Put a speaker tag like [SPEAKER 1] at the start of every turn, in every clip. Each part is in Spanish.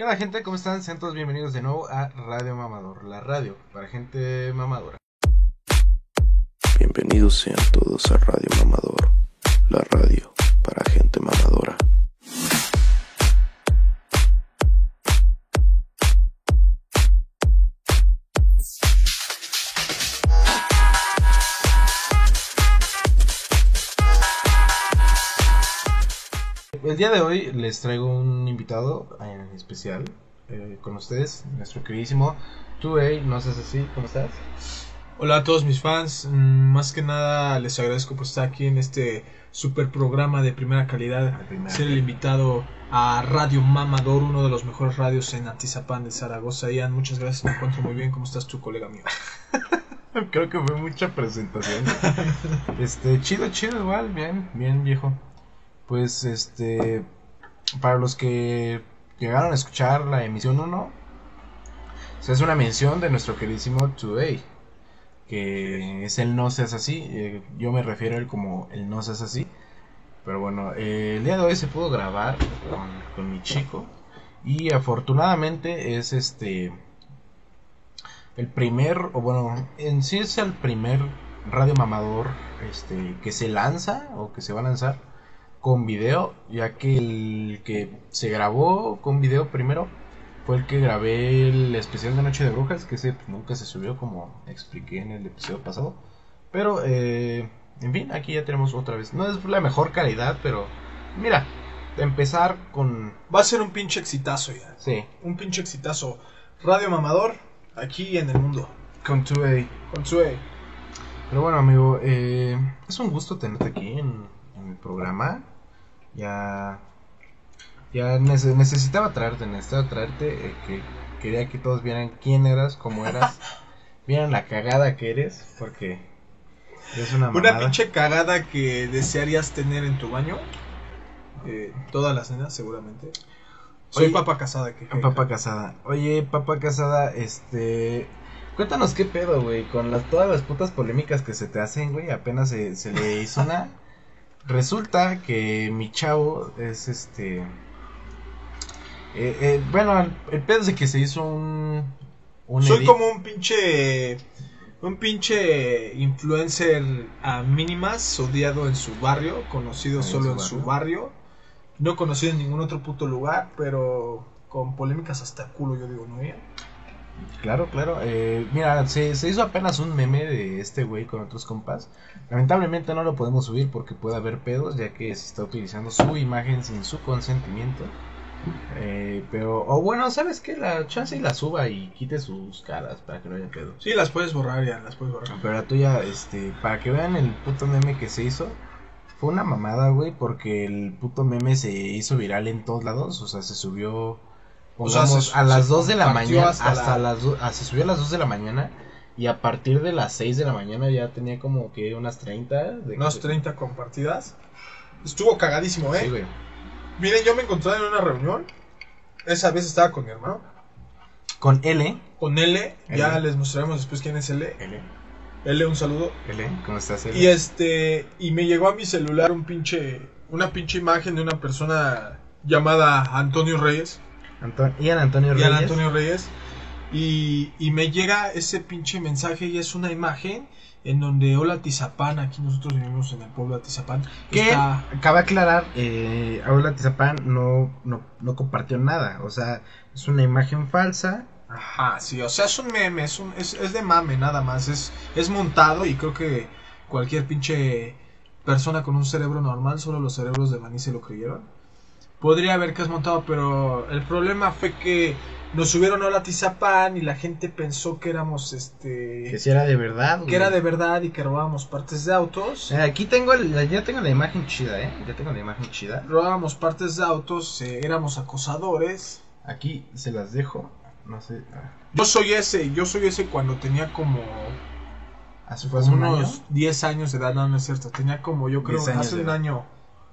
[SPEAKER 1] ¿Qué onda gente? ¿Cómo están? Sean todos bienvenidos de nuevo a Radio Mamador, la radio para gente mamadora.
[SPEAKER 2] Bienvenidos sean todos a Radio Mamador, la radio
[SPEAKER 1] día de hoy les traigo un invitado en especial eh, con ustedes, nuestro queridísimo 2A, no sé si ¿cómo estás?
[SPEAKER 3] Hola a todos mis fans, Mm, más que nada les agradezco por estar aquí en este super programa de primera calidad,
[SPEAKER 1] primera
[SPEAKER 3] ser el invitado a Radio Mamador, uno de los mejores radios en Atizapán de Zaragoza. Ian, muchas gracias, me encuentro muy bien, ¿cómo estás tu colega mío?
[SPEAKER 1] Creo que fue mucha presentación. este, chido, chido, igual, bien, bien viejo. Pues, este, para los que llegaron a escuchar la emisión 1, se hace una mención de nuestro queridísimo 2A, que es el no seas así. eh, yo me refiero a él como el no seas así. Pero bueno, eh, el día de hoy se pudo grabar con, con mi chico. Y afortunadamente es este el primer, o bueno, en sí es el primer radio mamador este, que se lanza o que se va a lanzar con video, ya que el que se grabó con video primero fue el que grabé el especial de Noche de Brujas, que ese pues, nunca se subió como expliqué en el episodio pasado. Pero, eh, en fin, aquí ya tenemos otra vez. No es la mejor calidad, pero mira, empezar con...
[SPEAKER 3] Va a ser un pinche exitazo ya,
[SPEAKER 1] Sí,
[SPEAKER 3] un pinche exitazo. Radio Mamador, aquí en el mundo,
[SPEAKER 1] con 2A.
[SPEAKER 3] con.
[SPEAKER 1] Pero bueno, amigo, eh, es un gusto tenerte aquí en, en el programa. Ya, ya nece- necesitaba traerte, necesitaba traerte, eh, que quería que todos vieran quién eras, cómo eras, vieran la cagada que eres, porque es una
[SPEAKER 3] Una
[SPEAKER 1] mamada.
[SPEAKER 3] pinche cagada que desearías tener en tu baño. Eh, todas las nenas, seguramente. Soy
[SPEAKER 1] Oye,
[SPEAKER 3] papa casada. Que
[SPEAKER 1] Papá casada. Oye, papá casada, este... Cuéntanos qué pedo, güey, con las, todas las putas polémicas que se te hacen, güey, apenas se, se le hizo una... Resulta que mi chavo es este... eh, eh, bueno, el, pedo es de que se hizo un... un
[SPEAKER 3] Soy
[SPEAKER 1] edit-
[SPEAKER 3] como un pinche. Un pinche influencer a mínimas, odiado en su barrio, conocido
[SPEAKER 1] En
[SPEAKER 3] solo
[SPEAKER 1] su
[SPEAKER 3] en su barrio. No conocido en ningún otro puto lugar, pero con polémicas hasta culo, yo digo, ¿no? Ian?
[SPEAKER 1] Claro, claro. eh, mira, se, se hizo apenas un meme de este güey con otros compas. Lamentablemente no lo podemos subir porque puede haber pedos, ya que se está utilizando su imagen sin su consentimiento. Eh, pero, o bueno, ¿sabes qué? La chance y la suba y quite sus caras para que no haya pedos.
[SPEAKER 3] Sí, las puedes borrar, ya, las puedes borrar.
[SPEAKER 1] Pero la tuya, este, para que vean el puto meme que se hizo, fue una mamada, güey, porque el puto meme se hizo viral en todos lados, o sea, se subió,
[SPEAKER 3] O sea,
[SPEAKER 1] pongamos,
[SPEAKER 3] se-
[SPEAKER 1] a las
[SPEAKER 3] se
[SPEAKER 1] 2 de la mañana,
[SPEAKER 3] hasta
[SPEAKER 1] hasta,
[SPEAKER 3] la-
[SPEAKER 1] las do- ah, se subió a las 2 de la mañana, y a partir de las 6 de la mañana ya tenía como que unas 30. De
[SPEAKER 3] Unas 30 compartidas. Estuvo cagadísimo, ¿eh?
[SPEAKER 1] Sí, güey.
[SPEAKER 3] Miren, yo me encontré en una reunión. Esa vez estaba con mi hermano.
[SPEAKER 1] Con L.
[SPEAKER 3] Con L. Ya
[SPEAKER 1] L.
[SPEAKER 3] les mostraremos después quién es L.
[SPEAKER 1] L.
[SPEAKER 3] L, un saludo.
[SPEAKER 1] L, ¿cómo estás, L?
[SPEAKER 3] Y este, y me llegó a mi celular un pinche, una pinche imagen de una persona llamada Antonio Reyes,
[SPEAKER 1] Anto- Ian Antonio
[SPEAKER 3] Ian
[SPEAKER 1] Reyes.
[SPEAKER 3] Antonio Reyes, y, y me llega ese pinche mensaje y es una imagen en donde hola Tizapán, aquí nosotros vivimos en el pueblo de Tizapán,
[SPEAKER 1] Que
[SPEAKER 3] está,
[SPEAKER 1] cabe aclarar, eh, Aula Tizapán no, no, no compartió nada. O sea, es una imagen falsa.
[SPEAKER 3] ajá, sí, o sea, es un meme, es, un, es, es de mame nada más, es, es montado y creo que cualquier pinche persona con un cerebro normal, solo los cerebros de Maní se lo creyeron. Podría haber que es montado, pero el problema fue que nos subieron a la Tizapán y la gente pensó que éramos este
[SPEAKER 1] Que si era de verdad.
[SPEAKER 3] que era de verdad y que robábamos partes de autos.
[SPEAKER 1] Eh, aquí tengo, el, ya tengo la imagen chida, ¿eh? Ya tengo la imagen chida.
[SPEAKER 3] Robábamos partes de autos, eh, éramos acosadores.
[SPEAKER 1] Aquí se las dejo. No sé. ah,
[SPEAKER 3] Yo soy ese, yo soy ese cuando tenía como
[SPEAKER 1] Hace fue
[SPEAKER 3] unos
[SPEAKER 1] año.
[SPEAKER 3] 10 años de edad, no, no es cierto. Tenía como, yo creo,
[SPEAKER 1] 10 años
[SPEAKER 3] hace
[SPEAKER 1] de
[SPEAKER 3] un
[SPEAKER 1] edad.
[SPEAKER 3] año.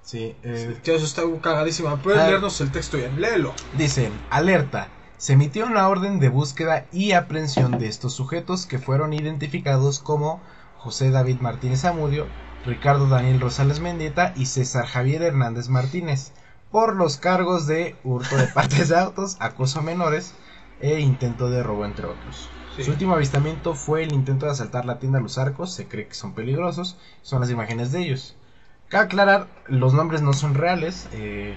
[SPEAKER 1] Sí, eh,
[SPEAKER 3] Que eso está cagadísima. Puedes
[SPEAKER 1] Ah.
[SPEAKER 3] leernos el texto ya, léelo.
[SPEAKER 1] Dicen, alerta. Se emitió una orden de búsqueda y aprehensión de estos sujetos que fueron identificados como José David Martínez Amudio, Ricardo Daniel Rosales Mendieta y César Javier Hernández Martínez, por los cargos de hurto de partes de autos, acoso a menores e intento de robo, entre otros.
[SPEAKER 3] Sí.
[SPEAKER 1] Su último avistamiento fue el intento de asaltar la tienda Los Arcos, se cree que son peligrosos, son las imágenes de ellos. Cabe aclarar, los nombres no son reales, eh,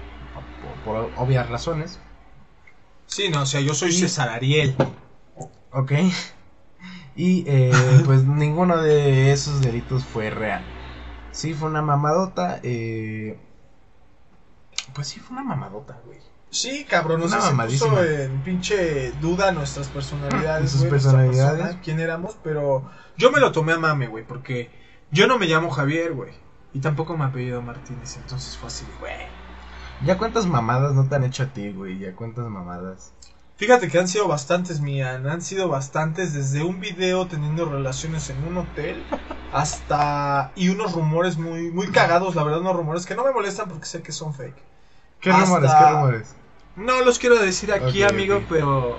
[SPEAKER 1] por, por obvias razones,
[SPEAKER 3] Sí, no, o sea, yo soy
[SPEAKER 1] Y-
[SPEAKER 3] César Ariel.
[SPEAKER 1] ok. Y eh, pues ninguno de esos delitos fue real. Sí, fue una mamadota, eh, pues sí, fue una mamadota, güey.
[SPEAKER 3] Sí, cabrón, o sea, puso en pinche duda nuestras personalidades,
[SPEAKER 1] Sus
[SPEAKER 3] güey, nuestra
[SPEAKER 1] personalidades.
[SPEAKER 3] persona, quién éramos, pero yo me lo tomé a mame, güey, porque yo no me llamo Javier, güey, y tampoco me apellido Martínez, entonces fue así, güey.
[SPEAKER 1] Ya cuántas mamadas no te han hecho a ti, güey, ya cuántas mamadas.
[SPEAKER 3] Fíjate que han sido bastantes, Mian, han sido bastantes desde un video teniendo relaciones en un hotel hasta y unos rumores muy muy cagados, la verdad, unos rumores que no me molestan porque sé que son fake.
[SPEAKER 1] ¿Qué
[SPEAKER 3] Hasta-
[SPEAKER 1] rumores? ¿Qué rumores?
[SPEAKER 3] No los quiero decir aquí, amigo, pero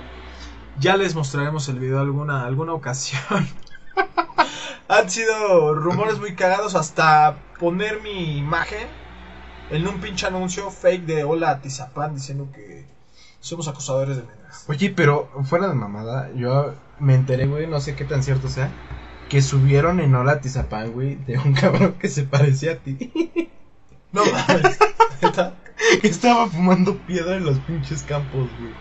[SPEAKER 3] ya les mostraremos el video alguna alguna ocasión. Han sido rumores muy cagados hasta poner mi imagen en un pinche anuncio fake de Hola Atizapán diciendo que somos acosadores de nenas.
[SPEAKER 1] Oye, pero fuera de mamada, yo me enteré, güey, no sé qué tan cierto sea, que subieron en Hola Tizapán, güey, de un cabrón que se parecía a ti.
[SPEAKER 3] No mames.
[SPEAKER 1] Estaba fumando piedra en los pinches campos, güey.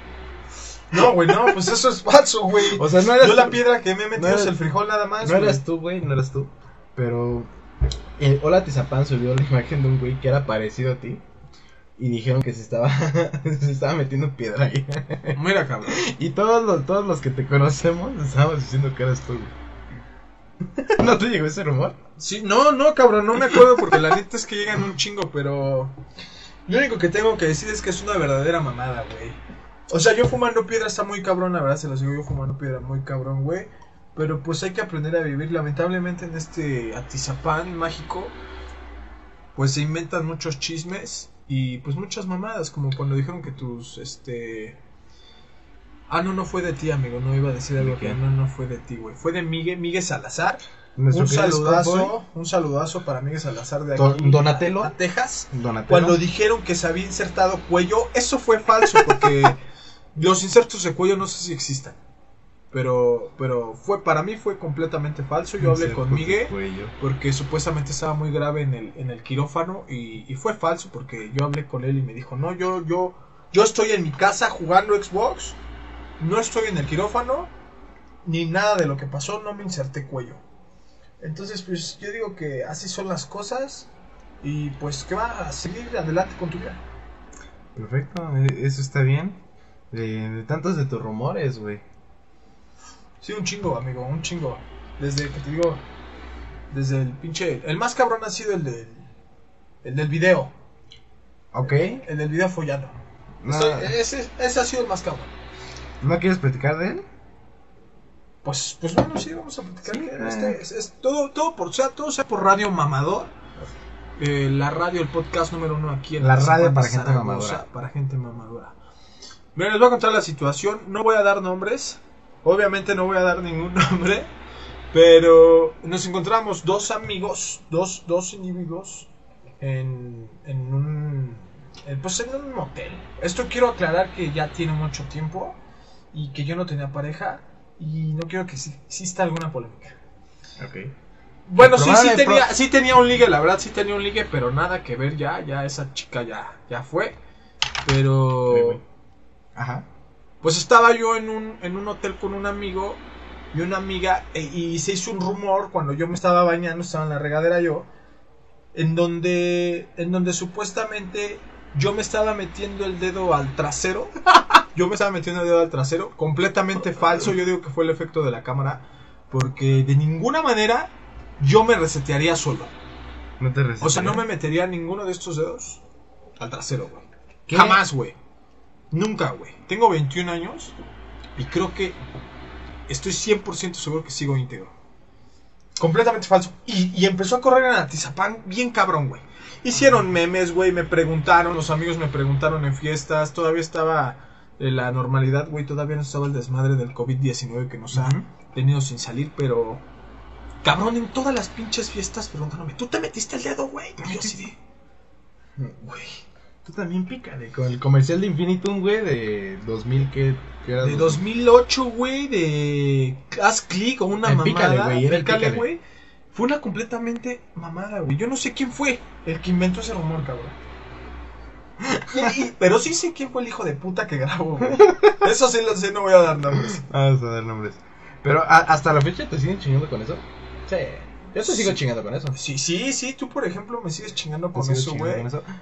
[SPEAKER 3] No, güey, no, pues eso es falso, güey.
[SPEAKER 1] O sea, no eras
[SPEAKER 3] Yo la piedra que me he metido
[SPEAKER 1] No
[SPEAKER 3] es el frijol nada más.
[SPEAKER 1] No
[SPEAKER 3] güey.
[SPEAKER 1] eras tú, güey, no eras tú. Pero en Hola Tizapán subió la imagen de un güey que era parecido a ti. Y dijeron que se estaba, se estaba metiendo piedra ahí.
[SPEAKER 3] Mira, cabrón.
[SPEAKER 1] Y todos los, todos los que te conocemos estábamos diciendo que eras tú, güey. ¿No te llegó ese rumor?
[SPEAKER 3] Sí, no, no, cabrón, no me acuerdo porque la neta es que llegan un chingo, pero lo único que tengo que decir es que es una verdadera mamada, güey. O sea, yo fumando piedra está muy cabrón, la verdad se los digo, yo fumando piedra muy cabrón, güey. Pero pues hay que aprender a vivir. Lamentablemente en este Atizapán mágico, pues se inventan muchos chismes y pues muchas mamadas, como cuando dijeron que tus, este... Ah, no, no fue de ti, amigo, no iba a decir algo
[SPEAKER 1] ¿De
[SPEAKER 3] que no, no fue de ti, güey. Fue de Miguel, Miguel Salazar.
[SPEAKER 1] Nuestro
[SPEAKER 3] Un saludazo, un saludazo para Miguel Salazar de aquí,
[SPEAKER 1] Donatello.
[SPEAKER 3] a, a Texas.
[SPEAKER 1] Donatello.
[SPEAKER 3] Cuando dijeron que se había insertado cuello, eso fue falso porque los insertos de cuello no sé si existan. Pero, pero fue para mí fue completamente falso. Yo hablé con Miguel porque supuestamente estaba muy grave en el, en el quirófano y, y fue falso porque yo hablé con él y me dijo, no, yo, yo, yo estoy en mi casa jugando Xbox, no estoy en el quirófano, ni nada de lo que pasó, no me inserté cuello. Entonces, pues yo digo que así son las cosas y pues que va a seguir adelante con tu vida.
[SPEAKER 1] Perfecto, eh, eso está bien. De, de tantos de tus rumores, güey.
[SPEAKER 3] Sí, un chingo, amigo, un chingo. Desde que te digo, desde el pinche, el más cabrón ha sido el del, el del video,
[SPEAKER 1] Ok.
[SPEAKER 3] el del video follando.
[SPEAKER 1] No,
[SPEAKER 3] Estoy- ese, ese ha sido el más cabrón.
[SPEAKER 1] ¿No quieres platicar de él?
[SPEAKER 3] Pues, pues bueno, sí, vamos a platicar.
[SPEAKER 1] Sí,
[SPEAKER 3] de
[SPEAKER 1] eh.
[SPEAKER 3] este, es, es todo, todo por, sea, todo sea por Radio Mamador. Eh, la radio, el podcast número uno aquí en
[SPEAKER 1] La
[SPEAKER 3] San
[SPEAKER 1] radio para gente
[SPEAKER 3] Zaragoza,
[SPEAKER 1] mamadora.
[SPEAKER 3] Para gente mamadora. Miren, les voy a contar la situación. No voy a dar nombres. Obviamente no voy a dar ningún nombre. Pero nos encontramos dos amigos, dos, dos individuos en, en un en, pues en un motel. Esto quiero aclarar que ya tiene mucho tiempo y que yo no tenía pareja y no quiero que exi- exista alguna polémica.
[SPEAKER 1] Ok.
[SPEAKER 3] Bueno, sí, sí tenía, sí tenía un ligue, la verdad sí tenía un ligue, pero nada que ver ya, ya esa chica ya, ya fue. Pero
[SPEAKER 1] Ajá.
[SPEAKER 3] Pues estaba yo en un, en un hotel con un amigo y una amiga e- y se hizo un rumor cuando yo me estaba bañando, estaba en la regadera yo, en donde, en donde supuestamente yo me estaba metiendo el dedo al trasero. Yo me estaba metiendo el dedo al trasero, completamente falso. Yo digo que fue el efecto de la cámara, porque de ninguna manera yo me resetearía solo.
[SPEAKER 1] No te
[SPEAKER 3] O sea, no me metería ninguno de estos dedos al trasero, güey. Jamás, güey. Nunca, güey. Tengo 21 años y creo que estoy 100% seguro que sigo íntegro. Completamente falso. Y, y empezó a correr en Atizapán bien cabrón, güey. Hicieron memes, güey, me preguntaron, los amigos me preguntaron en fiestas, todavía estaba eh, la normalidad, güey, todavía no estaba el desmadre del COVID-19 que nos ha
[SPEAKER 1] Ujú.
[SPEAKER 3] tenido sin salir, pero... Cabrón, en todas las pinches fiestas preguntándome, ¿tú te metiste el dedo, güey? Y yo así de... Güey,
[SPEAKER 1] Tú también pícale. Con el comercial de Infinitum, güey, de 2000, que era?
[SPEAKER 3] De 2008, güey, de Haz Click o una
[SPEAKER 1] El
[SPEAKER 3] mamada.
[SPEAKER 1] Pícale, güey, era el
[SPEAKER 3] Pícale, güey. Fue una completamente mamada, güey. Yo no sé quién fue el que inventó ese rumor, cabrón. Y- pero sí sé quién fue el hijo de puta que grabó, güey. Eso sí lo sé, no voy a dar nombres.
[SPEAKER 1] Ah, Vamos a dar nombres. Pero a- hasta la fecha te siguen chingando con eso. Sí. Yo te sigo
[SPEAKER 3] Sí.
[SPEAKER 1] chingando con eso.
[SPEAKER 3] Sí, sí, sí, tú por ejemplo me sigues chingando con eso, güey.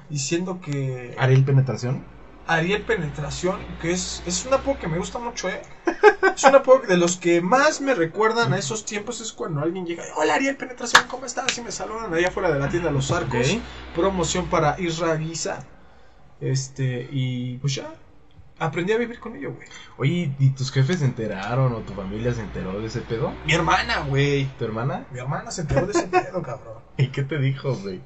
[SPEAKER 3] Diciendo que
[SPEAKER 1] Ariel Penetración.
[SPEAKER 3] Ariel Penetración, que es, es un apodo que me gusta mucho, ¿eh? Es un apodo de los que más me recuerdan a esos tiempos. Es cuando alguien llega, hola Ariel Penetración, ¿cómo estás? Y me saludan allá afuera de la tienda Los Arcos. Promoción para Isra Guisa. Este, y pues ya, aprendí a vivir con ello, güey.
[SPEAKER 1] Oye, ¿y tus jefes se enteraron o tu familia se enteró de ese pedo?
[SPEAKER 3] Mi hermana, güey.
[SPEAKER 1] ¿Tu hermana?
[SPEAKER 3] Mi hermana se enteró de ese pedo, cabrón.
[SPEAKER 1] ¿Y qué te dijo, güey?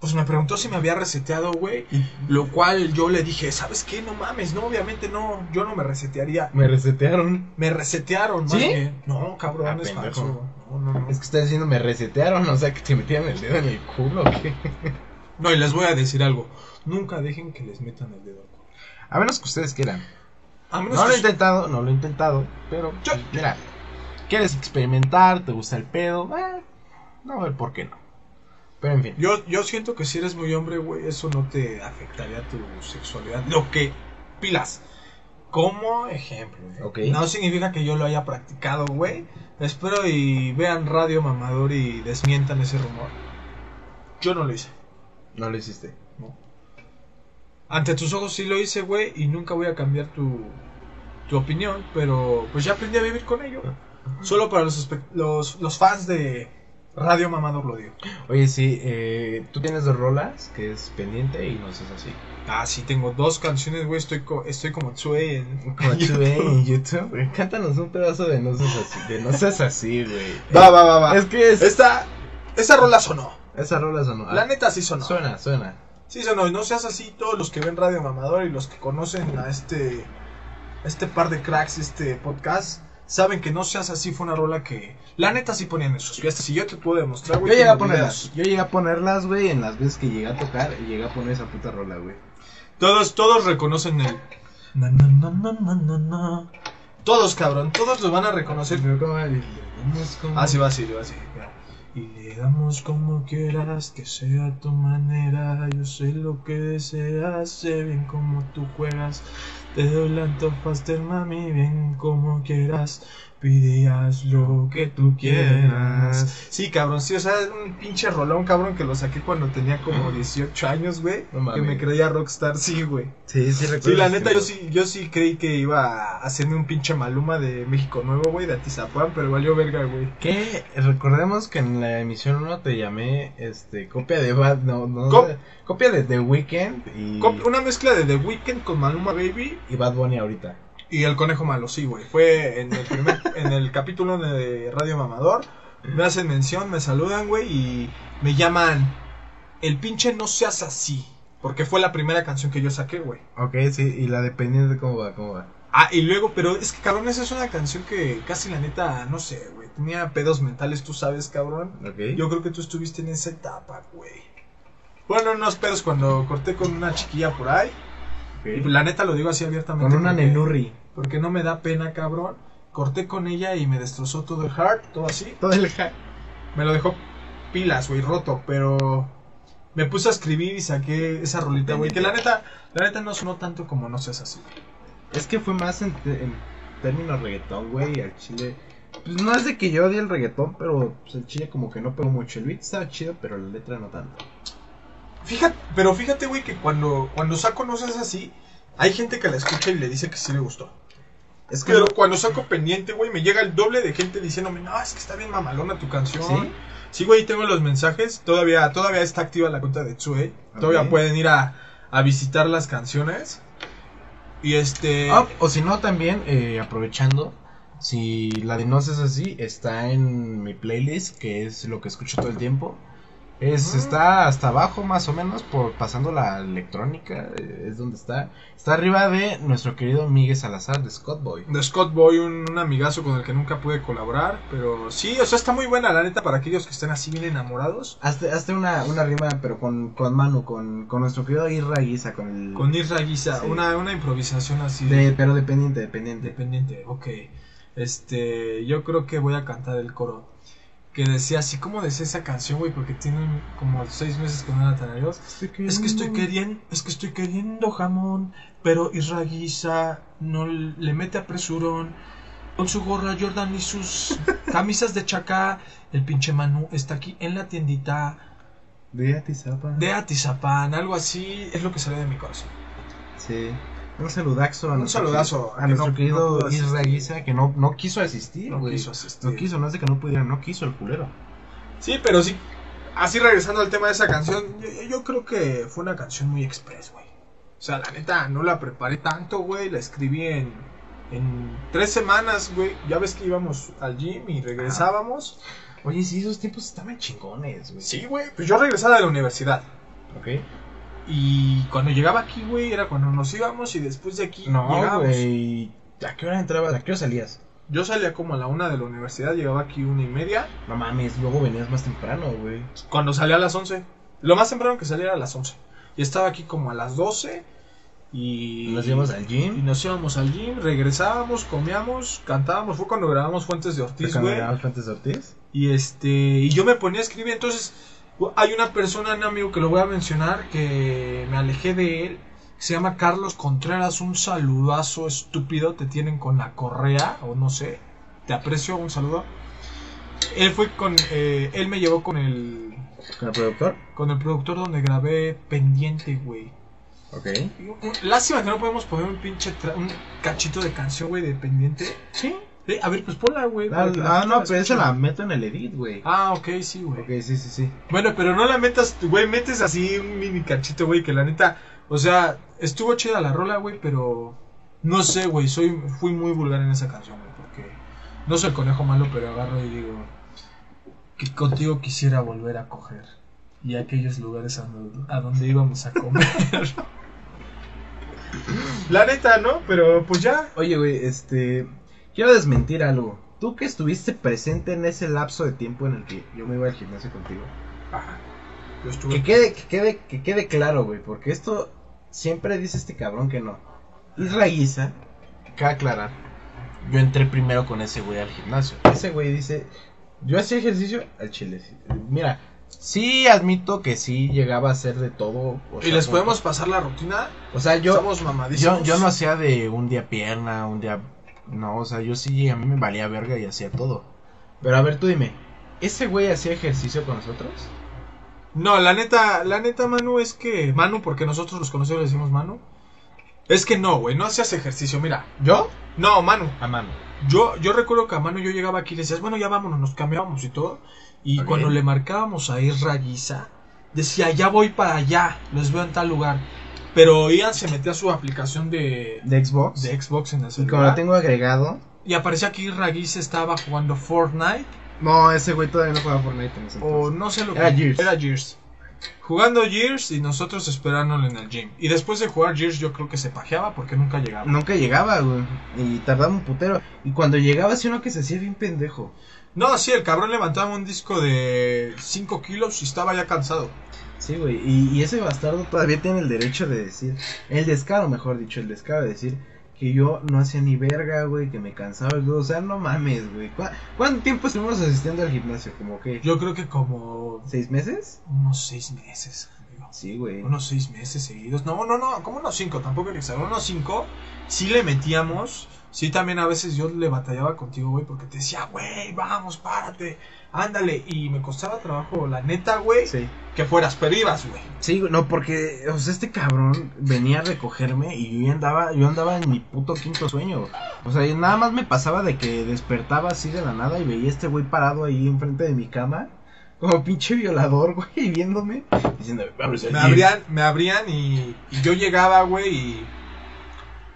[SPEAKER 3] Pues me preguntó si me había reseteado, güey. Lo cual yo le dije, ¿sabes qué? No mames, no, obviamente no, yo no me resetearía.
[SPEAKER 1] Me resetearon.
[SPEAKER 3] Me resetearon, más
[SPEAKER 1] ¿Sí?
[SPEAKER 3] bien. No, cabrón,
[SPEAKER 1] Ah,
[SPEAKER 3] es
[SPEAKER 1] pendejo.
[SPEAKER 3] falso. No, no, no.
[SPEAKER 1] Es que estás diciendo me resetearon, o sea que te metían el dedo en el culo o qué.
[SPEAKER 3] No, y les voy a decir algo. Nunca dejen que les metan el dedo.
[SPEAKER 1] A menos que ustedes quieran.
[SPEAKER 3] A menos
[SPEAKER 1] No lo he intentado, no lo he intentado, pero
[SPEAKER 3] Yo-
[SPEAKER 1] mira, quieres experimentar, te gusta el pedo, eh, no, a ver por qué no. Pero en fin,
[SPEAKER 3] yo, yo siento que si eres muy hombre, güey, eso no te afectaría tu sexualidad. Lo que, pilas, como ejemplo, güey.
[SPEAKER 1] Ok.
[SPEAKER 3] No significa que yo lo haya practicado, güey. Espero y vean Radio Mamador y desmientan ese rumor. Yo no lo hice.
[SPEAKER 1] no lo hiciste.
[SPEAKER 3] Ante tus ojos sí lo hice, güey, y nunca voy a cambiar tu, tu opinión, pero pues ya aprendí a vivir con ello. Solo para los, los, los fans de Radio Mamador lo digo.
[SPEAKER 1] Oye, sí, eh, tú tienes dos rolas que es pendiente y no seas así.
[SPEAKER 3] Ah, sí, tengo dos canciones, güey, estoy, co- estoy como Tsue en...
[SPEAKER 1] Como ves en YouTube, cántanos un pedazo de no seas así, de no seas así, güey.
[SPEAKER 3] Va, va, va, va.
[SPEAKER 1] Es que es,
[SPEAKER 3] Esta, esa rola sonó.
[SPEAKER 1] esa rola sonó.
[SPEAKER 3] La
[SPEAKER 1] Ah,
[SPEAKER 3] neta sí sonó.
[SPEAKER 1] Suena, suena.
[SPEAKER 3] Sí y no seas así todos los que ven Radio Mamador y los que conocen a este, este par de cracks, este podcast, saben que no seas así fue una rola que la neta sí ponían en sus fiestas. Y yo te puedo demostrar,
[SPEAKER 1] Yo
[SPEAKER 3] güey.
[SPEAKER 1] llegué a ponerlas, yo llegué a ponerlas, güey, en las veces que llegué a tocar, y llegué a poner esa puta rola, güey.
[SPEAKER 3] Todos, todos reconocen el. Na, na, na, na, na, na. Todos, cabrón, todos lo van a reconocer.
[SPEAKER 1] Como-
[SPEAKER 3] Ah, sí, va así, va así. mira. Y le damos como quieras, que sea tu manera. Yo sé lo que deseas, sé bien cómo tú juegas. Te doy la Faster, mami, bien como quieras. Pidías lo que tú quieras. Sí, cabrón, sí, o sea, un pinche rolón, cabrón, que lo saqué cuando tenía como 18 años, güey.
[SPEAKER 1] No
[SPEAKER 3] que me creía rockstar, sí, güey.
[SPEAKER 1] Sí, sí, recuerdo.
[SPEAKER 3] Sí, la neta, yo sí, yo sí creí que iba a hacerme un pinche maluma de México Nuevo, güey, de Atizapán, pero valió verga, güey.
[SPEAKER 1] Que recordemos que en la emisión 1 te llamé este copia de Bad, no, no,
[SPEAKER 3] Cop-
[SPEAKER 1] copia de The Weeknd y,
[SPEAKER 3] Cop- Una mezcla de The Weeknd con Maluma Baby
[SPEAKER 1] y Bad Bunny ahorita.
[SPEAKER 3] Y El Conejo Malo, sí, güey. Fue en el primer, en el capítulo de Radio Mamador. Me hacen mención, me saludan, güey, y me llaman El pinche no seas así. Porque fue la primera canción que yo saqué, güey.
[SPEAKER 1] Ok, sí, y la dependiente de cómo va, cómo va.
[SPEAKER 3] Ah, y luego, pero es que cabrón, esa es una canción que casi la neta, no sé, güey. Tenía pedos mentales, tú sabes, cabrón.
[SPEAKER 1] Ok.
[SPEAKER 3] Yo creo que tú estuviste en esa etapa, güey. Bueno, unos pedos cuando corté con una chiquilla por ahí.
[SPEAKER 1] ok.
[SPEAKER 3] Y la neta lo digo así abiertamente.
[SPEAKER 1] Con una
[SPEAKER 3] porque-
[SPEAKER 1] nenurri.
[SPEAKER 3] Porque no me da pena, cabrón. Corté con ella y me destrozó todo el heart, todo así.
[SPEAKER 1] Todo el ja-
[SPEAKER 3] Me lo dejó pilas, güey, roto, pero me puse a escribir y saqué esa rolita, güey. Que la neta, la neta no sonó tanto como no seas así.
[SPEAKER 1] Es que fue más en términos reggaetón, güey, al chile. Pues no es de que yo odie el reggaetón, pero pues, el chile como que no pegó mucho. El beat estaba chido, pero la letra no tanto.
[SPEAKER 3] Fíjate, pero fíjate, güey, que cuando, cuando saco no seas así, hay gente que la escucha y le dice que sí le gustó.
[SPEAKER 1] Es que
[SPEAKER 3] Pero cuando saco pendiente, güey, me llega el doble de gente diciéndome, no, es que está bien mamalona tu canción.
[SPEAKER 1] ¿Sí?
[SPEAKER 3] Sí, güey, tengo los mensajes. Todavía, todavía está activa la cuenta de Tsue. Todavía pueden ir a, a visitar las canciones. Y este.
[SPEAKER 1] Ah, o si no, también eh, aprovechando, si la de No Seas Así está en mi playlist, que es lo que escucho todo el tiempo. Es. Está hasta abajo más o menos, por pasando la electrónica, eh, es donde está. Está arriba de nuestro querido Miguel Salazar de Scott Boy.
[SPEAKER 3] De Scott Boy, un, un amigazo con el que nunca pude colaborar, pero sí, o sea, está muy buena la neta para aquellos que estén así bien enamorados.
[SPEAKER 1] Hazte, hazte una, una rima, pero con, con Manu, con, con nuestro querido Irra Guisa, con el...
[SPEAKER 3] Con Isra Guisa,
[SPEAKER 1] Sí.
[SPEAKER 3] una, una improvisación así.
[SPEAKER 1] de- pero dependiente, dependiente.
[SPEAKER 3] Independiente, ok. Este, yo creo que voy a cantar el coro. Que decía así como decía esa canción, güey, porque tienen como seis meses que no la tarareó. Es que estoy queriendo, es que estoy queriendo jamón, pero Israguisa no le mete apresurón. Con su gorra Jordan y sus camisas de chacá, el pinche Manu está aquí en la tiendita
[SPEAKER 1] De Atizapa.
[SPEAKER 3] de Atizapán, algo así, es lo que sale de mi corazón.
[SPEAKER 1] Sí. Un saludazo a
[SPEAKER 3] Un
[SPEAKER 1] nuestro,
[SPEAKER 3] saludazo,
[SPEAKER 1] a nuestro
[SPEAKER 3] no-
[SPEAKER 1] querido
[SPEAKER 3] no pudo
[SPEAKER 1] Isra
[SPEAKER 3] asistir.
[SPEAKER 1] Guisa, que no, no quiso asistir,
[SPEAKER 3] No quiso asistir.
[SPEAKER 1] No quiso, no es de que no pudiera, no quiso el culero.
[SPEAKER 3] Sí, pero sí. Así regresando al tema de esa canción, yo, yo creo que fue una canción muy express, güey. O sea, la neta, no la preparé tanto, güey. La escribí en, en tres semanas, güey. Ya ves que íbamos al gym y regresábamos.
[SPEAKER 1] Oye, sí, esos tiempos estaban chingones, güey.
[SPEAKER 3] Sí, güey. Pues yo regresaba de la universidad.
[SPEAKER 1] Ok.
[SPEAKER 3] Y cuando llegaba aquí, güey, era cuando nos íbamos y después de aquí
[SPEAKER 1] No,
[SPEAKER 3] llegábamos.
[SPEAKER 1] güey. ¿A qué hora entrabas? ¿A qué hora salías?
[SPEAKER 3] Yo salía como a la una de la universidad, llegaba aquí una y media.
[SPEAKER 1] No mames, luego venías más temprano, güey.
[SPEAKER 3] Cuando salía a las 11. Lo más temprano que salía era a las 11. Y estaba aquí como a las 12. Y
[SPEAKER 1] Nos íbamos al
[SPEAKER 3] Y
[SPEAKER 1] gym.
[SPEAKER 3] nos íbamos al gym, regresábamos, comíamos, cantábamos. Fue cuando grabamos Fuentes de Ortiz,
[SPEAKER 1] ¿Te
[SPEAKER 3] güey.
[SPEAKER 1] grababas Fuentes de Ortiz?
[SPEAKER 3] Y este, y yo me ponía a escribir. Entonces, hay una persona, un amigo que lo voy a mencionar, que me alejé de él. que Se llama Carlos Contreras. Un saludazo estúpido. Te tienen con la correa, o no sé. Te aprecio, un saludo. Él fue con, eh, él me llevó con el,
[SPEAKER 1] ¿Con el productor?
[SPEAKER 3] con el productor donde grabé Pendiente, güey.
[SPEAKER 1] Ok.
[SPEAKER 3] Lástima que no podemos poner un pinche tra- un cachito de canción, güey, de pendiente.
[SPEAKER 1] Sí.
[SPEAKER 3] Eh, a ver, pues ponla, güey.
[SPEAKER 1] Ah,
[SPEAKER 3] la
[SPEAKER 1] no, pero esa la meto en el edit, güey.
[SPEAKER 3] Ah, ok, sí, güey.
[SPEAKER 1] Ok, sí, sí, sí.
[SPEAKER 3] Bueno, pero no la metas, güey, metes así un mini cachito, güey, que la neta, o sea, estuvo chida la rola, güey, pero no sé, güey, soy fui muy vulgar en esa canción, güey, porque no soy el conejo malo, pero agarro y digo que contigo quisiera volver a coger y a aquellos lugares a donde, a donde íbamos a comer. la neta, ¿no? Pero pues ya.
[SPEAKER 1] Oye, güey, este. Quiero desmentir algo. Tú que estuviste presente en ese lapso de tiempo en el que yo me iba al gimnasio contigo.
[SPEAKER 3] Ajá. Yo estuve
[SPEAKER 1] Que quede, que quede, que quede claro, güey, porque esto siempre dice este cabrón que no. Isra Guisa, cabe aclarar, yo entré primero con ese güey al gimnasio. Ese güey dice, yo hacía ejercicio al chile. Mira, sí admito que sí llegaba a hacer de todo. o
[SPEAKER 3] ¿Y
[SPEAKER 1] sea,
[SPEAKER 3] les podemos pasar la rutina?
[SPEAKER 1] O sea, yo,
[SPEAKER 3] Somos
[SPEAKER 1] yo,
[SPEAKER 3] mamadísimos.
[SPEAKER 1] yo no hacía de un día pierna, un día... No, o sea, yo sí, a mí me valía verga y hacía todo. Pero a ver, tú dime, ¿ese güey hacía ejercicio con nosotros?
[SPEAKER 3] No, la neta, la neta, Manu, es que. Manu, porque nosotros los conocidos le decimos Manu. Es que no, güey, no hacías ejercicio, mira.
[SPEAKER 1] ¿Yo?
[SPEAKER 3] No, Manu.
[SPEAKER 1] A mano.
[SPEAKER 3] Yo, yo recuerdo que a Manu yo llegaba aquí y le decías, bueno, ya vámonos, nos cambiábamos y todo. Y cuando le marcábamos a Isra Guisa, decía, ya voy para allá, los veo en tal lugar. Pero Ian se metía a su aplicación de,
[SPEAKER 1] ¿De Xbox?
[SPEAKER 3] de Xbox en el
[SPEAKER 1] y
[SPEAKER 3] celular.
[SPEAKER 1] como lo tengo agregado...
[SPEAKER 3] Y aparecía que Isra Guisa estaba jugando Fortnite.
[SPEAKER 1] No, ese güey todavía no juega Fortnite en ese
[SPEAKER 3] O no sé lo que
[SPEAKER 1] Era Gears.
[SPEAKER 3] Era Gears. Jugando Gears y nosotros esperándolo en el gym. Y después de jugar Gears yo creo que se pajeaba porque nunca llegaba.
[SPEAKER 1] Nunca llegaba, güey. Y tardaba un putero. Y cuando llegaba, sí uno que se hacía bien pendejo.
[SPEAKER 3] No, sí, el cabrón levantaba un disco de 5 kilos y estaba ya cansado.
[SPEAKER 1] Sí, güey. Y, y ese bastardo todavía tiene el derecho de decir, el descaro, mejor dicho, el descaro de decir que yo no hacía ni verga, güey, que me cansaba. güey. O sea, no mames, güey. ¿Cuá- ¿Cuánto tiempo estuvimos asistiendo al gimnasio? ¿Como que
[SPEAKER 3] Yo creo que como
[SPEAKER 1] seis meses?
[SPEAKER 3] unos 6 meses. amigo.
[SPEAKER 1] Sí, güey.
[SPEAKER 3] Unos 6 meses seguidos. No, no, no, como unos 5, tampoco que exagerar. Unos 5 sí le metíamos. Sí, también a veces yo le batallaba contigo, güey, porque te decía, güey, vamos, párate, ándale. Y me costaba trabajo, la neta, güey,
[SPEAKER 1] Sí.
[SPEAKER 3] que fueras, pero ibas, güey.
[SPEAKER 1] Sí, güey, no, porque, o sea, este cabrón venía a recogerme y yo andaba, yo andaba en mi puto quinto sueño. O sea, nada más me pasaba de que despertaba así de la nada y veía a este güey parado ahí enfrente de mi cama, como pinche violador, güey, viéndome, diciendo, vamos
[SPEAKER 3] Me
[SPEAKER 1] gym".
[SPEAKER 3] abrían, me abrían y, y yo llegaba, güey, y...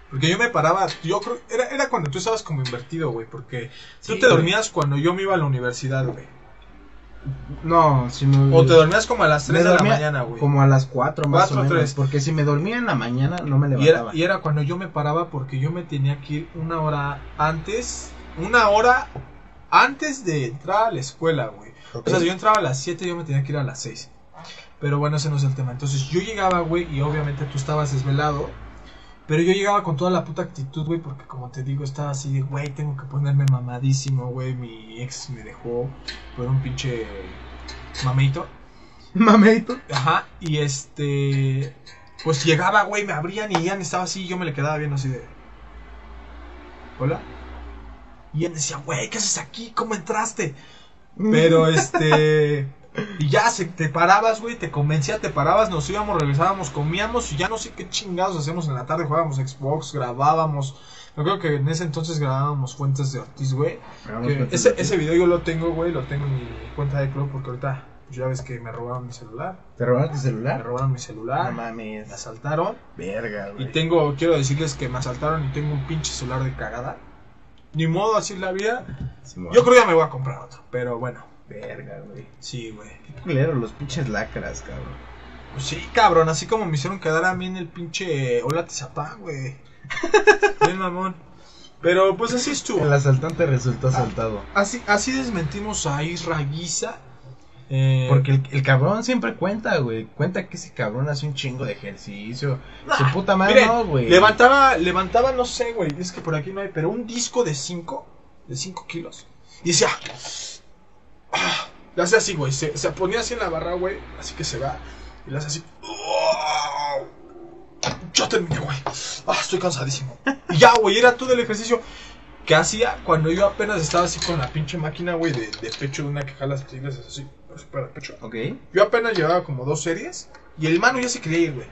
[SPEAKER 3] Porque yo me paraba, yo creo, era, era cuando tú estabas como invertido, güey, porque tú
[SPEAKER 1] Sí,
[SPEAKER 3] te
[SPEAKER 1] güey.
[SPEAKER 3] dormías cuando yo me iba a la universidad, güey.
[SPEAKER 1] No, si me...
[SPEAKER 3] O te dormías como a las 3
[SPEAKER 1] me
[SPEAKER 3] de la mañana, güey.
[SPEAKER 1] Como a las 4 más o menos. Porque si me dormía en la mañana no me
[SPEAKER 3] Y era,
[SPEAKER 1] levantaba.
[SPEAKER 3] y era cuando yo me paraba porque yo me tenía que ir una hora antes, una hora antes de entrar a la escuela, güey. O sea, si yo entraba a las 7, yo me tenía que ir a las 6. Pero bueno, ese no es el tema. Entonces yo llegaba, güey, y obviamente tú estabas desvelado. Pero yo llegaba con toda la puta actitud, güey, porque como te digo, estaba así de, güey, tengo que ponerme mamadísimo, güey. Mi ex me dejó por un pinche mameito.
[SPEAKER 1] Mameito.
[SPEAKER 3] Ajá, y este. Pues llegaba, güey, me abrían y Ian estaba así y yo me le quedaba viendo así de. ¿Hola? Y Ian decía, güey, ¿qué haces aquí? ¿Cómo entraste? Pero este. Y ya se, te parabas, güey, te convencía, te parabas, nos íbamos, regresábamos, comíamos y ya no sé qué chingados hacíamos en la tarde, jugábamos Xbox, grabábamos. Yo creo que en ese entonces grabábamos Fuentes de Ortiz, güey. ese, ese video yo lo tengo, güey, lo tengo en mi cuenta de club porque ahorita pues, ya ves que me robaron mi celular.
[SPEAKER 1] ¿Te robaron tu
[SPEAKER 3] Me
[SPEAKER 1] celular?
[SPEAKER 3] robaron mi
[SPEAKER 1] No
[SPEAKER 3] celular, me
[SPEAKER 1] mames.
[SPEAKER 3] asaltaron.
[SPEAKER 1] Verga,
[SPEAKER 3] Y
[SPEAKER 1] güey.
[SPEAKER 3] tengo, quiero decirles que me asaltaron y tengo un pinche celular de cagada. Ni modo, así la vida. Yo creo que ya me voy a comprar otro. Pero bueno,
[SPEAKER 1] Verga, güey.
[SPEAKER 3] sí, güey.
[SPEAKER 1] Qué culero, los pinches lacras, cabrón.
[SPEAKER 3] Pues sí, cabrón, así como me hicieron quedar a mí en el pinche Hola Tizapán, güey. Bien mamón. Pero pues así estuvo.
[SPEAKER 1] El asaltante resultó asaltado.
[SPEAKER 3] Así, así desmentimos a Isra Guisa. Eh,
[SPEAKER 1] Porque el, el cabrón siempre cuenta, güey. Cuenta que ese cabrón hace un chingo de ejercicio. Su
[SPEAKER 3] Nah,
[SPEAKER 1] puta madre
[SPEAKER 3] miren,
[SPEAKER 1] no, güey.
[SPEAKER 3] Levantaba, levantaba, no sé, güey, es que por aquí no hay, pero un disco de 5, de 5 kilos. Y decía, ah, le hace así, güey, se, se ponía así en la barra, güey, así que se va, y le hace así, "Oh, ya terminé, güey, ah, estoy cansadísimo. Y ya, güey, era todo el ejercicio que hacía cuando yo apenas estaba así con la pinche máquina, güey, de, de pecho de una que jala las tigres, así, para el pecho.
[SPEAKER 1] Ok.
[SPEAKER 3] Yo apenas llevaba como dos series y el mano ya se quería ir, güey.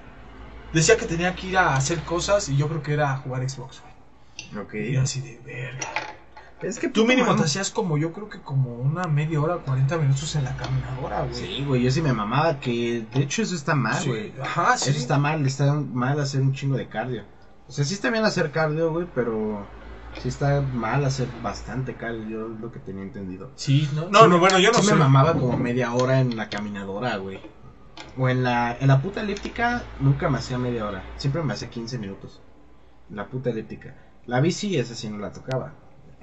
[SPEAKER 3] Decía que tenía que ir a hacer cosas y yo creo que era a jugar Xbox, güey.
[SPEAKER 1] Ok.
[SPEAKER 3] Y así de verga.
[SPEAKER 1] Es que
[SPEAKER 3] Tú mínimo te hacías como yo creo que como una media hora, 40 minutos en la caminadora, güey.
[SPEAKER 1] Sí, güey, yo sí me mamaba que de hecho eso está mal,
[SPEAKER 3] Sí,
[SPEAKER 1] güey.
[SPEAKER 3] Ajá, sí.
[SPEAKER 1] Eso está mal, está mal hacer un chingo de cardio. O sea, sí está bien hacer cardio, güey, pero sí está mal hacer bastante cardio, lo que tenía entendido.
[SPEAKER 3] Sí, no, no, no, bueno, yo no
[SPEAKER 1] sí
[SPEAKER 3] sé.
[SPEAKER 1] me mamaba como media hora en la caminadora, güey. O en la, en la puta elíptica nunca me hacía media hora, siempre me hacía 15 minutos. La puta elíptica. La bici, esa sí no la tocaba.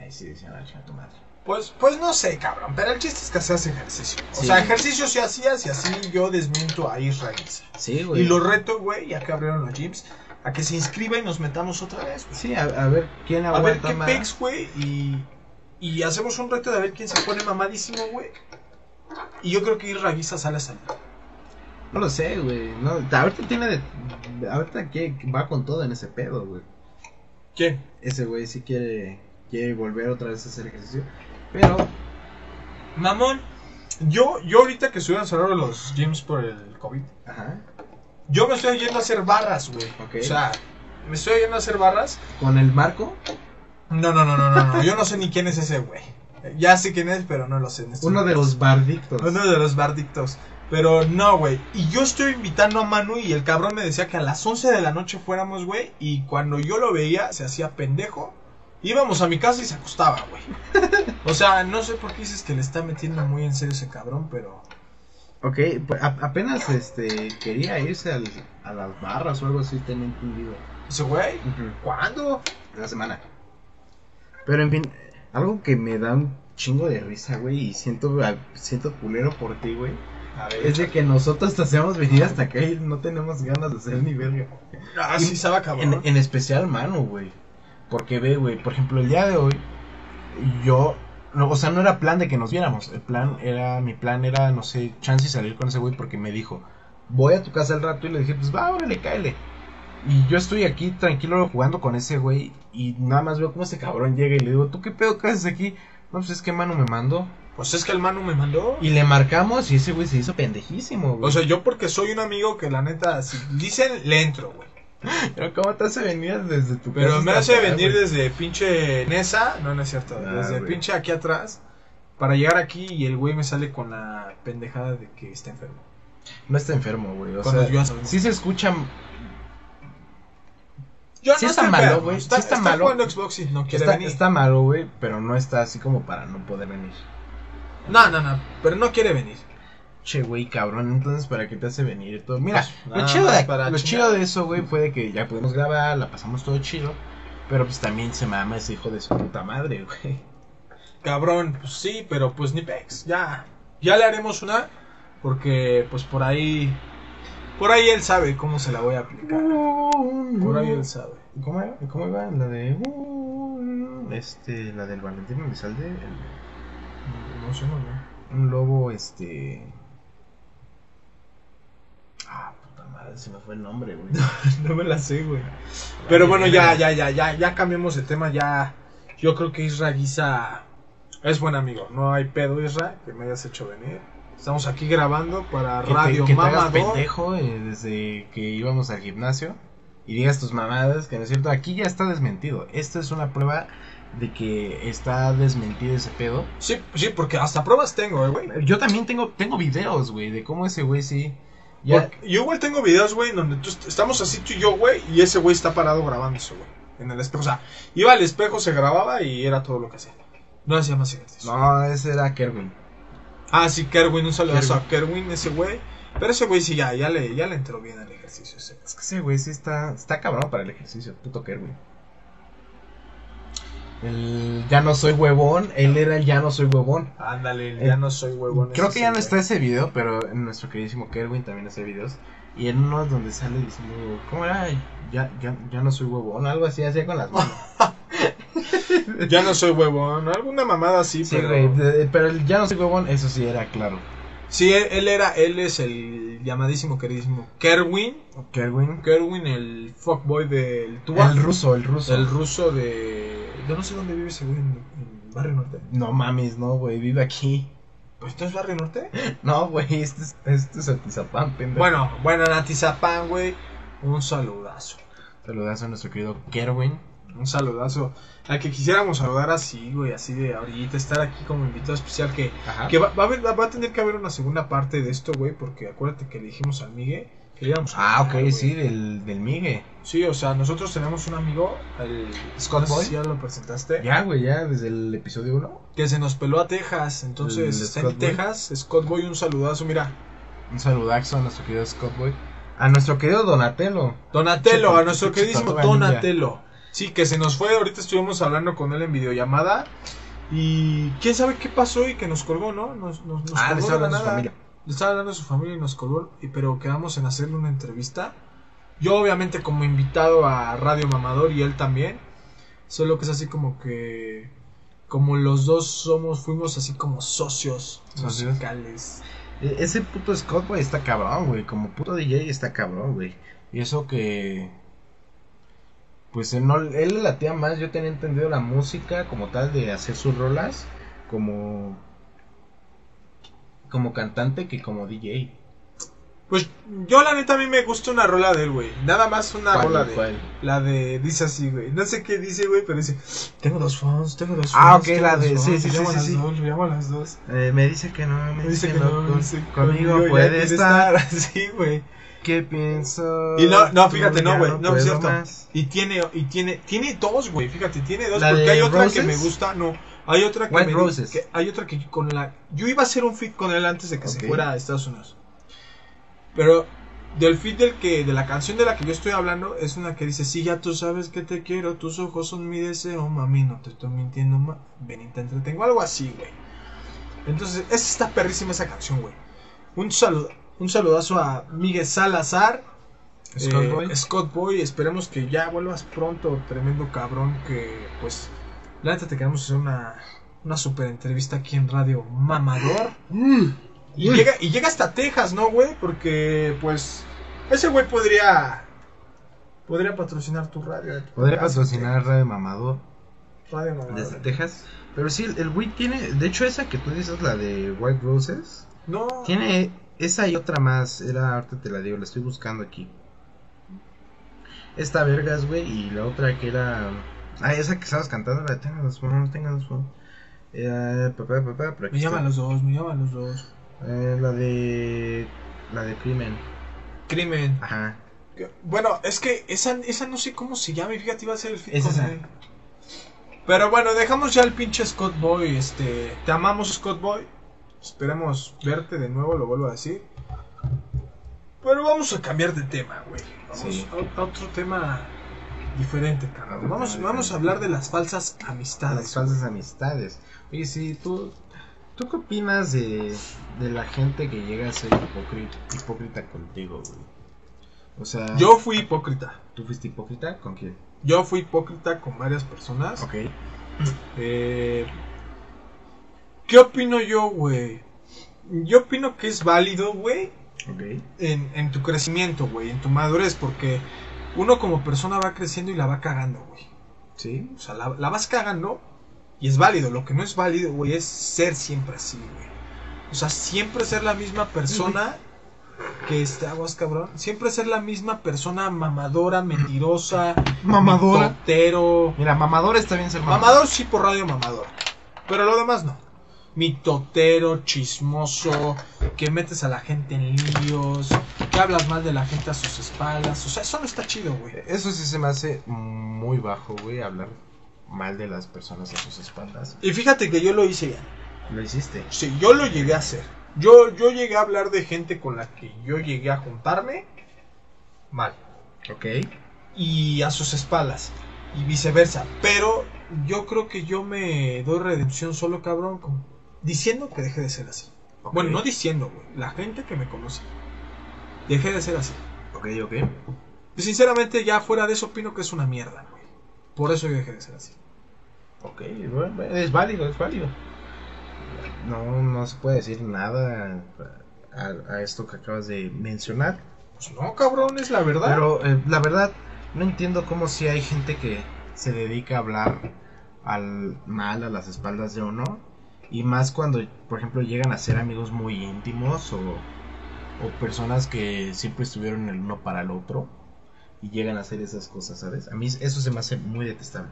[SPEAKER 1] Ahí sí decía, "Ah, tu madre.
[SPEAKER 3] Pues, pues no sé, cabrón, pero el chiste es que hacías ejercicio. O
[SPEAKER 1] Sí.
[SPEAKER 3] sea, ejercicio sí hacías y así yo desmiento a Israel.
[SPEAKER 1] Sí, güey.
[SPEAKER 3] Y lo reto, güey, ya que abrieron los gyms, a que se inscriba y nos metamos otra vez, güey.
[SPEAKER 1] Sí, a, a ver quién
[SPEAKER 3] A ver
[SPEAKER 1] aguanta
[SPEAKER 3] qué
[SPEAKER 1] más.
[SPEAKER 3] pex, güey, y, y hacemos un reto de ver quién se pone mamadísimo, güey. Y yo creo que Isra Guisa sale a salir.
[SPEAKER 1] No lo sé, güey. No, ahorita tiene de. Ahorita que va con todo en ese pedo, güey.
[SPEAKER 3] ¿Quién?
[SPEAKER 1] Ese güey sí quiere, quiere volver otra vez a hacer ejercicio. Pero,
[SPEAKER 3] Mamón. Yo, yo ahorita que estuvieron cerrados los gyms por el COVID,
[SPEAKER 1] ajá.
[SPEAKER 3] yo me estoy yendo a hacer barras, güey. O sea, me estoy yendo a hacer barras.
[SPEAKER 1] Con el marco,
[SPEAKER 3] No, no, no, no, no, no. Yo no sé ni quién es ese güey. Ya sé quién es, pero no lo sé. estos
[SPEAKER 1] uno de los bardictos.
[SPEAKER 3] Uno de los bardictos. Pero no, güey. Y yo estoy invitando a Manu y el cabrón me decía que a las 11 de la noche fuéramos, güey. Y cuando yo lo veía, se hacía pendejo. Íbamos a mi casa y se acostaba, güey. O sea, no sé por qué dices que le está metiendo muy en serio ese cabrón, pero...
[SPEAKER 1] Ok, pues, a- apenas este quería irse al- a las barras o algo así, tenía entendido.
[SPEAKER 3] Ese güey, ¿cuándo?
[SPEAKER 1] La semana. Pero en fin, algo que me da un chingo de risa, güey, y siento, siento culero por ti, güey.
[SPEAKER 3] Ver,
[SPEAKER 1] Es de que nosotros te hacemos venir hasta acá y no tenemos ganas de hacer ni verga.
[SPEAKER 3] Ah, sí, estaba cabrón.
[SPEAKER 1] En, en especial mano, güey. Porque ve, güey, por ejemplo, el día de hoy, yo, no, o sea, no era plan de que nos viéramos. El plan era, mi plan era, no sé, chance y salir con ese güey porque me dijo, voy a tu casa al rato y le dije, pues va, órale, cáele. Y yo estoy aquí tranquilo jugando con ese güey y nada más veo cómo ese cabrón llega y le digo, ¿tú qué pedo que haces aquí? No, pues es que mano me mandó.
[SPEAKER 3] Pues es que el Manu me mandó.
[SPEAKER 1] Y le marcamos y ese güey se hizo pendejísimo, güey.
[SPEAKER 3] O sea, yo porque soy un amigo que la neta, si dicen, le entro, güey.
[SPEAKER 1] Pero ¿cómo te hace venir desde tu
[SPEAKER 3] Pero me hace
[SPEAKER 1] acá,
[SPEAKER 3] venir
[SPEAKER 1] güey?
[SPEAKER 3] desde pinche Nesa, no, no es cierto,
[SPEAKER 1] Ah,
[SPEAKER 3] desde
[SPEAKER 1] güey.
[SPEAKER 3] pinche aquí atrás, para llegar aquí y el güey me sale con la pendejada de que está enfermo.
[SPEAKER 1] No está enfermo, güey. O
[SPEAKER 3] Cuando
[SPEAKER 1] sea,
[SPEAKER 3] yo
[SPEAKER 1] sí se escucha.
[SPEAKER 3] Yo
[SPEAKER 1] Sí está malo, güey,
[SPEAKER 3] Está,
[SPEAKER 1] sí está
[SPEAKER 3] está
[SPEAKER 1] malo.
[SPEAKER 3] jugando Xbox y no quiere
[SPEAKER 1] Está,
[SPEAKER 3] venir.
[SPEAKER 1] está malo, güey, pero no está así como para no poder venir.
[SPEAKER 3] No, no, no, pero no quiere venir.
[SPEAKER 1] Che, güey, cabrón, entonces para qué te hace venir todo. Mira,
[SPEAKER 3] Pues,
[SPEAKER 1] lo, chido de,
[SPEAKER 3] para
[SPEAKER 1] lo
[SPEAKER 3] chingar.
[SPEAKER 1] chido de eso, güey, fue de que ya pudimos grabar, la pasamos todo chido. Pero pues también se mama ese hijo de su puta madre, güey.
[SPEAKER 3] Cabrón, pues sí, pero pues ni pex, ya. Ya le haremos una, porque pues por ahí... Por ahí él sabe cómo se la voy a aplicar. Por ahí él sabe.
[SPEAKER 1] ¿Cómo era? ¿Cómo iba? La de. este, la del Valentín Elizalde. el-
[SPEAKER 3] No sé, no, no.
[SPEAKER 1] Un lobo, este. Ah, madre, se me fue el nombre, güey.
[SPEAKER 3] No me la sé, güey. Pero bueno, ya, ya, ya, ya, ya cambiamos de tema, ya. Yo creo que Isra Guisa es buen amigo. No hay pedo, Isra, que me hayas hecho venir. Estamos aquí grabando para
[SPEAKER 1] Que te-
[SPEAKER 3] Radio
[SPEAKER 1] que te, hagas
[SPEAKER 3] Mamador.
[SPEAKER 1] pendejo eh, desde que íbamos al gimnasio y digas tus mamadas, que no es cierto. Aquí ya está desmentido. Esto es una prueba de que está desmentido ese pedo.
[SPEAKER 3] Sí, sí, porque hasta pruebas tengo, eh, güey.
[SPEAKER 1] Yo también tengo, tengo videos, güey, de cómo ese güey sí. Ya,
[SPEAKER 3] Yo igual tengo videos, güey, donde tú est- estamos así tú y yo, güey, y ese güey está parado grabando eso, güey. En el espejo. O sea, iba al espejo, se grababa y era todo lo que hacía. No hacía más ejercicio.
[SPEAKER 1] No, ese era Kerwin.
[SPEAKER 3] Ah, sí, Kerwin, un saludo
[SPEAKER 1] Kerwin.
[SPEAKER 3] a Kerwin, ese güey. Pero ese güey sí ya, ya le, ya le entró bien al ejercicio ese.
[SPEAKER 1] Es que ese güey sí está, está cabrón para el ejercicio, puto Kerwin. El ya no soy huevón, él era el ya no soy huevón.
[SPEAKER 3] Ándale,
[SPEAKER 1] Eh,
[SPEAKER 3] ya no soy huevón.
[SPEAKER 1] Creo que ya no está ese video, pero en nuestro queridísimo Kerwin también hace videos. Y en uno donde sale diciendo, ¿cómo era? Ya, ya, ya no soy huevón, algo así, hacía con las manos.
[SPEAKER 3] Ya no soy huevón, alguna mamada así,
[SPEAKER 1] Sí,
[SPEAKER 3] pero...
[SPEAKER 1] pero el ya no soy huevón, eso sí era claro.
[SPEAKER 3] Sí, él, él era, él es el llamadísimo, queridísimo Kerwin.
[SPEAKER 1] Kerwin.
[SPEAKER 3] Kerwin, el fuckboy del Tua.
[SPEAKER 1] El ruso, el ruso.
[SPEAKER 3] El ruso de... Yo no sé dónde vive ese güey, en, en Barrio Norte.
[SPEAKER 1] No mames, no, güey, vive aquí.
[SPEAKER 3] ¿Pues esto es Barrio Norte?
[SPEAKER 1] No, güey, este es, este es Atizapán, pendejo.
[SPEAKER 3] Bueno, bueno, Natizapán, güey, un saludazo.
[SPEAKER 1] Saludas a nuestro querido Kerwin.
[SPEAKER 3] Un saludazo. Al que quisiéramos saludar así, güey, así de ahorita, estar aquí como invitado especial que... Que va, va a haber- va a tener que haber una segunda parte de esto, güey, porque acuérdate que le dijimos al Migue que íbamos a
[SPEAKER 1] Ah, ok,
[SPEAKER 3] güey.
[SPEAKER 1] sí, del, del Migue.
[SPEAKER 3] Sí, o sea, nosotros tenemos un amigo, el
[SPEAKER 1] Scott
[SPEAKER 3] no sé
[SPEAKER 1] Boy.
[SPEAKER 3] si ya lo presentaste,
[SPEAKER 1] Ya, güey, ya desde el episodio 1.
[SPEAKER 3] que se nos peló a Texas, entonces está
[SPEAKER 1] Scott
[SPEAKER 3] en
[SPEAKER 1] Boy.
[SPEAKER 3] Texas, Scott Boy, un saludazo, mira,
[SPEAKER 1] Un saludazo a nuestro querido Scott Boy. A nuestro querido Donatello.
[SPEAKER 3] Donatello, a nuestro queridísimo. Donatello. Sí, que se nos fue, ahorita estuvimos hablando con él en videollamada y quién sabe qué pasó y que nos colgó, ¿no? Nos, nos, nos
[SPEAKER 1] Ah,
[SPEAKER 3] colgó
[SPEAKER 1] le estaba
[SPEAKER 3] la
[SPEAKER 1] hablando a su familia.
[SPEAKER 3] Le estaba hablando a su familia y nos colgó, y- pero quedamos en hacerle una entrevista. Yo obviamente como invitado a Radio Mamador y él también. Solo que es así como que... Como los dos somos, fuimos así como socios
[SPEAKER 1] Socios.
[SPEAKER 3] musicales.
[SPEAKER 1] E- Ese puto Scott, güey, está cabrón, güey. Como puto DJ está cabrón, güey. Y eso que... Pues él, no, él le latía más, yo tenía entendido la música como tal de hacer sus rolas como... Como cantante que como DJ.
[SPEAKER 3] Pues yo la neta a mí me gusta una rola de él, güey. Nada más una
[SPEAKER 1] ¿Cuál,
[SPEAKER 3] rola de
[SPEAKER 1] cuál?
[SPEAKER 3] La de... Dice así, güey. No sé qué dice, güey, pero dice... Tengo dos fans, tengo dos
[SPEAKER 1] Ah,
[SPEAKER 3] fans.
[SPEAKER 1] ok, la de- sí, sí, sí,
[SPEAKER 3] llamo
[SPEAKER 1] sí,
[SPEAKER 3] las
[SPEAKER 1] sí.
[SPEAKER 3] dos, llamo a las dos.
[SPEAKER 1] Eh, me dice que no, me
[SPEAKER 3] Me dice que
[SPEAKER 1] no, con-
[SPEAKER 3] dice,
[SPEAKER 1] conmigo
[SPEAKER 3] ya
[SPEAKER 1] puede estar.
[SPEAKER 3] Sí, güey.
[SPEAKER 1] ¿Qué pienso?
[SPEAKER 3] Y no, no, fíjate, no, güey, no, es cierto.
[SPEAKER 1] más.
[SPEAKER 3] Y tiene, y tiene, tiene dos, güey, fíjate, tiene dos,
[SPEAKER 1] ¿La
[SPEAKER 3] porque hay otra
[SPEAKER 1] Roses?
[SPEAKER 3] que me gusta, no, hay otra que
[SPEAKER 1] White
[SPEAKER 3] me
[SPEAKER 1] Roses.
[SPEAKER 3] que- hay otra que con la, yo iba a hacer un fit con él antes de que se fuera a Estados Unidos, pero del fit del que, de la canción de la que yo estoy hablando, es una que dice, sí, ya tú sabes que te quiero, tus ojos son mi deseo, mami, no te estoy mintiendo, ma, ven y te entretengo, algo así, güey, entonces, esa está perrísima esa canción, güey, un saludo, un saludazo a Miguel Salazar,
[SPEAKER 1] Scott
[SPEAKER 3] eh,
[SPEAKER 1] Boy.
[SPEAKER 3] Scott Boy, esperemos que ya vuelvas pronto, tremendo cabrón, que pues la neta te queremos hacer una, una super entrevista aquí en Radio Mamador. Y
[SPEAKER 1] Uy.
[SPEAKER 3] llega, y llega hasta Texas, ¿no, güey? Porque pues ese güey podría podría patrocinar tu radio. tu
[SPEAKER 1] Podría
[SPEAKER 3] casa,
[SPEAKER 1] patrocinar Radio Mamador
[SPEAKER 3] Radio Mamador.
[SPEAKER 1] desde Texas. Pero sí, el güey tiene. De hecho, esa que tú dices, la de White Roses.
[SPEAKER 3] No,
[SPEAKER 1] Tiene esa y otra más. Era, ahorita te la digo, la estoy buscando aquí. Esta vergas, güey. Y la otra que era. Ah, esa que estabas cantando, la de tenga dos manos, tenga dos manos. Era. Papá, papá, pero aquí
[SPEAKER 3] me
[SPEAKER 1] está.
[SPEAKER 3] llaman los dos, me llaman los dos.
[SPEAKER 1] Eh, la de. La de crimen.
[SPEAKER 3] Crimen.
[SPEAKER 1] Ajá.
[SPEAKER 3] Bueno, es que esa, esa no sé cómo se llama, y fíjate, iba a ser el fit
[SPEAKER 1] Es
[SPEAKER 3] él. Pero bueno, dejamos ya el pinche Scott Boy, este, te amamos Scott Boy, Esperemos verte de nuevo, lo vuelvo a decir. Pero vamos a cambiar de tema, güey. Vamos
[SPEAKER 1] Sí.
[SPEAKER 3] a, otro tema diferente, cabrón. Vamos, vamos a hablar de las falsas amistades.
[SPEAKER 1] las falsas amistades. Oye, sí, tú, ¿tú qué opinas de, de la gente que llega a ser hipócrita, hipócrita contigo, güey? O sea,
[SPEAKER 3] Yo fui hipócrita.
[SPEAKER 1] ¿tú fuiste hipócrita con quién?
[SPEAKER 3] Yo fui hipócrita con varias personas.
[SPEAKER 1] Ok.
[SPEAKER 3] Eh, ¿Qué opino yo, güey? Yo opino que es válido, güey,
[SPEAKER 1] Ok.
[SPEAKER 3] en, en tu crecimiento, güey, en tu madurez, porque uno como persona va creciendo y la va cagando, güey.
[SPEAKER 1] Sí.
[SPEAKER 3] O sea, la, la vas cagando y es válido. Lo que no es válido, güey, es ser siempre así, güey. O sea, siempre ser la misma persona que este aguas, cabrón. Siempre ser la misma persona mamadora, mentirosa,
[SPEAKER 1] Mamadora. Mira, mamador está bien ser mamador.
[SPEAKER 3] Mamador sí por radio mamador. Pero lo demás no. Mitotero, chismoso, que metes a la gente en líos, que hablas mal de la gente a sus espaldas. O sea, eso no está chido, güey.
[SPEAKER 1] Eso sí se me hace muy bajo, güey, hablar mal de las personas a sus espaldas.
[SPEAKER 3] Y fíjate que yo lo hice ya.
[SPEAKER 1] Lo hiciste.
[SPEAKER 3] Sí, yo lo llegué a hacer. Yo, yo llegué a hablar de gente con la que yo llegué a juntarme mal.
[SPEAKER 1] Ok.
[SPEAKER 3] Y a sus espaldas. Y viceversa. Pero yo creo que yo me doy redención solo, cabrón, con- diciendo que dejé de ser así. Bueno, no diciendo, güey. La gente que me conoce. Dejé de ser así.
[SPEAKER 1] Ok, ok.
[SPEAKER 3] Y sinceramente, ya fuera de eso, opino que es una mierda, güey. Por eso yo dejé de ser así.
[SPEAKER 1] Ok, bueno, es válido, es válido. No, no se puede decir nada a, a esto que acabas de mencionar.
[SPEAKER 3] Pues no, cabrón, es la verdad.
[SPEAKER 1] Pero eh, la verdad, no entiendo cómo si hay gente que se dedica a hablar al mal a las espaldas de uno. Y más cuando, por ejemplo, llegan a ser amigos muy íntimos o, o personas que siempre estuvieron el uno para el otro. Y llegan a hacer esas cosas, ¿sabes? A mí eso se me hace muy detestable.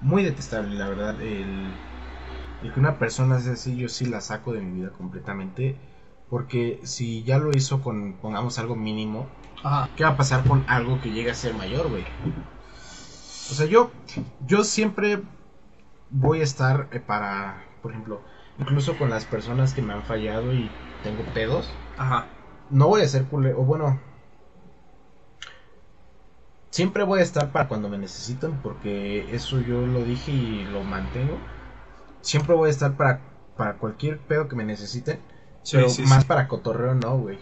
[SPEAKER 1] Muy detestable, la verdad. El, el que una persona sea así, yo sí la saco de mi vida completamente. Porque si ya lo hizo con, pongamos, algo mínimo,
[SPEAKER 3] Ajá.
[SPEAKER 1] ¿Qué va a pasar con algo que llegue a ser mayor, güey? O sea, yo, yo siempre voy a estar eh, para, por ejemplo, incluso con las personas que me han fallado y tengo pedos,
[SPEAKER 3] Ajá.
[SPEAKER 1] no voy a ser culero, o bueno, siempre voy a estar para cuando me necesiten, porque eso yo lo dije y lo mantengo. Siempre voy a estar para, para cualquier pedo que me necesiten,
[SPEAKER 3] Sí,
[SPEAKER 1] pero
[SPEAKER 3] sí,
[SPEAKER 1] más
[SPEAKER 3] sí.
[SPEAKER 1] para cotorreo no, güey.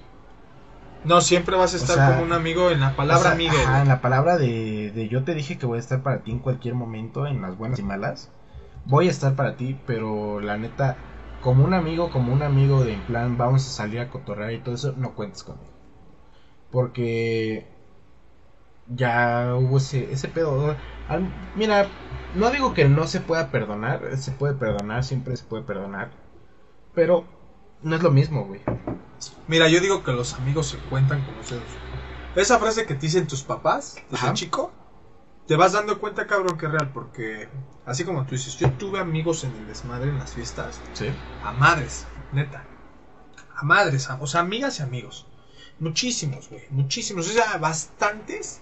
[SPEAKER 3] No, siempre vas a
[SPEAKER 1] O
[SPEAKER 3] estar
[SPEAKER 1] sea,
[SPEAKER 3] como un amigo en la palabra
[SPEAKER 1] O sea,
[SPEAKER 3] amigo.
[SPEAKER 1] ajá, en la palabra de, de yo te dije que voy a estar para ti en cualquier momento, en las buenas y malas. Voy a estar para ti, pero la neta, como un amigo, como un amigo de en plan, vamos a salir a cotorrear y todo eso, no cuentes conmigo. Porque ya hubo ese, ese pedo. Al- mira, no digo que no se pueda perdonar, se puede perdonar, siempre se puede perdonar. Pero no es lo mismo, güey.
[SPEAKER 3] Mira, yo digo que los amigos se cuentan con los dedos. Esa frase que te dicen tus papás desde
[SPEAKER 1] Ajá.
[SPEAKER 3] chico, te vas dando cuenta, cabrón, que es real. Porque, así como tú dices, yo tuve amigos en el desmadre, en las fiestas,
[SPEAKER 1] Sí.
[SPEAKER 3] a madres, neta. A madres, a- o sea, amigas y amigos. Muchísimos, güey, muchísimos. O sea, bastantes.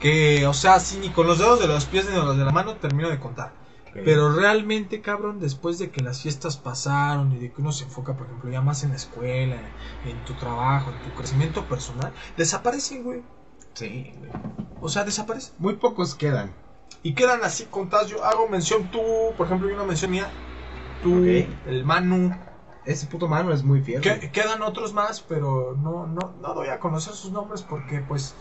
[SPEAKER 3] Que, o sea, sí, ni con los dedos de los pies ni con los de la mano termino de contar. Pero realmente, cabrón, después de que las fiestas pasaron y de que uno se enfoca, por ejemplo, ya más en la escuela, en tu trabajo, en tu crecimiento personal, desaparecen, güey.
[SPEAKER 1] Sí, güey.
[SPEAKER 3] O sea, desaparecen.
[SPEAKER 1] Muy pocos quedan.
[SPEAKER 3] Y quedan así contados. Yo hago mención tú, por ejemplo, yo una mención mía. Tú,
[SPEAKER 1] Ok.
[SPEAKER 3] el Manu.
[SPEAKER 1] Ese puto mano es muy fiel.
[SPEAKER 3] Que-
[SPEAKER 1] güey.
[SPEAKER 3] quedan otros más, pero no, no, no doy a conocer sus nombres porque, pues,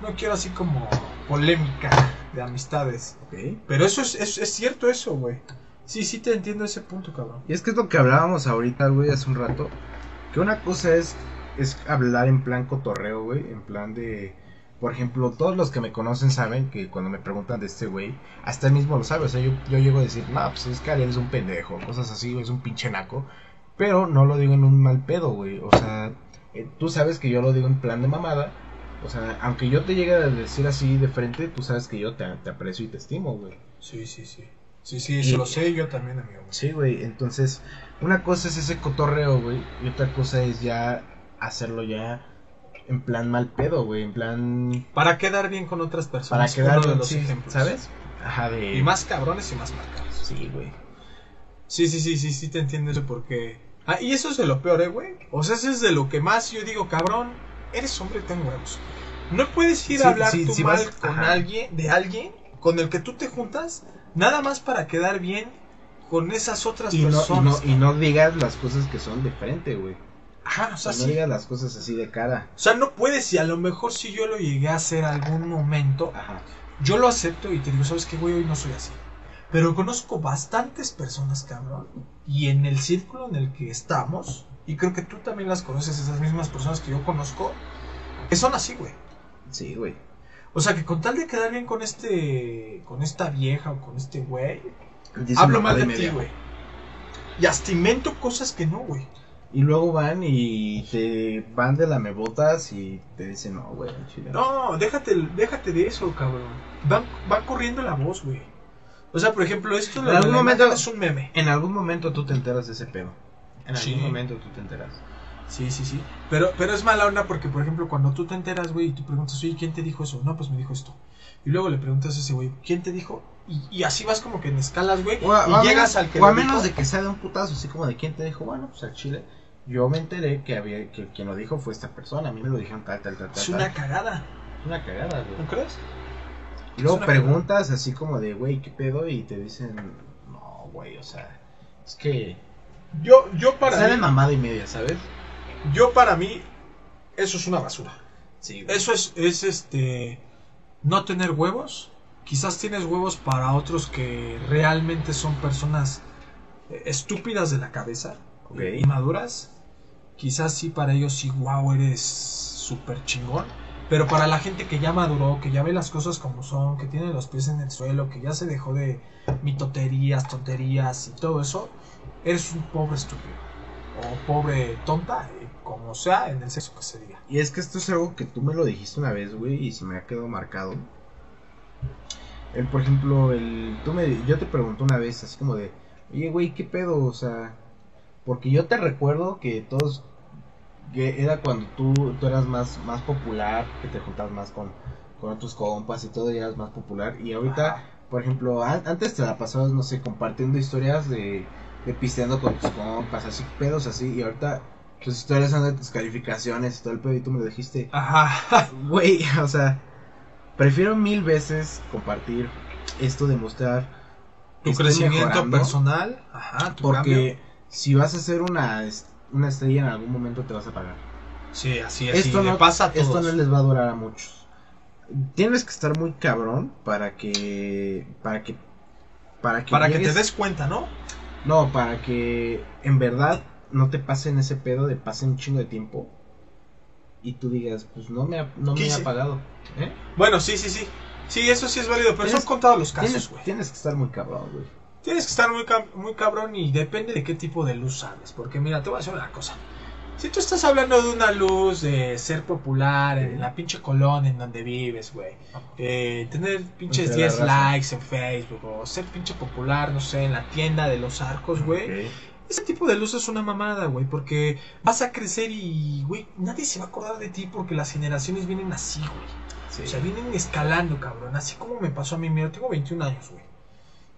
[SPEAKER 3] no quiero así como polémica de amistades.
[SPEAKER 1] Ok.
[SPEAKER 3] Pero eso es, es, es cierto, eso, güey. Sí, sí te entiendo ese punto, cabrón.
[SPEAKER 1] Y es que es lo que hablábamos ahorita, güey, hace un rato. Que una cosa es, es hablar en plan cotorreo, güey. En plan de. Por ejemplo, todos los que me conocen saben que cuando me preguntan de este güey, hasta él mismo lo sabe. O sea, yo, yo llego a decir, no, pues es que Ariel es un pendejo, cosas así, es un pinche naco. Pero no lo digo en un mal pedo, güey. O sea, eh, tú sabes que yo lo digo en plan de mamada. O sea, aunque yo te llegue a decir así de frente, tú sabes que yo te, te aprecio y te estimo, güey.
[SPEAKER 3] Sí, sí, sí. Sí, sí,
[SPEAKER 1] Y-
[SPEAKER 3] lo sé yo también, amigo.
[SPEAKER 1] Sí, güey, entonces, una cosa es ese cotorreo, güey, y otra cosa es ya hacerlo ya en plan mal pedo, güey, en plan
[SPEAKER 3] Para quedar bien con otras
[SPEAKER 1] para
[SPEAKER 3] personas.
[SPEAKER 1] quedar
[SPEAKER 3] uno de
[SPEAKER 1] bien,
[SPEAKER 3] los
[SPEAKER 1] sí,
[SPEAKER 3] ejemplos.
[SPEAKER 1] ¿sabes? Ajá, de...
[SPEAKER 3] Y más cabrones y más marcados.
[SPEAKER 1] Sí, güey.
[SPEAKER 3] Sí, sí, sí, sí, sí te entiendo eso porque Ah, y eso es de lo peor, eh, güey. O sea, eso es de lo que más yo digo, cabrón, eres hombre, ten huevos. No puedes ir
[SPEAKER 4] Sí,
[SPEAKER 3] a hablar
[SPEAKER 4] sí,
[SPEAKER 3] tú mal
[SPEAKER 4] vas-
[SPEAKER 3] con
[SPEAKER 4] ajá.
[SPEAKER 3] alguien, de alguien con el que tú te juntas, nada más para quedar bien con esas otras
[SPEAKER 1] Y no, y,
[SPEAKER 3] personas.
[SPEAKER 1] no, y no digas las cosas que son de frente, güey.
[SPEAKER 3] Ajá, o
[SPEAKER 1] O
[SPEAKER 3] sea,
[SPEAKER 1] no
[SPEAKER 3] sí.
[SPEAKER 1] digas las cosas así de cara.
[SPEAKER 3] O sea, no puedes, y a lo mejor si yo lo llegué a hacer algún momento,
[SPEAKER 1] Ajá.
[SPEAKER 3] yo lo acepto y te digo, ¿sabes qué, güey? Hoy no soy así. Pero conozco bastantes personas, cabrón, y en el círculo en el que estamos, y creo que tú también las conoces, esas mismas personas que yo conozco, que son así, güey.
[SPEAKER 1] Sí, güey.
[SPEAKER 3] O sea, que con tal de quedar bien con este, con esta vieja o con este güey,
[SPEAKER 1] Dice
[SPEAKER 3] hablo mal de ti, güey. Y hasta invento cosas que no, güey.
[SPEAKER 1] Y luego van y te van de la mebotas y te dicen, no, güey, al chile.
[SPEAKER 3] No, déjate, déjate de eso, cabrón. Van, va corriendo la voz, güey. O sea, por ejemplo, esto
[SPEAKER 1] En algún momento-
[SPEAKER 3] es un meme.
[SPEAKER 1] En algún momento tú te enteras de ese pedo. En
[SPEAKER 3] Sí.
[SPEAKER 1] algún momento tú te enteras.
[SPEAKER 3] Sí, sí, sí. Pero, pero es mala onda porque, por ejemplo, cuando tú te enteras, güey, y tú preguntas, oye, ¿quién te dijo eso? No, pues me dijo esto. Y luego le preguntas a ese güey, ¿quién te dijo? Y, y así vas como que en escalas, güey.
[SPEAKER 1] O a,
[SPEAKER 3] y llegas
[SPEAKER 1] menos,
[SPEAKER 3] al que
[SPEAKER 1] o a menos
[SPEAKER 3] dijo.
[SPEAKER 1] de que sea de un putazo, así como de quién te dijo, bueno, pues al chile. Yo me enteré que había que quien lo dijo fue esta persona. A mí me lo dijeron tal, tal, tal, tal.
[SPEAKER 3] Es
[SPEAKER 1] tal.
[SPEAKER 3] una cagada,
[SPEAKER 1] una cagada,
[SPEAKER 3] ¿no
[SPEAKER 1] güey.
[SPEAKER 3] crees?
[SPEAKER 1] Y luego
[SPEAKER 3] es
[SPEAKER 1] preguntas así como de, güey, ¿qué pedo? Y te dicen, no, güey, o sea, es que
[SPEAKER 3] Yo, yo para
[SPEAKER 1] sale
[SPEAKER 3] mí,
[SPEAKER 1] mamada y media, ¿sabes?
[SPEAKER 3] yo para mí, eso es una basura.
[SPEAKER 1] Sí,
[SPEAKER 3] Eso es, es este, no tener huevos. Quizás tienes huevos para otros que realmente son personas eh, estúpidas de la cabeza,
[SPEAKER 1] Ok.
[SPEAKER 3] eh, inmaduras. Quizás sí para ellos sí, wow, eres súper chingón. Pero para la gente que ya maduró, que ya ve las cosas como son, que tiene los pies en el suelo, que ya se dejó de mitoterías, tonterías y todo eso, eres un pobre estúpido. O pobre tonta, eh, como sea, en el sexo que se diga.
[SPEAKER 1] Y es que esto es algo que tú me lo dijiste una vez, güey, y se me ha quedado marcado. El, por ejemplo, el, tú me, yo te pregunté una vez, así como de, oye, güey, ¿qué pedo? O sea, porque yo te recuerdo que todos, que era cuando tú, tú eras más, más popular, que te juntabas más con, con otros compas y todo, y eras más popular. Y ahorita,
[SPEAKER 3] Ajá.
[SPEAKER 1] por ejemplo, an- antes te la pasabas, no sé, compartiendo historias de, de pisteando con tus compas, así, pedos así, y ahorita tus historias son de tus calificaciones y todo el pedo, y tú me lo dijiste,
[SPEAKER 3] Ajá.
[SPEAKER 1] güey, o sea, prefiero mil veces compartir esto de mostrar
[SPEAKER 3] Tu crecimiento personal. Ajá, tu
[SPEAKER 1] porque si vas a ser una, una estrella en algún momento te vas a pagar.
[SPEAKER 3] Sí, así es.
[SPEAKER 1] Esto no,
[SPEAKER 3] pasa a
[SPEAKER 1] esto no les va a durar a muchos. Tienes que estar muy cabrón para que para que para que
[SPEAKER 3] Para que te des cuenta, ¿no?
[SPEAKER 1] no, para que en verdad no te pasen ese pedo de pase un chingo de tiempo y tú digas, pues no me ha, no
[SPEAKER 3] ¿Qué
[SPEAKER 1] me ha pagado. ¿eh?
[SPEAKER 3] Bueno, sí, sí, sí. Sí, eso sí es válido, pero
[SPEAKER 1] Tienes-
[SPEAKER 3] son contados los casos,
[SPEAKER 1] Tienes,
[SPEAKER 3] güey.
[SPEAKER 1] tienes que estar muy cabrón, güey.
[SPEAKER 3] Tienes que estar muy, muy cabrón y depende de qué tipo de luz sabes. Porque mira, te voy a decir una cosa. Si tú estás hablando de una luz de ser popular en la pinche colonia en donde vives, güey. eh, tener pinches
[SPEAKER 1] Entre la
[SPEAKER 3] 10
[SPEAKER 1] raza.
[SPEAKER 3] likes en Facebook o ser pinche popular, no sé, en la tienda de los arcos, güey. Ese tipo de luz es una mamada, güey, porque vas a crecer y, güey, nadie se va a acordar de ti porque las generaciones vienen así, güey.
[SPEAKER 1] Sí.
[SPEAKER 3] O sea, vienen escalando, cabrón. Así como me pasó a mí, mira, tengo 21 años, güey.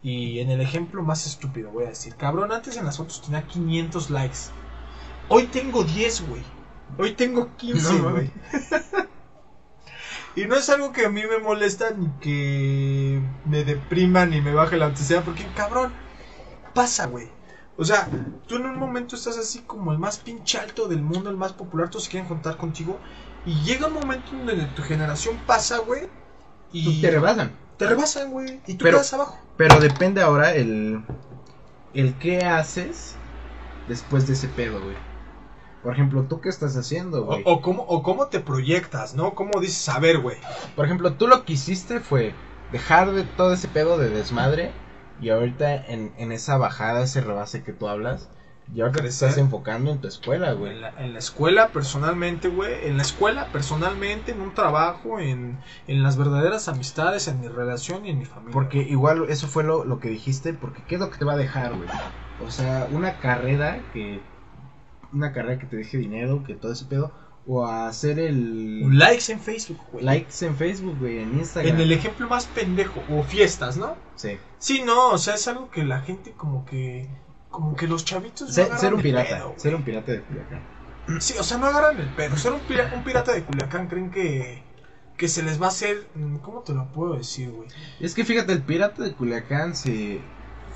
[SPEAKER 3] Y en el ejemplo más estúpido, voy a decir, cabrón, antes en las fotos tenía 500 likes. Hoy tengo 10, güey. Hoy tengo 15,
[SPEAKER 1] No,
[SPEAKER 3] güey. y no es algo que a mí me molesta ni que me deprima ni me baje la autoestima, porque, cabrón, pasa, güey. O sea, tú en un momento estás así como el más pinche alto del mundo, el más popular, todos se quieren juntar contigo. Y llega un momento en donde tu generación pasa, güey. Y
[SPEAKER 1] te rebasan.
[SPEAKER 3] Te rebasan, güey. Y tú
[SPEAKER 1] Pero-
[SPEAKER 3] quedas abajo.
[SPEAKER 1] Pero depende ahora el el qué haces después de ese pedo, güey. Por ejemplo, ¿tú qué estás haciendo,
[SPEAKER 3] O,
[SPEAKER 1] güey?
[SPEAKER 3] o cómo, o cómo te proyectas, ¿no? ¿Cómo dices, a ver, güey?
[SPEAKER 1] Por ejemplo, tú lo que hiciste fue dejar de todo ese pedo de desmadre y ahorita en, en esa bajada, ese rebase que tú hablas, y ahorita te estás enfocando en tu escuela, güey.
[SPEAKER 3] En la, en la escuela, personalmente, güey. En la escuela, personalmente, en un trabajo, en, en las verdaderas amistades, en mi relación y en mi familia.
[SPEAKER 1] Porque igual eso fue lo, lo que dijiste, porque ¿qué es lo que te va a dejar, güey? O sea, una carrera que... Una carrera que te deje dinero, que todo ese pedo, o a hacer el...
[SPEAKER 3] Likes en Facebook, güey.
[SPEAKER 1] likes en Facebook, güey, en Instagram.
[SPEAKER 3] En el ejemplo más pendejo. O fiestas, ¿no?
[SPEAKER 1] Sí.
[SPEAKER 3] Sí, no, o sea, es algo que la gente como que... como que los chavitos no
[SPEAKER 1] Ser, un pirata,
[SPEAKER 3] pedo,
[SPEAKER 1] ser un pirata de Culiacán.
[SPEAKER 3] Sí, o sea, no agarran el pedo. Ser un, pira- un pirata de Culiacán creen que, que se les va a hacer. ¿Cómo te lo puedo decir, güey?
[SPEAKER 1] Es que fíjate, el pirata de Culiacán se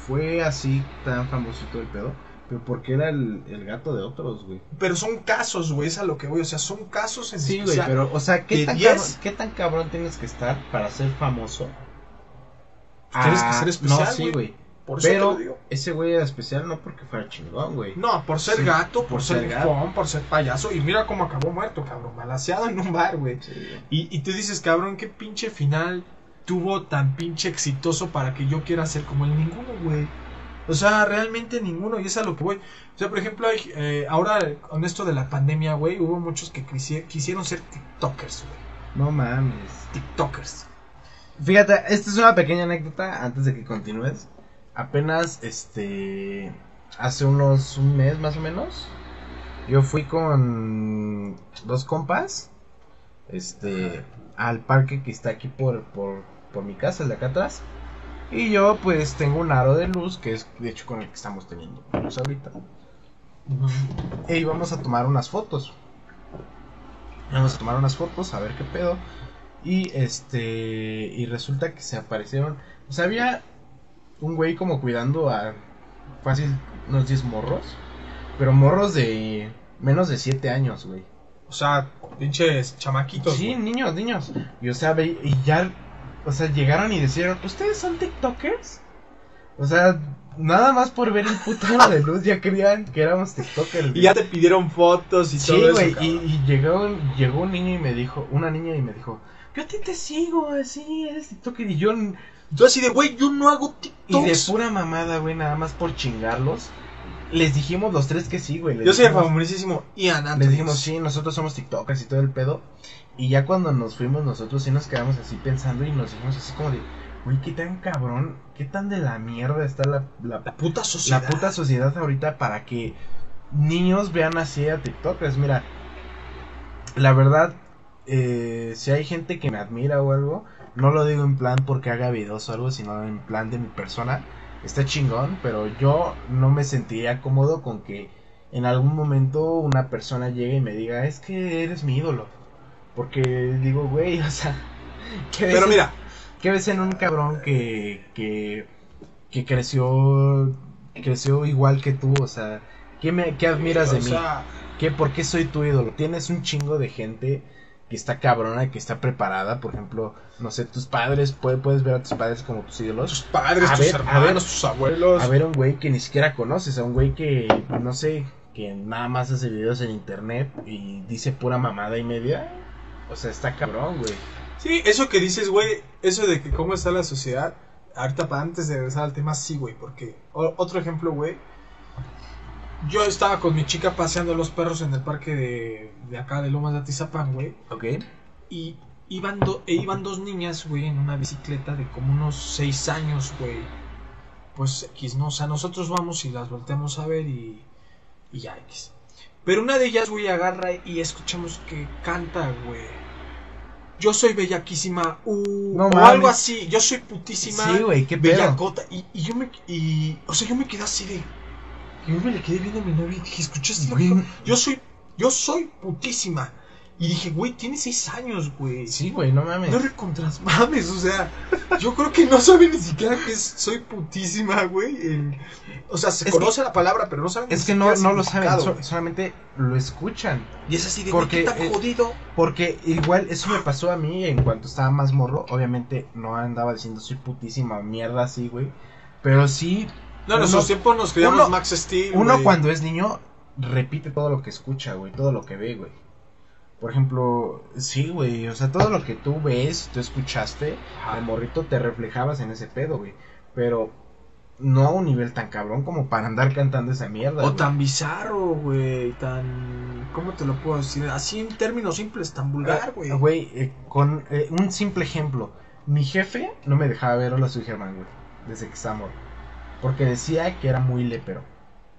[SPEAKER 1] fue así tan famosito el pedo, pero porque era el, el gato de otros, güey.
[SPEAKER 3] Pero son casos, güey, es a lo que voy. O sea, son casos en
[SPEAKER 1] Sí, güey, pero, o sea, ¿qué tan,
[SPEAKER 3] 10?
[SPEAKER 1] cabrón, ¿qué tan cabrón tienes que estar para ser famoso?
[SPEAKER 3] Tienes que
[SPEAKER 1] Ah,
[SPEAKER 3] ser especial,
[SPEAKER 1] No, sí,
[SPEAKER 3] güey. Por eso te
[SPEAKER 1] Pero
[SPEAKER 3] lo digo.
[SPEAKER 1] ese güey era especial no porque fuera chingón, güey.
[SPEAKER 3] No, por ser
[SPEAKER 1] Sí,
[SPEAKER 3] gato, por,
[SPEAKER 1] por
[SPEAKER 3] ser
[SPEAKER 1] ser
[SPEAKER 3] bufón, por ser payaso. Y mira cómo acabó muerto, cabrón. Balaseado en un bar, güey.
[SPEAKER 1] Sí.
[SPEAKER 3] Y, y te dices, cabrón, qué pinche final tuvo tan pinche exitoso para que yo quiera ser como él. Ninguno, güey. O sea, realmente ninguno. Y es a lo que voy. O sea, por ejemplo, hay, eh, ahora con esto de la pandemia, güey, hubo muchos que quisi- quisieron ser TikTokers, güey.
[SPEAKER 1] No mames.
[SPEAKER 3] TikTokers.
[SPEAKER 1] Fíjate, esta es una pequeña anécdota antes de que continúes. Apenas, este, hace unos un mes más o menos, yo fui con dos compas, este, al parque que está aquí por, por, por mi casa, el de acá atrás. Y yo pues tengo un aro de luz, que es de hecho con el que estamos teniendo luz ahorita. E íbamos a tomar unas fotos. Vamos a tomar unas fotos, a ver qué pedo. Y este. Y resulta que se aparecieron. O sea, había un güey como cuidando a fácil unos 10 morros. Pero morros de menos de 7 años, güey.
[SPEAKER 3] O sea, pinches chamaquitos.
[SPEAKER 1] Sí,
[SPEAKER 3] güey.
[SPEAKER 1] niños, niños. Y o sea, ve- y ya. O sea, llegaron y dijeron: ¿Ustedes son TikTokers? O sea, nada más por ver el puto aro de luz ya creían que éramos TikTokers.
[SPEAKER 3] Y
[SPEAKER 1] güey.
[SPEAKER 3] ya te pidieron fotos y
[SPEAKER 1] Sí,
[SPEAKER 3] todo
[SPEAKER 1] güey,
[SPEAKER 3] eso.
[SPEAKER 1] y,
[SPEAKER 3] cabrón.
[SPEAKER 1] y llegó, un- llegó un niño y me dijo, una niña y me dijo, yo a ti te sigo, así, eres TikToker, y yo, y
[SPEAKER 3] Tú así de, güey, yo no hago
[SPEAKER 1] de
[SPEAKER 3] TikToks.
[SPEAKER 1] pura mamada, güey, nada más por chingarlos, les dijimos los tres que sí, güey.
[SPEAKER 3] Yo soy el famosísimo Ian Anthony.
[SPEAKER 1] Les dijimos, sí, nosotros somos TikTokers y todo el pedo, y ya cuando nos fuimos nosotros sí nos quedamos así pensando y nos dijimos así como de, güey, qué tan cabrón, qué tan de la mierda está la, la
[SPEAKER 3] La puta sociedad.
[SPEAKER 1] la puta sociedad ahorita para que niños vean así a TikTokers. Mira, la verdad, eh, si hay gente que me admira o algo, no lo digo en plan porque haga videos o algo, sino en plan de mi persona. Está chingón, pero yo no me sentiría cómodo con que en algún momento una persona llegue y me diga, es que eres mi ídolo. Porque digo, güey, o sea, ¿qué ves
[SPEAKER 3] Pero
[SPEAKER 1] en-
[SPEAKER 3] mira,
[SPEAKER 1] ¿Qué ves en un cabrón que, que, que creció, creció igual que tú? O sea, ¿qué, me, qué admiras de
[SPEAKER 3] o
[SPEAKER 1] mí?
[SPEAKER 3] sea,
[SPEAKER 1] ¿Qué, ¿Por qué soy tu ídolo? Tienes un chingo de gente que está cabrona, que está preparada. Por ejemplo, no sé, tus padres, puede- puedes ver a tus padres como tus
[SPEAKER 3] tus
[SPEAKER 1] ídolos.
[SPEAKER 3] padres,
[SPEAKER 1] A
[SPEAKER 3] tus
[SPEAKER 1] ver,
[SPEAKER 3] hermanos,
[SPEAKER 1] ver.
[SPEAKER 3] tus abuelos.
[SPEAKER 1] A ver, a un güey que ni siquiera conoces, a un güey que, no sé, que nada más hace videos en internet y dice pura mamada y media. O sea, está cabrón, güey.
[SPEAKER 3] Sí, eso que dices, güey, eso de que cómo está la sociedad. Ahorita, para antes de regresar al tema, sí, güey, porque otro ejemplo, güey. Yo estaba con mi chica paseando los perros en el parque de, de acá de Lomas de Atizapán, güey.
[SPEAKER 1] Ok.
[SPEAKER 3] Y iban, do- e iban dos niñas, güey, en una bicicleta de como unos seis años, güey. Pues X, ¿no? O sea, nosotros vamos y las volteamos a ver y, y ya X. Pero una de ellas, güey, agarra y escuchamos que canta, güey. Yo soy bellaquísima, uh,
[SPEAKER 1] No
[SPEAKER 3] o
[SPEAKER 1] mames.
[SPEAKER 3] algo así. Yo soy putísima,
[SPEAKER 1] Sí, güey, qué pedo.
[SPEAKER 3] bellacota. Y, y yo me, y, o sea, yo me quedé así de, y yo me le quedé viendo a mi novia y dije, ¿escuchaste lo que? Yo soy, yo soy putísima. Y dije, güey, tiene seis años, güey.
[SPEAKER 1] Sí, güey, no mames.
[SPEAKER 3] No recontras mames, o sea, yo creo que no sabe ni siquiera que es, soy putísima, güey. el- o sea, se
[SPEAKER 1] Es
[SPEAKER 3] conoce la palabra, pero no saben
[SPEAKER 1] Es
[SPEAKER 3] ni
[SPEAKER 1] que no, no lo saben, so- solamente lo escuchan.
[SPEAKER 3] Y es así de,
[SPEAKER 1] porque,
[SPEAKER 3] ¿qué tan
[SPEAKER 1] eh,
[SPEAKER 3] jodido?
[SPEAKER 1] Porque igual eso me pasó a mí en cuanto estaba más morro. Obviamente no andaba diciendo soy putísima mierda así, güey. Pero sí,
[SPEAKER 3] No, en nuestros tiempos nos creíamos
[SPEAKER 1] uno-
[SPEAKER 3] Max Steel,
[SPEAKER 1] uno
[SPEAKER 3] güey.
[SPEAKER 1] cuando es niño repite todo lo que escucha, güey. Todo lo que ve, güey. Por ejemplo, sí, güey. O sea, todo lo que tú ves, tú escuchaste, de morrito te reflejabas en ese pedo, güey. Pero no a un nivel tan cabrón como para andar cantando esa mierda.
[SPEAKER 3] O
[SPEAKER 1] güey.
[SPEAKER 3] tan bizarro, güey, tan... ¿Cómo te lo puedo decir? Así en términos simples, tan vulgar, güey.
[SPEAKER 1] Ah, Güey, eh, con eh, un simple ejemplo. Mi jefe no me dejaba ver Hola Soy Germán, güey. Desde que estaba morro. Porque decía que era muy lépero.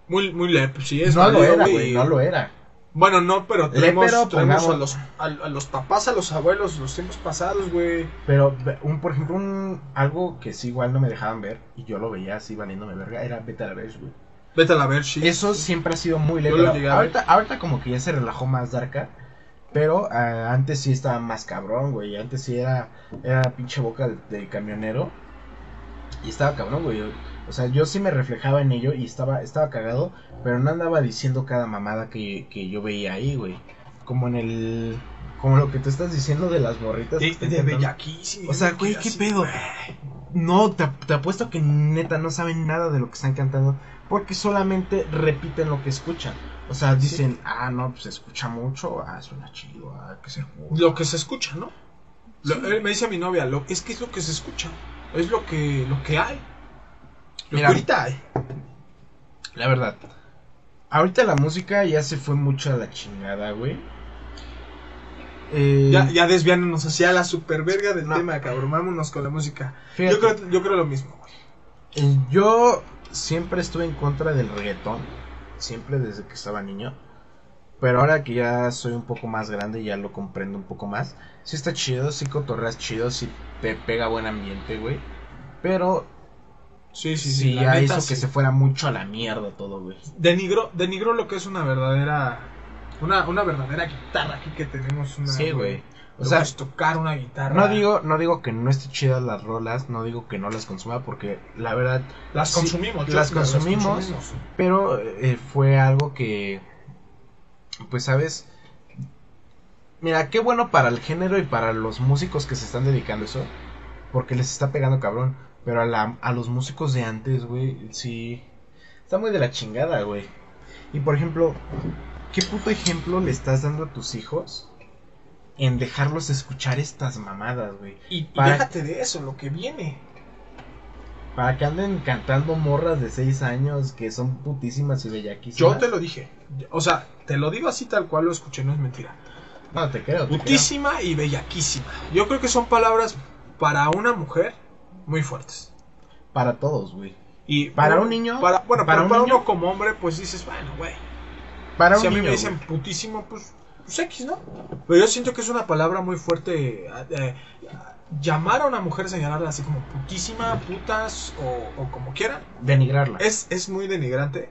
[SPEAKER 3] Muy, muy lep, sí, es
[SPEAKER 1] no lo era, güey, no lo era.
[SPEAKER 3] Bueno, no, pero tenemos,
[SPEAKER 1] Lépero,
[SPEAKER 3] tenemos a, los, a, a los papás, a los abuelos, los tiempos pasados, güey.
[SPEAKER 1] Pero, un, por ejemplo, un, algo que sí igual no me dejaban ver, y yo lo veía así valiéndome verga, era Beta la Verge, güey.
[SPEAKER 3] Vete a la ver, sí.
[SPEAKER 1] Eso siempre ha sido muy
[SPEAKER 3] ver.
[SPEAKER 1] Ahorita, ahorita como que ya se relajó más Darka. Pero ah, antes sí estaba más cabrón, güey. Antes sí era, era pinche boca de, de camionero. Y estaba cabrón, güey. O sea, yo sí me reflejaba en ello y estaba, estaba cagado. Pero no andaba diciendo cada mamada que, que yo veía ahí, güey. Como en el... Como lo que tú estás diciendo de las morritas.
[SPEAKER 3] De, bellaquísimo.
[SPEAKER 1] O sea, güey, qué pedo. No, te, te apuesto que neta no saben nada de lo que están cantando. Porque solamente repiten lo que escuchan. O sea, dicen, ah, no, pues se escucha mucho. Ah, suena chido. Ah, que se
[SPEAKER 3] Lo que se escucha, ¿no? Lo- él me dice a mi novia, lo, es que es lo que se escucha. Es lo que, lo que hay.
[SPEAKER 1] Mira.
[SPEAKER 3] ahorita hay.
[SPEAKER 1] La verdad. Ahorita la música ya se fue mucho a la chingada, güey. Eh,
[SPEAKER 3] Ya, ya desviándonos hacia la superverga del
[SPEAKER 1] No.
[SPEAKER 3] tema, cabrón. Vámonos con la música.
[SPEAKER 1] fíjate,
[SPEAKER 3] Yo creo, yo creo lo mismo, güey.
[SPEAKER 1] eh, yo siempre estuve en contra del reggaetón. Siempre desde que estaba niño. Pero ahora que ya soy un poco más grande, ya lo comprendo un poco más. Sí está chido, sí cotorreas chido, sí te pega buen ambiente, güey. Pero
[SPEAKER 3] Sí, sí,
[SPEAKER 1] sí,
[SPEAKER 3] sí. la
[SPEAKER 1] ya
[SPEAKER 3] neta,
[SPEAKER 1] hizo
[SPEAKER 3] sí.
[SPEAKER 1] que se fuera mucho a la mierda todo, güey.
[SPEAKER 3] Denigró, denigró lo que es una verdadera. Una, una verdadera guitarra aquí que tenemos. Una,
[SPEAKER 1] Sí, güey. O sea,
[SPEAKER 3] tocar una guitarra.
[SPEAKER 1] No digo, no digo que no esté chidas las rolas, no digo que no las consuma, porque la verdad,
[SPEAKER 3] Las
[SPEAKER 1] sí,
[SPEAKER 3] consumimos,
[SPEAKER 1] las consumimos. pero eh, fue algo que, pues sabes, mira, qué bueno para el género y para los músicos que se están dedicando a eso, porque les está pegando cabrón, pero a, la, a los músicos de antes, güey, sí, está muy de la chingada, güey. Y por ejemplo, ¿qué puto ejemplo le estás dando a tus hijos? En dejarlos escuchar estas mamadas, güey.
[SPEAKER 3] Y, y
[SPEAKER 1] Para-
[SPEAKER 3] déjate de eso, lo que viene.
[SPEAKER 1] Para que anden cantando morras de 6 años que son putísimas y bellaquísimas.
[SPEAKER 3] Yo te lo dije. O sea, te lo digo así tal cual lo escuché, no es mentira.
[SPEAKER 1] No, te creo. te
[SPEAKER 3] Putísima y bellaquísima. Yo creo que son palabras para una mujer muy fuertes.
[SPEAKER 1] Para todos, güey.
[SPEAKER 3] Y
[SPEAKER 1] Para un niño,
[SPEAKER 3] Para, bueno,
[SPEAKER 1] para un
[SPEAKER 3] para
[SPEAKER 1] niño-
[SPEAKER 3] uno como hombre, pues dices, bueno, güey.
[SPEAKER 1] Para
[SPEAKER 3] si
[SPEAKER 1] un
[SPEAKER 3] a mí
[SPEAKER 1] niño,
[SPEAKER 3] me dicen
[SPEAKER 1] güey.
[SPEAKER 3] putísimo, pues, pues X, ¿no? Pero yo siento que es una palabra muy fuerte. eh, eh, llamar a una mujer, señalarla así como putísima, putas o, o como quieran,
[SPEAKER 1] Denigrarla.
[SPEAKER 3] es, es muy denigrante.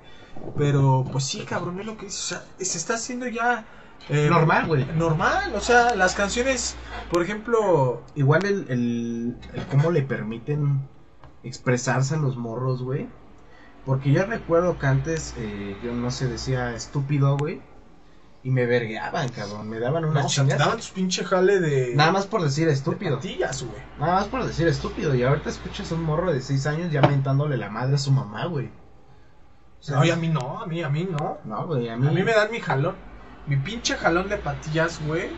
[SPEAKER 3] Pero, pues sí, cabrón, es lo que dices. O sea, se está haciendo ya. Eh,
[SPEAKER 1] Normal, güey.
[SPEAKER 3] Normal, o sea, las canciones, por ejemplo,
[SPEAKER 1] Igual el, el, el cómo le permiten expresarse a los morros, güey. Porque yo recuerdo que antes, eh, yo no sé, decía estúpido, güey. Y me vergueaban, cabrón. Me daban una
[SPEAKER 3] no, te
[SPEAKER 1] chingada.
[SPEAKER 3] daban tus pinche jale de.
[SPEAKER 1] Nada más por decir
[SPEAKER 3] de
[SPEAKER 1] estúpido.
[SPEAKER 3] patillas, güey.
[SPEAKER 1] Nada más por decir estúpido. Y ahorita escuchas a un morro de 6 años ya mentándole la madre a su mamá, güey. O sea,
[SPEAKER 3] No, y a mí no, a mí, a mí no.
[SPEAKER 1] No, güey, a
[SPEAKER 3] A
[SPEAKER 1] mí,
[SPEAKER 3] mí me dan mi jalón. Mi pinche jalón de patillas, güey.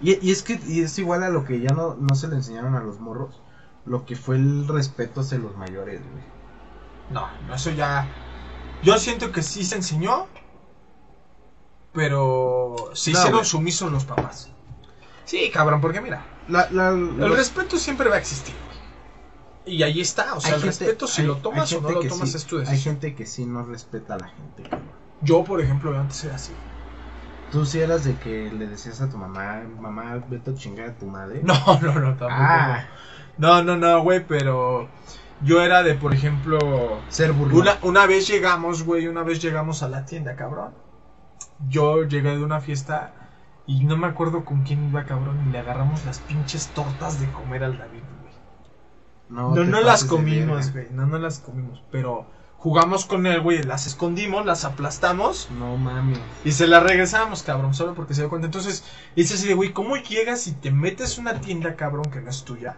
[SPEAKER 1] Y, y es que y es igual a lo que ya no, no se le enseñaron a los morros. Lo que fue el respeto hacia los mayores, güey.
[SPEAKER 3] No, no, eso ya. Yo siento que sí se enseñó. Pero se
[SPEAKER 1] No,
[SPEAKER 3] hicieron
[SPEAKER 1] güey.
[SPEAKER 3] sumisos los papás. Sí, cabrón, porque mira,
[SPEAKER 1] La, la-
[SPEAKER 3] el respeto siempre va a existir. Y ahí está, o sea,
[SPEAKER 1] hay
[SPEAKER 3] el
[SPEAKER 1] gente-
[SPEAKER 3] respeto si
[SPEAKER 1] hay-
[SPEAKER 3] lo
[SPEAKER 1] hay
[SPEAKER 3] tomas o no lo tomas
[SPEAKER 1] sí-
[SPEAKER 3] es tu
[SPEAKER 1] Hay
[SPEAKER 3] decisión.
[SPEAKER 1] gente que sí no respeta a la gente, cabrón.
[SPEAKER 3] Yo, por ejemplo, antes era así.
[SPEAKER 1] Tú sí eras de que le decías a tu mamá, mamá, vete a chingar a tu madre.
[SPEAKER 3] No, no, no, tampoco.
[SPEAKER 1] Ah,
[SPEAKER 3] No, no, no, güey, pero yo era de, por ejemplo,
[SPEAKER 1] ser burlón.
[SPEAKER 3] Una, una vez llegamos, güey, una vez llegamos a la tienda, cabrón. Yo llegué de una fiesta y no me acuerdo con quién iba, cabrón, y le agarramos las pinches tortas de comer al David, güey. No,
[SPEAKER 1] te
[SPEAKER 3] no las comimos, güey, no, no las comimos, pero jugamos con él, güey, las escondimos, las aplastamos
[SPEAKER 1] No mames.
[SPEAKER 3] y se las regresamos, cabrón, solo porque se dio cuenta. Entonces, dice así de, güey, ¿cómo llegas y te metes una tienda, cabrón, que no es tuya?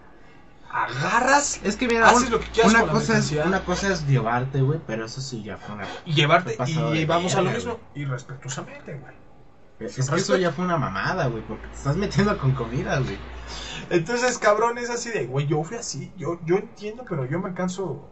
[SPEAKER 3] Agarras
[SPEAKER 1] Es que mira,
[SPEAKER 3] Haces
[SPEAKER 1] un-
[SPEAKER 3] lo que quieras
[SPEAKER 1] una,
[SPEAKER 3] con la
[SPEAKER 1] cosa es, una cosa es llevarte, güey, pero eso sí ya fue una...
[SPEAKER 3] y llevarte y vamos a lo mismo. Y respetuosamente, güey.
[SPEAKER 1] Es que eso ya fue una mamada, güey, porque te estás metiendo con comida, güey.
[SPEAKER 3] Entonces, cabrón, es así de, güey, yo fui así. Yo, yo entiendo, pero yo me alcanzo.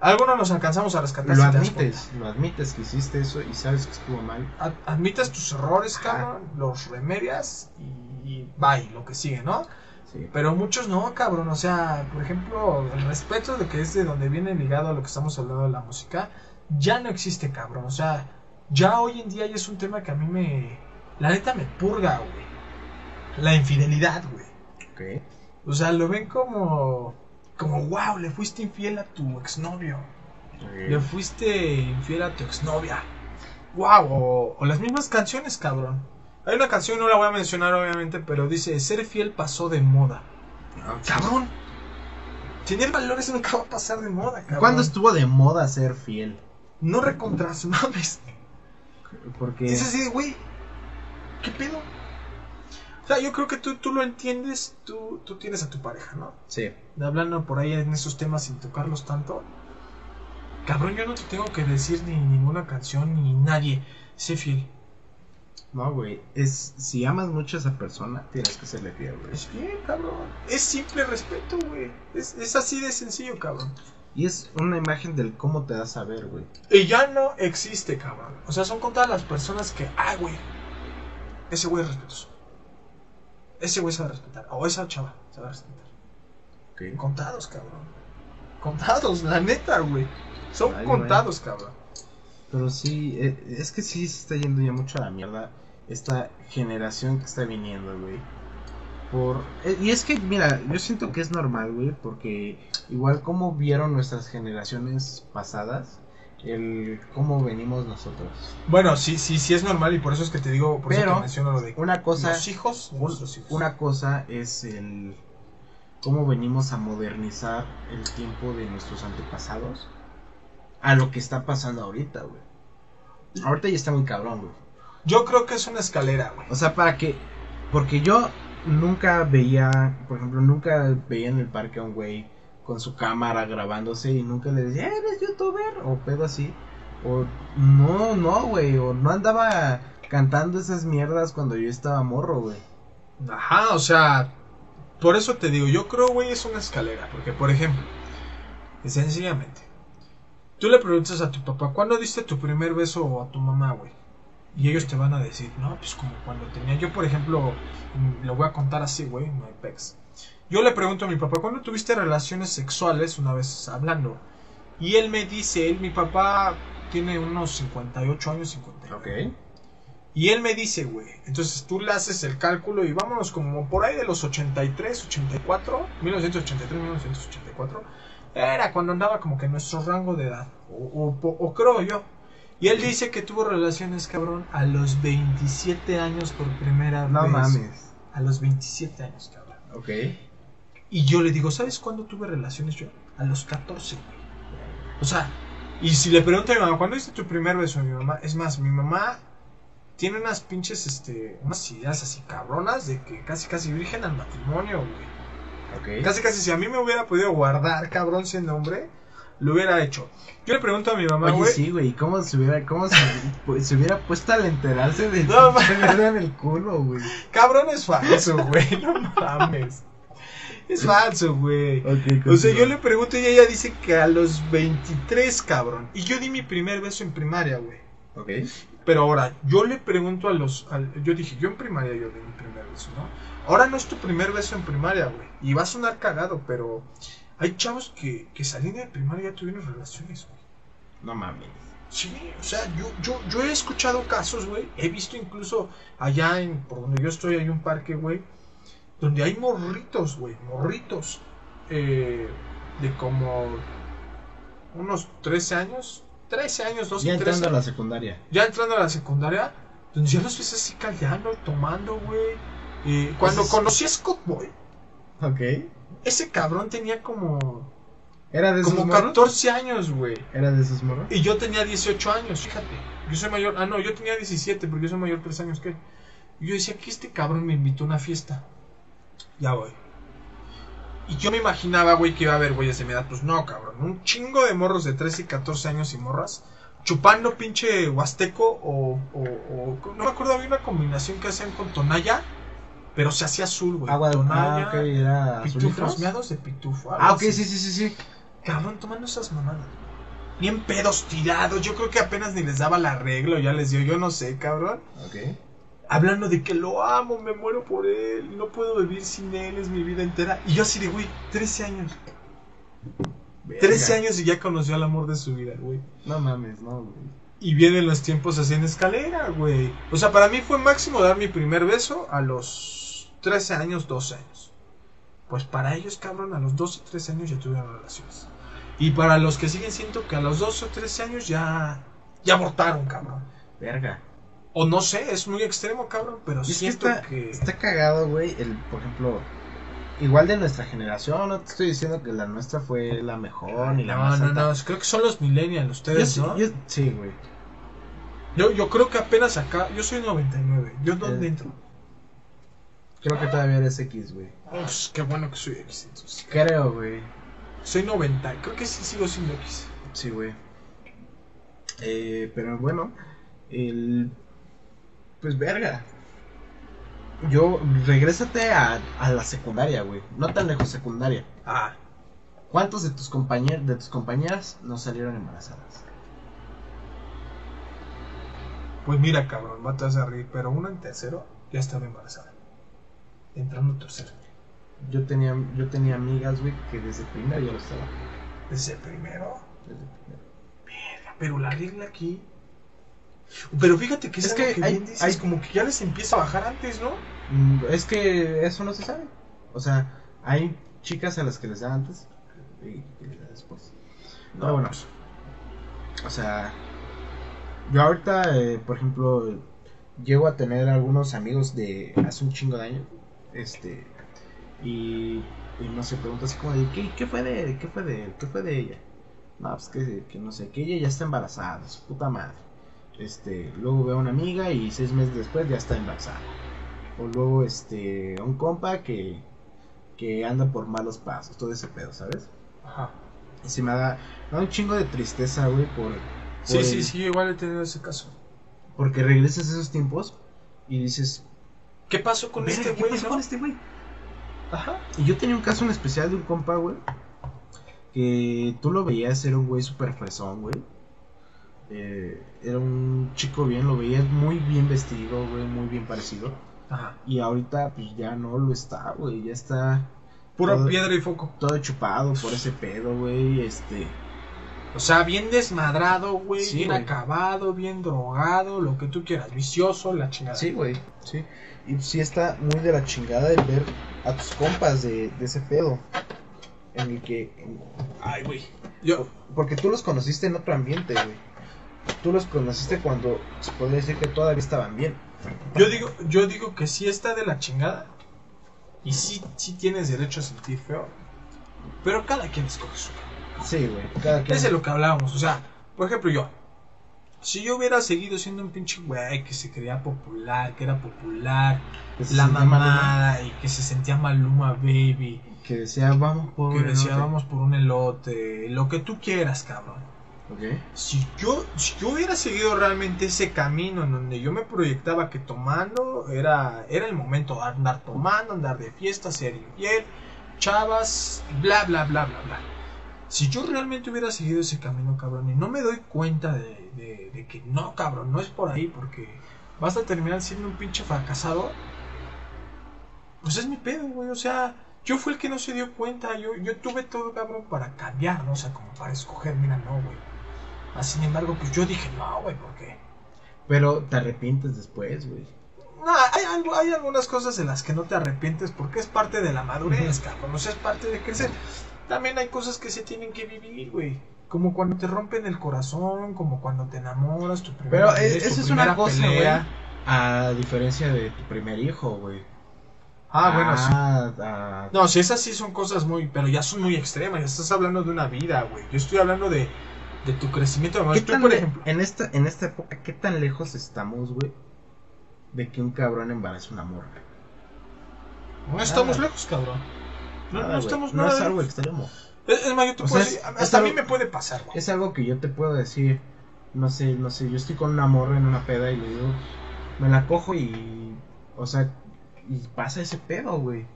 [SPEAKER 3] Algunos nos alcanzamos a rescatar.
[SPEAKER 1] Lo
[SPEAKER 3] si
[SPEAKER 1] admites, lo admites que hiciste eso y sabes que estuvo mal.
[SPEAKER 3] Ad- Admites tus errores, cabrón, los remedias y, y bye, lo que sigue, ¿no?
[SPEAKER 1] Sí.
[SPEAKER 3] Pero muchos no, cabrón. O sea, por ejemplo, el respeto de que es de donde viene ligado a lo que estamos hablando de la música, ya no existe, cabrón. O sea, ya hoy en día ya es un tema que a mí me. La neta me purga, güey. La infidelidad, güey.
[SPEAKER 1] Ok.
[SPEAKER 3] O sea, lo ven como. Como, wow, le fuiste infiel a tu exnovio. Le fuiste infiel a tu exnovia. Wow, o, o las mismas canciones, cabrón. Hay una canción, no la voy a mencionar obviamente, pero dice, ser fiel pasó de moda. Cabrón. Tener valores nunca va a pasar de moda, cabrón.
[SPEAKER 1] ¿Cuándo estuvo de moda ser fiel?
[SPEAKER 3] No recontras, mames.
[SPEAKER 1] Porque
[SPEAKER 3] Es así güey, ¿qué pedo? O sea, yo creo que tú, tú lo entiendes, tú, tú tienes a tu pareja, ¿no?
[SPEAKER 1] sí,
[SPEAKER 3] Hablando por ahí en esos temas sin tocarlos tanto. Cabrón, yo no te tengo que decir ni ninguna canción ni nadie. Sé fiel.
[SPEAKER 1] no, güey, es si amas mucho a esa persona, tienes que serle fiel, güey.
[SPEAKER 3] Es fiel, cabrón. Es simple respeto, güey. Es, es así de sencillo, cabrón.
[SPEAKER 1] Y es una imagen del cómo te das a ver, güey.
[SPEAKER 3] Y ya no existe, cabrón. O sea, son contadas las personas que, ah, güey, ese güey es respetuoso. Ese güey se va a respetar. O esa chava se va a respetar.
[SPEAKER 1] Ok.
[SPEAKER 3] Contados, cabrón. Contados, la neta, güey. Son
[SPEAKER 1] Ay,
[SPEAKER 3] contados, cabrón.
[SPEAKER 1] Pero sí, eh, es que sí se está yendo ya mucho a la mierda esta generación que está viniendo, güey. Por... eh, Y es que, mira, yo siento que es normal, güey, porque igual como vieron nuestras generaciones pasadas, el cómo venimos nosotros.
[SPEAKER 3] Bueno, sí, sí, sí es normal y por eso es que te digo, por eso
[SPEAKER 1] Pero,
[SPEAKER 3] te menciono lo de
[SPEAKER 1] Una cosa,
[SPEAKER 3] los hijos
[SPEAKER 1] un-
[SPEAKER 3] hijos.
[SPEAKER 1] una cosa es el cómo venimos a modernizar el tiempo de nuestros antepasados a lo que está pasando ahorita, güey. Ahorita ya está muy cabrón, güey.
[SPEAKER 3] Yo creo que es una escalera, güey.
[SPEAKER 1] O sea, para que. Porque yo nunca veía. Por ejemplo, nunca veía en el parque a un güey con su cámara grabándose y nunca le decía, "Eh, ¿eres youtuber? O pedo así. O no, no, güey. O no andaba cantando esas mierdas cuando yo estaba morro, güey.
[SPEAKER 3] Ajá, o sea, por eso te digo, yo creo, güey, es una escalera. Porque, por ejemplo, sencillamente, tú le preguntas a tu papá, ¿cuándo diste tu primer beso a tu mamá, güey? Y ellos te van a decir, no, pues como cuando tenía. Yo, por ejemplo, lo voy a contar así, güey, hay pex. Yo le pregunto a mi papá, ¿cuándo tuviste relaciones sexuales una vez hablando? Y él me dice, él, mi papá tiene unos 58 años, 59. Y él me dice, güey, entonces tú le haces el cálculo y vámonos como por ahí de los 83, 84, 1983, 1984, era cuando andaba como que en nuestro rango de edad, o, o- o creo yo. Y él dice que tuvo relaciones, cabrón, a los 27 años por primera
[SPEAKER 1] No
[SPEAKER 3] vez.
[SPEAKER 1] mames.
[SPEAKER 3] A los 27 años, cabrón.
[SPEAKER 1] Ok.
[SPEAKER 3] Y yo le digo, ¿sabes cuándo tuve relaciones yo? A los 14, güey. O sea, y si le pregunto a mi mamá, ¿cuándo diste tu primer beso a mi mamá? Es más, mi mamá tiene unas pinches, este, unas ideas así cabronas de que casi, casi virgen al matrimonio, güey.
[SPEAKER 1] Ok.
[SPEAKER 3] Casi, casi, si a mí me hubiera podido guardar, cabrón, sin nombre, lo hubiera hecho. Yo le pregunto a mi mamá,
[SPEAKER 1] Oye,
[SPEAKER 3] güey.
[SPEAKER 1] sí, güey, ¿cómo se hubiera, cómo se, pues, se hubiera puesto al enterarse de
[SPEAKER 3] No,
[SPEAKER 1] en el culo, güey?
[SPEAKER 3] Cabrón es falso, güey, no mames. Es falso, güey.
[SPEAKER 1] Ok,
[SPEAKER 3] O sea, yo le pregunto y ella dice que a los 23, cabrón. Y yo di mi primer beso en primaria, güey.
[SPEAKER 1] Ok.
[SPEAKER 3] Pero ahora, yo le pregunto a los... al- yo dije, yo en primaria yo di mi primer beso, ¿no? Ahora no es tu primer beso en primaria, güey. Y va a sonar cagado, pero... Hay chavos que, que saliendo de primaria ya tuvieron relaciones, güey.
[SPEAKER 1] No mames.
[SPEAKER 3] Sí, o sea, yo, yo, yo he escuchado casos, güey. He visto incluso allá en, por donde yo estoy, hay un parque, güey. Donde hay morritos, güey. Morritos. eh, de como unos 13 años. 13 años, 12,
[SPEAKER 1] Ya
[SPEAKER 3] 13.
[SPEAKER 1] entrando a la secundaria.
[SPEAKER 3] Ya entrando a la secundaria. Donde ya los ves así callando, tomando, güey. Eh, cuando
[SPEAKER 1] es-
[SPEAKER 3] conocí a Scott Boy,
[SPEAKER 1] Ok.
[SPEAKER 3] ese cabrón tenía como,
[SPEAKER 1] ¿Era de esos
[SPEAKER 3] como
[SPEAKER 1] morros?
[SPEAKER 3] 14 años, güey.
[SPEAKER 1] ¿Era de esos morros?
[SPEAKER 3] Y yo tenía 18 años, fíjate. Yo soy mayor. Ah, no, yo tenía 17, porque yo soy mayor 3 años que. Y yo decía que este cabrón me invitó a una fiesta. Ya voy. Y yo me imaginaba, güey, que iba a haber güeyes de mi edad. Pues no, cabrón. Un chingo de morros de 13 y 14 años y morras. Chupando pinche huasteco o, o, o- No me acuerdo, había una combinación que hacían con tonalla. Pero se hacía azul, güey.
[SPEAKER 1] Agua de
[SPEAKER 3] tonalla.
[SPEAKER 1] ah, era
[SPEAKER 3] Pitufos, meados de pitufo.
[SPEAKER 1] Ah, ok,
[SPEAKER 3] así.
[SPEAKER 1] sí, sí, sí, sí.
[SPEAKER 3] Cabrón, tomando esas mamadas. Bien pedos tirados. Yo creo que apenas ni les daba la regla o ya les dio. Yo no sé, cabrón.
[SPEAKER 1] Ok.
[SPEAKER 3] Hablando de que lo amo, me muero por él. No puedo vivir sin él, es mi vida entera. Y yo así de, güey, 13 años. 13
[SPEAKER 1] Verga.
[SPEAKER 3] años y ya conoció al amor de su vida, güey.
[SPEAKER 1] No mames, no, güey.
[SPEAKER 3] Y vienen los tiempos así en escalera, güey. O sea, para mí fue máximo dar mi primer beso a los 13 años, 12 años. Pues para ellos, cabrón, a los 12, 13 años ya tuvieron relaciones. Y para los que siguen, siento que a los 12 o 13 años ya, ya abortaron, cabrón.
[SPEAKER 1] Verga.
[SPEAKER 3] O no sé, es muy extremo, cabrón, pero
[SPEAKER 1] es que
[SPEAKER 3] siento
[SPEAKER 1] está,
[SPEAKER 3] que...
[SPEAKER 1] está cagado, güey, el, por ejemplo, igual de nuestra generación, no te estoy diciendo que la nuestra fue la mejor ni la
[SPEAKER 3] No,
[SPEAKER 1] más
[SPEAKER 3] no,
[SPEAKER 1] alta.
[SPEAKER 3] no, creo que son los millennials, ustedes,
[SPEAKER 1] sí-
[SPEAKER 3] ¿no?
[SPEAKER 1] yo- sí, güey.
[SPEAKER 3] Yo, yo creo que apenas acá, yo soy 99, ¿yo dónde
[SPEAKER 1] Eh.
[SPEAKER 3] entro?
[SPEAKER 1] Creo que todavía eres X, güey.
[SPEAKER 3] Pues, qué bueno que soy X, entonces.
[SPEAKER 1] Creo, güey.
[SPEAKER 3] Soy 90, creo que sí sigo siendo X.
[SPEAKER 1] Sí, güey. Eh, pero bueno, el... Pues verga. Yo, regrésate a, a la secundaria, güey. No tan lejos, secundaria.
[SPEAKER 3] Ah,
[SPEAKER 1] ¿Cuántos de tus compañeros, de tus compañeras no salieron embarazadas?
[SPEAKER 3] pues mira, cabrón, matas a reír, pero una en tercero ya estaba embarazada. Entrando en tercero.
[SPEAKER 1] Yo tenía, yo tenía amigas, güey, que desde primero ya lo estaba.
[SPEAKER 3] Desde primero.
[SPEAKER 1] Desde primero.
[SPEAKER 3] Pero la regla aquí. Pero fíjate que es,
[SPEAKER 1] que
[SPEAKER 3] que
[SPEAKER 1] hay-
[SPEAKER 3] bien dices,
[SPEAKER 1] hay-
[SPEAKER 3] como que ya les empieza a bajar antes, ¿no?
[SPEAKER 1] Mm, Es que eso no se sabe. O sea, hay chicas a las que les da antes y que les da después. Pero bueno,
[SPEAKER 3] pues,
[SPEAKER 1] o sea, yo ahorita, eh, por ejemplo, llego a tener algunos amigos de hace un chingo de años, este, y, y no sé, preguntas así como de, ¿qué, qué fue de, qué fue de él? ¿Qué fue de ella? No, pues que, que no sé, que ella ya está embarazada, su puta madre. Este, luego veo a una amiga y seis meses después ya está embarazada. O luego, este, a un compa que, que anda por malos pasos, todo ese pedo, ¿sabes?
[SPEAKER 3] Ajá.
[SPEAKER 1] Y se me da, da un chingo de tristeza, güey, por...
[SPEAKER 3] Sí,
[SPEAKER 1] por
[SPEAKER 3] sí,
[SPEAKER 1] el-
[SPEAKER 3] sí, igual he tenido ese caso.
[SPEAKER 1] Porque regresas a esos tiempos y dices,
[SPEAKER 3] ¿Qué pasó con
[SPEAKER 1] "Verga,
[SPEAKER 3] este
[SPEAKER 1] ¿qué
[SPEAKER 3] güey,
[SPEAKER 1] pasó
[SPEAKER 3] no?
[SPEAKER 1] con este güey?
[SPEAKER 3] Ajá.
[SPEAKER 1] Y yo tenía un caso en especial de un compa, güey, que tú lo veías, era un güey súper fresón, güey. Eh, era un chico bien, lo veías muy bien vestido, güey, muy bien parecido.
[SPEAKER 3] Ajá.
[SPEAKER 1] Y ahorita, pues ya no lo está, güey, ya está
[SPEAKER 3] Pura
[SPEAKER 1] Todo-
[SPEAKER 3] piedra y foco.
[SPEAKER 1] todo chupado por ese pedo, güey, este...
[SPEAKER 3] O sea, bien desmadrado, güey.
[SPEAKER 1] Sí,
[SPEAKER 3] bien
[SPEAKER 1] güey.
[SPEAKER 3] acabado, bien drogado, lo que tú quieras. Vicioso, la chingada.
[SPEAKER 1] Sí, güey, sí. Y sí está muy de la chingada el ver a tus compas de, de ese pedo. En el que...
[SPEAKER 3] Ay, güey. Yo,
[SPEAKER 1] Porque tú los conociste en otro ambiente, güey. Tú los conociste cuando se podría decir que todavía estaban bien.
[SPEAKER 3] yo digo, yo digo que sí está de la chingada. Y sí, sí tienes derecho a sentir feo. Pero cada quien escoge su.
[SPEAKER 1] Sí, güey. Cada quien...
[SPEAKER 3] Es de lo que hablábamos. O sea, por ejemplo, yo. Si yo hubiera seguido siendo un pinche güey que se creía popular, que era popular,
[SPEAKER 1] que
[SPEAKER 3] la
[SPEAKER 1] Maluma,
[SPEAKER 3] mamada y que se sentía Maluma Baby,
[SPEAKER 1] Que decía, vamos por
[SPEAKER 3] que
[SPEAKER 1] un
[SPEAKER 3] decía
[SPEAKER 1] elote".
[SPEAKER 3] vamos por un elote, lo que tú quieras, cabrón.
[SPEAKER 1] Ok.
[SPEAKER 3] Si yo, si yo hubiera seguido realmente ese camino en donde yo me proyectaba que tomando era, era el momento de andar tomando, andar de fiesta, ser infiel, chavas, bla, bla, bla, bla, bla. Si yo realmente hubiera seguido ese camino, cabrón, y no me doy cuenta de, de- de que no, cabrón, no es por ahí, porque vas a terminar siendo un pinche fracasado, pues es mi pedo, güey, o sea, yo fui el que no se dio cuenta, yo, yo tuve todo, cabrón, para cambiar, ¿no? O sea, como para escoger, mira, no, güey. Ah, sin embargo, pues yo dije, no, güey, ¿por qué?
[SPEAKER 1] Pero te arrepientes después, güey.
[SPEAKER 3] No, hay, algo- hay algunas cosas de las que no te arrepientes porque es parte de la madurez, cabrón. O sea, es parte de crecer. También hay cosas que se tienen que vivir, güey. Como cuando te rompen el corazón, como cuando te enamoras, tu primera
[SPEAKER 1] Pero
[SPEAKER 3] vez,
[SPEAKER 1] eh, eso es una cosa, güey. A diferencia de tu primer hijo, güey.
[SPEAKER 3] Ah, bueno, sí.
[SPEAKER 1] Ah, ah,
[SPEAKER 3] No, si esas sí son cosas muy, pero ya son muy extremas. Ya estás hablando de una vida, güey. Yo estoy hablando de, de tu crecimiento.
[SPEAKER 1] ¿Qué tan
[SPEAKER 3] por ejemplo.
[SPEAKER 1] En esta, en esta época, ¿qué tan lejos estamos, güey? De que un cabrón embarace una morra.
[SPEAKER 3] No estamos
[SPEAKER 1] nada.
[SPEAKER 3] lejos, cabrón. No,
[SPEAKER 1] Nada,
[SPEAKER 3] no estamos
[SPEAKER 1] No
[SPEAKER 3] nada
[SPEAKER 1] es algo extremo.
[SPEAKER 3] Es, es más, yo te
[SPEAKER 1] O
[SPEAKER 3] puedo
[SPEAKER 1] sea,
[SPEAKER 3] decir,
[SPEAKER 1] es
[SPEAKER 3] hasta a mí me puede pasar, güey.
[SPEAKER 1] Es algo que yo te puedo decir. No sé, no sé. Yo estoy con una morra en una peda y le digo, me la cojo y. O sea, y pasa ese pedo, güey.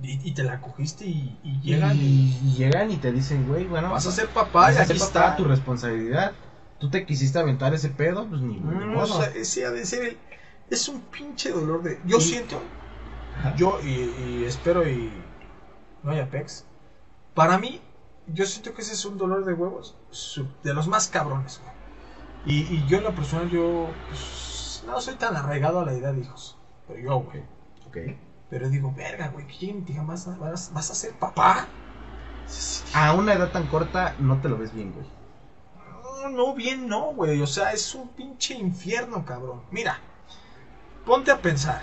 [SPEAKER 3] Y, y te la cogiste y, llegan y
[SPEAKER 1] y llegan y te dicen, güey, bueno,
[SPEAKER 3] vas a ser
[SPEAKER 1] vas
[SPEAKER 3] papá y aquí
[SPEAKER 1] papá,
[SPEAKER 3] está.
[SPEAKER 1] tu responsabilidad. Tú te quisiste aventar ese pedo, pues ni, ni
[SPEAKER 3] Mm,
[SPEAKER 1] modo.
[SPEAKER 3] o sea, ese ha de ser el- es un pinche dolor de... Yo siento,
[SPEAKER 1] Ajá.
[SPEAKER 3] yo y, espero y no haya pex. Para mí, yo siento que ese es un dolor de huevos de los más cabrones, güey. Y, y yo en lo personal, yo pues, no soy tan arraigado a la idea de hijos. Pero yo, güey.
[SPEAKER 1] Ok.
[SPEAKER 3] Pero digo, verga, güey, que te digan, vas a, vas, vas a ser papá.
[SPEAKER 1] A una edad tan corta no te lo ves bien, güey.
[SPEAKER 3] No, no, bien no, güey. O sea, es un pinche infierno, cabrón. Mira, ponte a pensar.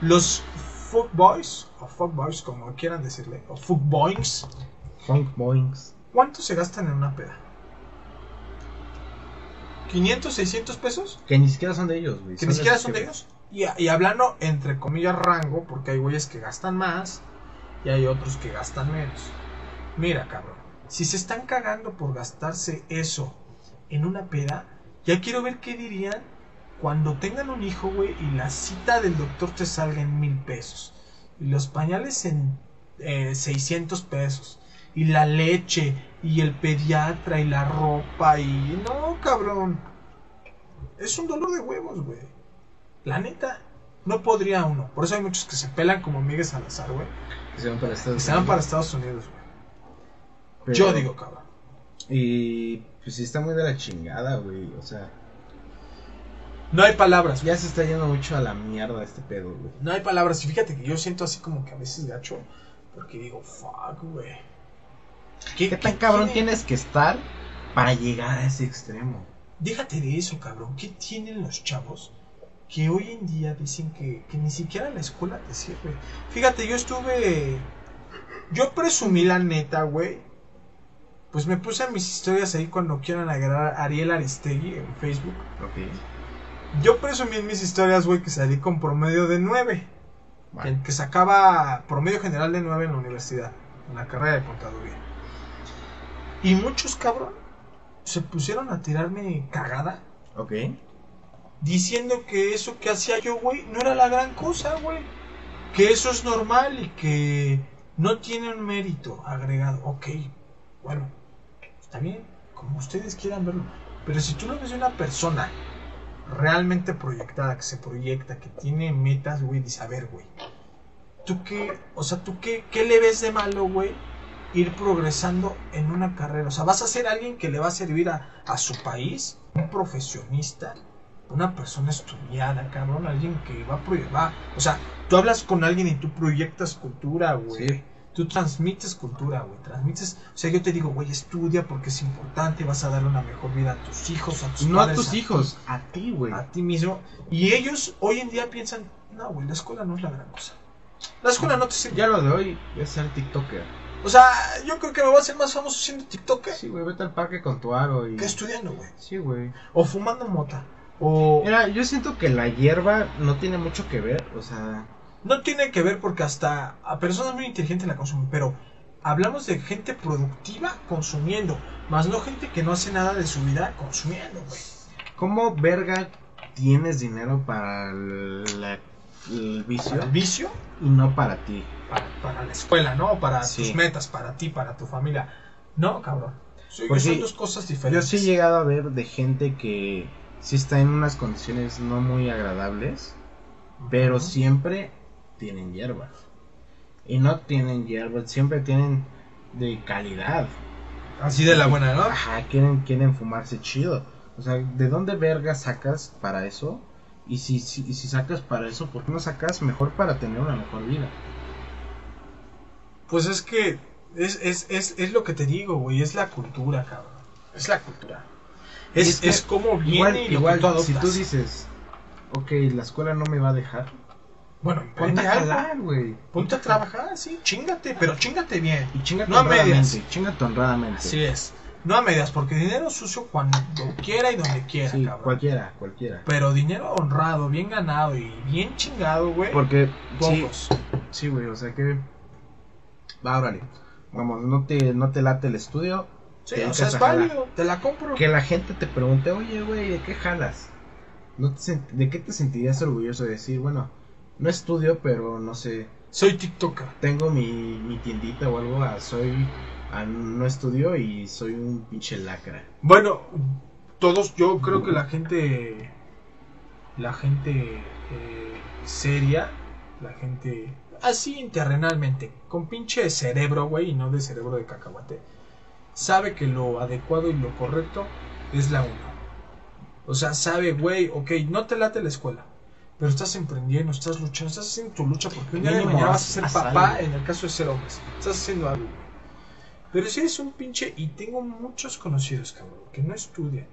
[SPEAKER 3] Los fuckboys, o fuckboys, como quieran decirle, o fuckboys,
[SPEAKER 1] Funk boings.
[SPEAKER 3] ¿cuánto se gastan en una peda? ¿500, 600 pesos?
[SPEAKER 1] Que ni siquiera son de ellos, güey.
[SPEAKER 3] Que ni siquiera son de ellos. Y, hablando entre comillas rango, porque hay güeyes que gastan más y hay otros que gastan menos. Mira, cabrón, si se están cagando por gastarse eso en una peda, ya quiero ver qué dirían cuando tengan un hijo, güey, y la cita del doctor te salga en mil pesos. Y los pañales en eh, 600 pesos. Y la leche, y el pediatra, y la ropa, y... No, cabrón. Es un dolor de huevos, güey. La neta, no podría uno. Por eso hay muchos que se pelan como Miguel Salazar, güey.
[SPEAKER 1] Que se van para Estados
[SPEAKER 3] Que se van
[SPEAKER 1] Unidos.
[SPEAKER 3] para Estados Unidos, güey. Yo digo, cabrón.
[SPEAKER 1] Y pues sí está muy de la chingada, güey. O sea,
[SPEAKER 3] No hay palabras,
[SPEAKER 1] ya se está yendo mucho a la mierda este pedo, güey.
[SPEAKER 3] No hay palabras. Y fíjate que yo siento así como que a veces gacho. Porque digo, fuck, güey.
[SPEAKER 1] ¿Qué tan cabrón tienes que estar para llegar a ese extremo?
[SPEAKER 3] Déjate de eso, cabrón. ¿Qué tienen los chavos que hoy en día dicen que, que ni siquiera la escuela te sirve? Fíjate, yo estuve. Yo presumí la neta, güey. Pues me puse mis historias ahí cuando quieran agregar a Ariel Aristegui en Facebook.
[SPEAKER 1] Ok.
[SPEAKER 3] Yo presumí en mis historias, güey, que salí con promedio de 9.
[SPEAKER 1] Vale.
[SPEAKER 3] Que, que sacaba promedio general de 9 en la universidad, en la carrera de contaduría. Y muchos cabrón se pusieron a tirarme cagada
[SPEAKER 1] Ok.
[SPEAKER 3] Diciendo que eso que hacía yo, güey, no era la gran cosa, güey. Que eso es normal y que no tiene un mérito agregado. Ok, bueno, está bien, como ustedes quieran verlo. Pero si tú lo ves de una persona realmente proyectada, que se proyecta, que tiene metas, güey, dice, a ver, güey, ¿tú qué, o sea, tú qué, qué le ves de malo, güey? Ir progresando en una carrera. O sea, vas a ser alguien que le va a servir a, a su país, un profesionista, una persona estudiada, cabrón, alguien que va a proyectar. O sea, tú hablas con alguien y tú proyectas cultura, güey.
[SPEAKER 1] Sí.
[SPEAKER 3] Tú transmites cultura, güey. Transmites. O sea, yo te digo, güey, estudia porque es importante, vas a darle una mejor vida a tus hijos, a tus
[SPEAKER 1] No a tus hijos, a ti, güey.
[SPEAKER 3] a ti mismo. Y ellos hoy en día piensan, no, güey, la escuela no es la gran cosa. La escuela no te sirve.
[SPEAKER 1] Ya lo de hoy es ser TikToker.
[SPEAKER 3] O sea, yo creo que me voy a hacer más famoso siendo TikToker
[SPEAKER 1] Sí, güey, vete al parque con tu aro y.
[SPEAKER 3] que estudiando, güey.
[SPEAKER 1] Sí, güey.
[SPEAKER 3] O fumando mota. O.
[SPEAKER 1] Mira, yo siento que la hierba no tiene mucho que ver, o sea.
[SPEAKER 3] No tiene que ver porque hasta a personas muy inteligentes la consumen, pero hablamos de gente productiva consumiendo, más no gente que no hace nada de su vida consumiendo, güey.
[SPEAKER 1] ¿Cómo verga tienes dinero para el, la- el vicio
[SPEAKER 3] Para el vicio,
[SPEAKER 1] y no para ti?
[SPEAKER 3] para, para la escuela, ¿no? Para
[SPEAKER 1] Sí.
[SPEAKER 3] tus metas, para ti, para tu familia. No, cabrón.
[SPEAKER 1] Porque
[SPEAKER 3] son dos cosas
[SPEAKER 1] Yo
[SPEAKER 3] diferentes.
[SPEAKER 1] sí he llegado a ver de gente que sí está en unas condiciones no muy agradables, pero siempre tienen hierba. Y no tienen hierba, siempre tienen de calidad.
[SPEAKER 3] Así de la buena, ¿no?
[SPEAKER 1] Ajá, quieren, quieren fumarse chido. O sea, ¿de dónde verga sacas para eso? Y si, si, y si sacas para eso, ¿por qué no sacas mejor para tener una mejor vida?
[SPEAKER 3] Pues es que es, es, es, es lo que te digo, güey. Es la cultura, cabrón. Es la cultura. Es,
[SPEAKER 1] es que
[SPEAKER 3] es como viene
[SPEAKER 1] Igual,
[SPEAKER 3] y lo
[SPEAKER 1] igual
[SPEAKER 3] que tú adoptas.
[SPEAKER 1] si tú dices, ok, la escuela no me va a dejar,
[SPEAKER 3] bueno, ponte a jalar,
[SPEAKER 1] güey.
[SPEAKER 3] ponte a trabajar, sí, chingate, pero chingate bien.
[SPEAKER 1] Y chingate
[SPEAKER 3] No a medias.
[SPEAKER 1] honradamente, chingate honradamente.
[SPEAKER 3] Así es. No a medias, porque dinero sucio cuando quiera y donde quiera,
[SPEAKER 1] Sí,
[SPEAKER 3] cabrón.
[SPEAKER 1] cualquiera, cualquiera.
[SPEAKER 3] Pero dinero honrado, bien ganado y bien chingado, güey.
[SPEAKER 1] Porque,
[SPEAKER 3] Pocos.
[SPEAKER 1] sí, güey, o sea que... Va, órale. Vamos, no te, no te late el estudio.
[SPEAKER 3] Sí, o sea, es válido, te la compro.
[SPEAKER 1] Que la gente te pregunte, oye, güey, ¿de qué jalas? ¿No te ¿De qué te sentirías orgulloso de decir, bueno, no estudio, pero no sé,
[SPEAKER 3] Soy TikToker.
[SPEAKER 1] tengo mi, mi tiendita o algo, ah, soy, ah, no estudio y soy un pinche lacra.
[SPEAKER 3] Bueno, todos, yo creo que la gente, la gente eh, seria, la gente así terrenalmente, con pinche cerebro, güey, y no de cerebro de cacahuate, sabe que lo adecuado y lo correcto es la uno. O sea, sabe, güey, ok, no te late la escuela, pero estás emprendiendo, estás luchando, estás haciendo tu lucha porque un día de mañana vas a ser papá,
[SPEAKER 1] algo.
[SPEAKER 3] en el caso de ser hombres, estás haciendo algo. Pero si eres un pinche, y tengo muchos conocidos, cabrón, que no estudian,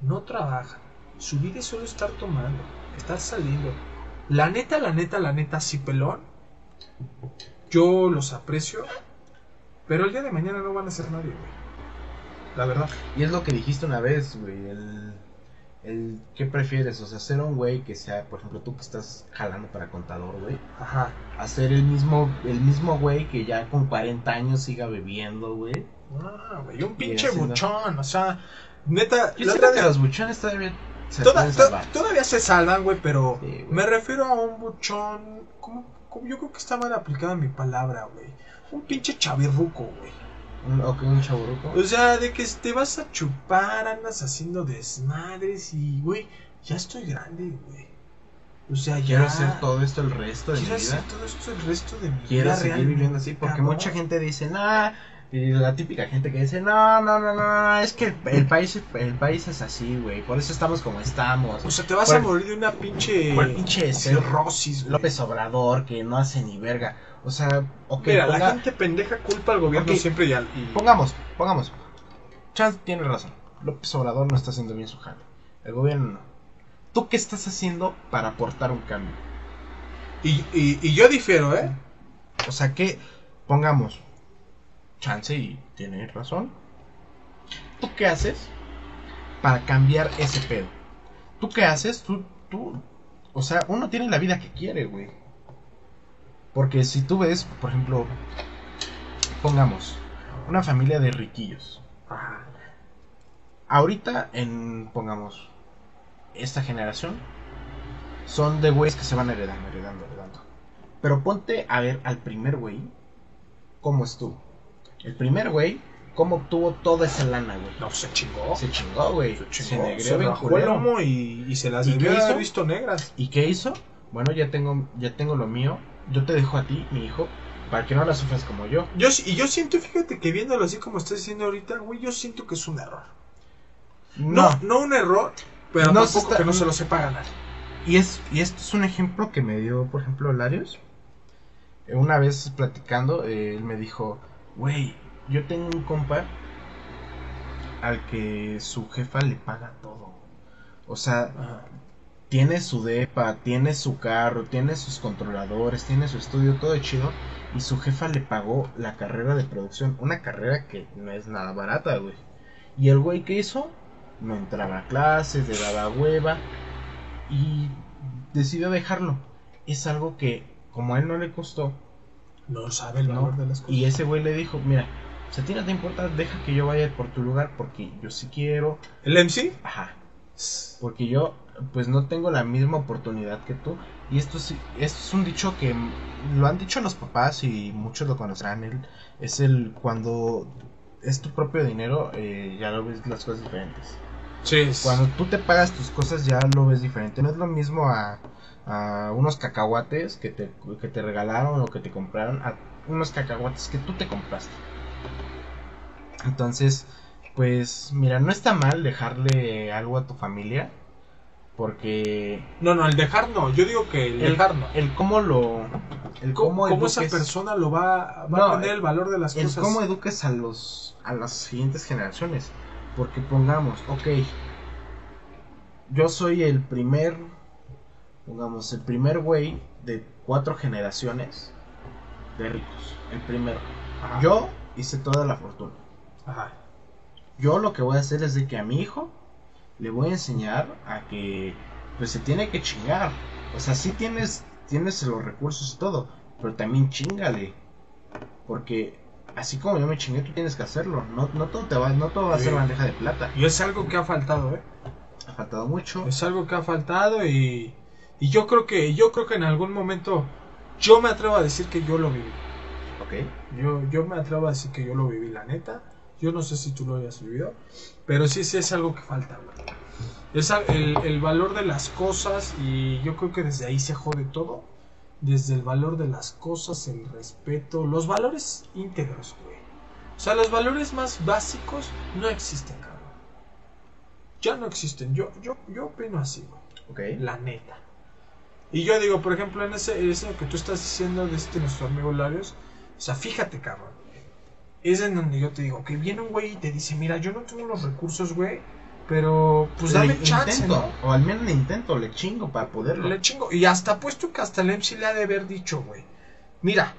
[SPEAKER 3] no trabajan, su vida es solo estar tomando, estar saliendo. La neta, la neta, la neta, sí pelón. Yo los aprecio, pero el día de mañana no van a ser nadie, güey. La verdad.
[SPEAKER 1] Y es lo que dijiste una vez, güey. El, el, ¿Qué prefieres? O sea, ser un güey que sea, por ejemplo, tú que estás jalando para contador, güey.
[SPEAKER 3] Ajá.
[SPEAKER 1] Hacer el mismo, el mismo güey que ya con 40 años siga bebiendo, güey.
[SPEAKER 3] Ah, güey, un pinche
[SPEAKER 1] haciendo-
[SPEAKER 3] buchón, o sea, neta,
[SPEAKER 1] Yo siento que los buchones todavía se
[SPEAKER 3] Toda- to- todavía se salvan, güey, pero
[SPEAKER 1] Sí,
[SPEAKER 3] me refiero a un buchón. ¿cómo, cómo? Yo creo que está mal aplicada mi palabra, güey. Un pinche chavirruco, güey.
[SPEAKER 1] Ok, un chaburruco.
[SPEAKER 3] O sea, de que te vas a chupar, andas haciendo desmadres y, güey, ya estoy grande, güey. O sea, ya.
[SPEAKER 1] Quiero hacer todo esto el resto de mi
[SPEAKER 3] Quiero
[SPEAKER 1] vida.
[SPEAKER 3] hacer todo esto el resto de mi
[SPEAKER 1] Quiero
[SPEAKER 3] vida.
[SPEAKER 1] seguir
[SPEAKER 3] realmente,
[SPEAKER 1] viviendo así. Porque
[SPEAKER 3] cabrón.
[SPEAKER 1] mucha gente dice, nah. Y la típica gente que dice, no, no, no, no, es que el, el país, el país es así, güey. Por eso estamos como estamos.
[SPEAKER 3] O sea, te vas
[SPEAKER 1] Por-
[SPEAKER 3] a morir de una pinche.
[SPEAKER 1] por pinche
[SPEAKER 3] cirrosis, güey.
[SPEAKER 1] López Obrador, que no hace ni verga. O sea, ok,
[SPEAKER 3] Mira, la gente pendeja culpa al gobierno siempre y al. y-
[SPEAKER 1] pongamos, pongamos. Chance tiene razón. López Obrador no está haciendo bien su jale. El gobierno no. ¿Tú qué estás haciendo para aportar un cambio?
[SPEAKER 3] Y, y, y yo difiero, ¿eh?
[SPEAKER 1] O sea, que pongamos. Chance y tiene razón. ¿Tú qué haces para cambiar ese pedo? ¿Tú qué haces? Tú, tú. O sea, uno tiene la vida que quiere, güey. Porque si tú ves, por ejemplo, pongamos una familia de riquillos.
[SPEAKER 3] Ajá.
[SPEAKER 1] Ahorita, en, pongamos, esta generación, son de güeyes que se van heredando, heredando, heredando. Pero ponte a ver al primer güey, cómo estuvo. El primer güey, cómo obtuvo toda esa lana, güey.
[SPEAKER 3] No, se chingó.
[SPEAKER 1] Se chingó, güey.
[SPEAKER 3] Se
[SPEAKER 1] Se
[SPEAKER 3] chingó.
[SPEAKER 1] negreó
[SPEAKER 3] Se rajó el lomo y, y se las
[SPEAKER 1] ¿Y
[SPEAKER 3] debió visto negras.
[SPEAKER 1] ¿Y qué hizo? Bueno, ya tengo, ya tengo lo mío. Yo te dejo a ti, mi hijo, para que no la sufras como yo.
[SPEAKER 3] Y yo siento, fíjate que viéndolo así como estás diciendo ahorita, güey, yo siento que es un error. No, no, un error, pero
[SPEAKER 1] No
[SPEAKER 3] tampoco
[SPEAKER 1] está-
[SPEAKER 3] que no se lo sepa ganar.
[SPEAKER 1] Y, es, y esto es un ejemplo que me dio, por ejemplo, Larios. Eh, Una vez platicando, eh, él me dijo, güey, yo tengo un compa al que su jefa le paga todo. O sea, tiene su depa, tiene su carro, tiene sus controladores, tiene su estudio, todo chido. Y su jefa le pagó la carrera de producción, una carrera que no es nada barata, güey. Y el güey que hizo, no entraba a clases, le daba hueva y decidió dejarlo. Es algo que, como a él no le costó,
[SPEAKER 3] No sabe el
[SPEAKER 1] ¿no?
[SPEAKER 3] valor de las cosas.
[SPEAKER 1] Y ese güey le dijo, mira, si a ti no te importa, deja que yo vaya por tu lugar porque yo sí quiero.
[SPEAKER 3] ¿El MC?
[SPEAKER 1] Ajá. Porque yo, pues no tengo la misma oportunidad que tú. Y esto, sí, esto es un dicho que lo han dicho los papás y muchos lo conocerán. El, es el cuando es tu propio dinero, eh, ya lo ves las cosas diferentes.
[SPEAKER 3] Sí.
[SPEAKER 1] Cuando tú te pagas tus cosas ya lo ves diferente. No es lo mismo a, a unos cacahuates que te, que te regalaron o que te compraron a unos cacahuates que tú te compraste. Entonces, pues mira, no está mal dejarle algo a tu familia. Porque
[SPEAKER 3] No, no, el dejar no. Yo digo que el,
[SPEAKER 1] el,
[SPEAKER 3] dejar no.
[SPEAKER 1] el cómo lo... El
[SPEAKER 3] ¿Cómo,
[SPEAKER 1] cómo,
[SPEAKER 3] esa persona lo va, va
[SPEAKER 1] No,
[SPEAKER 3] a aprender el valor de las
[SPEAKER 1] el
[SPEAKER 3] cosas?
[SPEAKER 1] cómo eduques a los a las siguientes generaciones porque pongamos ok yo soy el primer pongamos el primer güey de cuatro generaciones de ricos el primero
[SPEAKER 3] Ajá.
[SPEAKER 1] yo hice toda la fortuna
[SPEAKER 3] Ajá.
[SPEAKER 1] yo lo que voy a hacer es de que a mi hijo le voy a enseñar a que pues se tiene que chingar. O sea sí tienes tienes los recursos y todo pero también chingale. Porque así como yo me chingué tú tienes que hacerlo. No no todo te va no todo va a ser bandeja de plata.
[SPEAKER 3] Y es algo que ha faltado, ¿eh?
[SPEAKER 1] ha faltado mucho.
[SPEAKER 3] Es algo que ha faltado y, y yo creo que yo creo que en algún momento yo me atrevo a decir que yo lo viví.
[SPEAKER 1] ok.
[SPEAKER 3] Yo, yo me atrevo a decir que yo lo viví, la neta. Yo no sé si tú lo hayas vivido, pero sí, sí es algo que falta, güey. Es el, el valor de las cosas y yo creo que desde ahí se jode todo. Desde el valor de las cosas, el respeto, los valores íntegros, güey. O sea, los valores más básicos no existen, cabrón. Ya no existen. Yo, yo, yo opino así, güey.
[SPEAKER 1] ok
[SPEAKER 3] La neta. Y yo digo, por ejemplo, en ese, eso que tú estás diciendo de este nuestro amigo Larios, o sea, fíjate, cabrón. Es en donde yo te digo, que viene un güey y te dice, mira, yo no tengo los recursos, güey, pero pues
[SPEAKER 1] Le
[SPEAKER 3] dame chance,
[SPEAKER 1] intento,
[SPEAKER 3] ¿no?
[SPEAKER 1] O al menos le intento, le chingo para poderlo.
[SPEAKER 3] Le chingo. Y hasta puesto que hasta el MC le ha de haber dicho, güey, mira,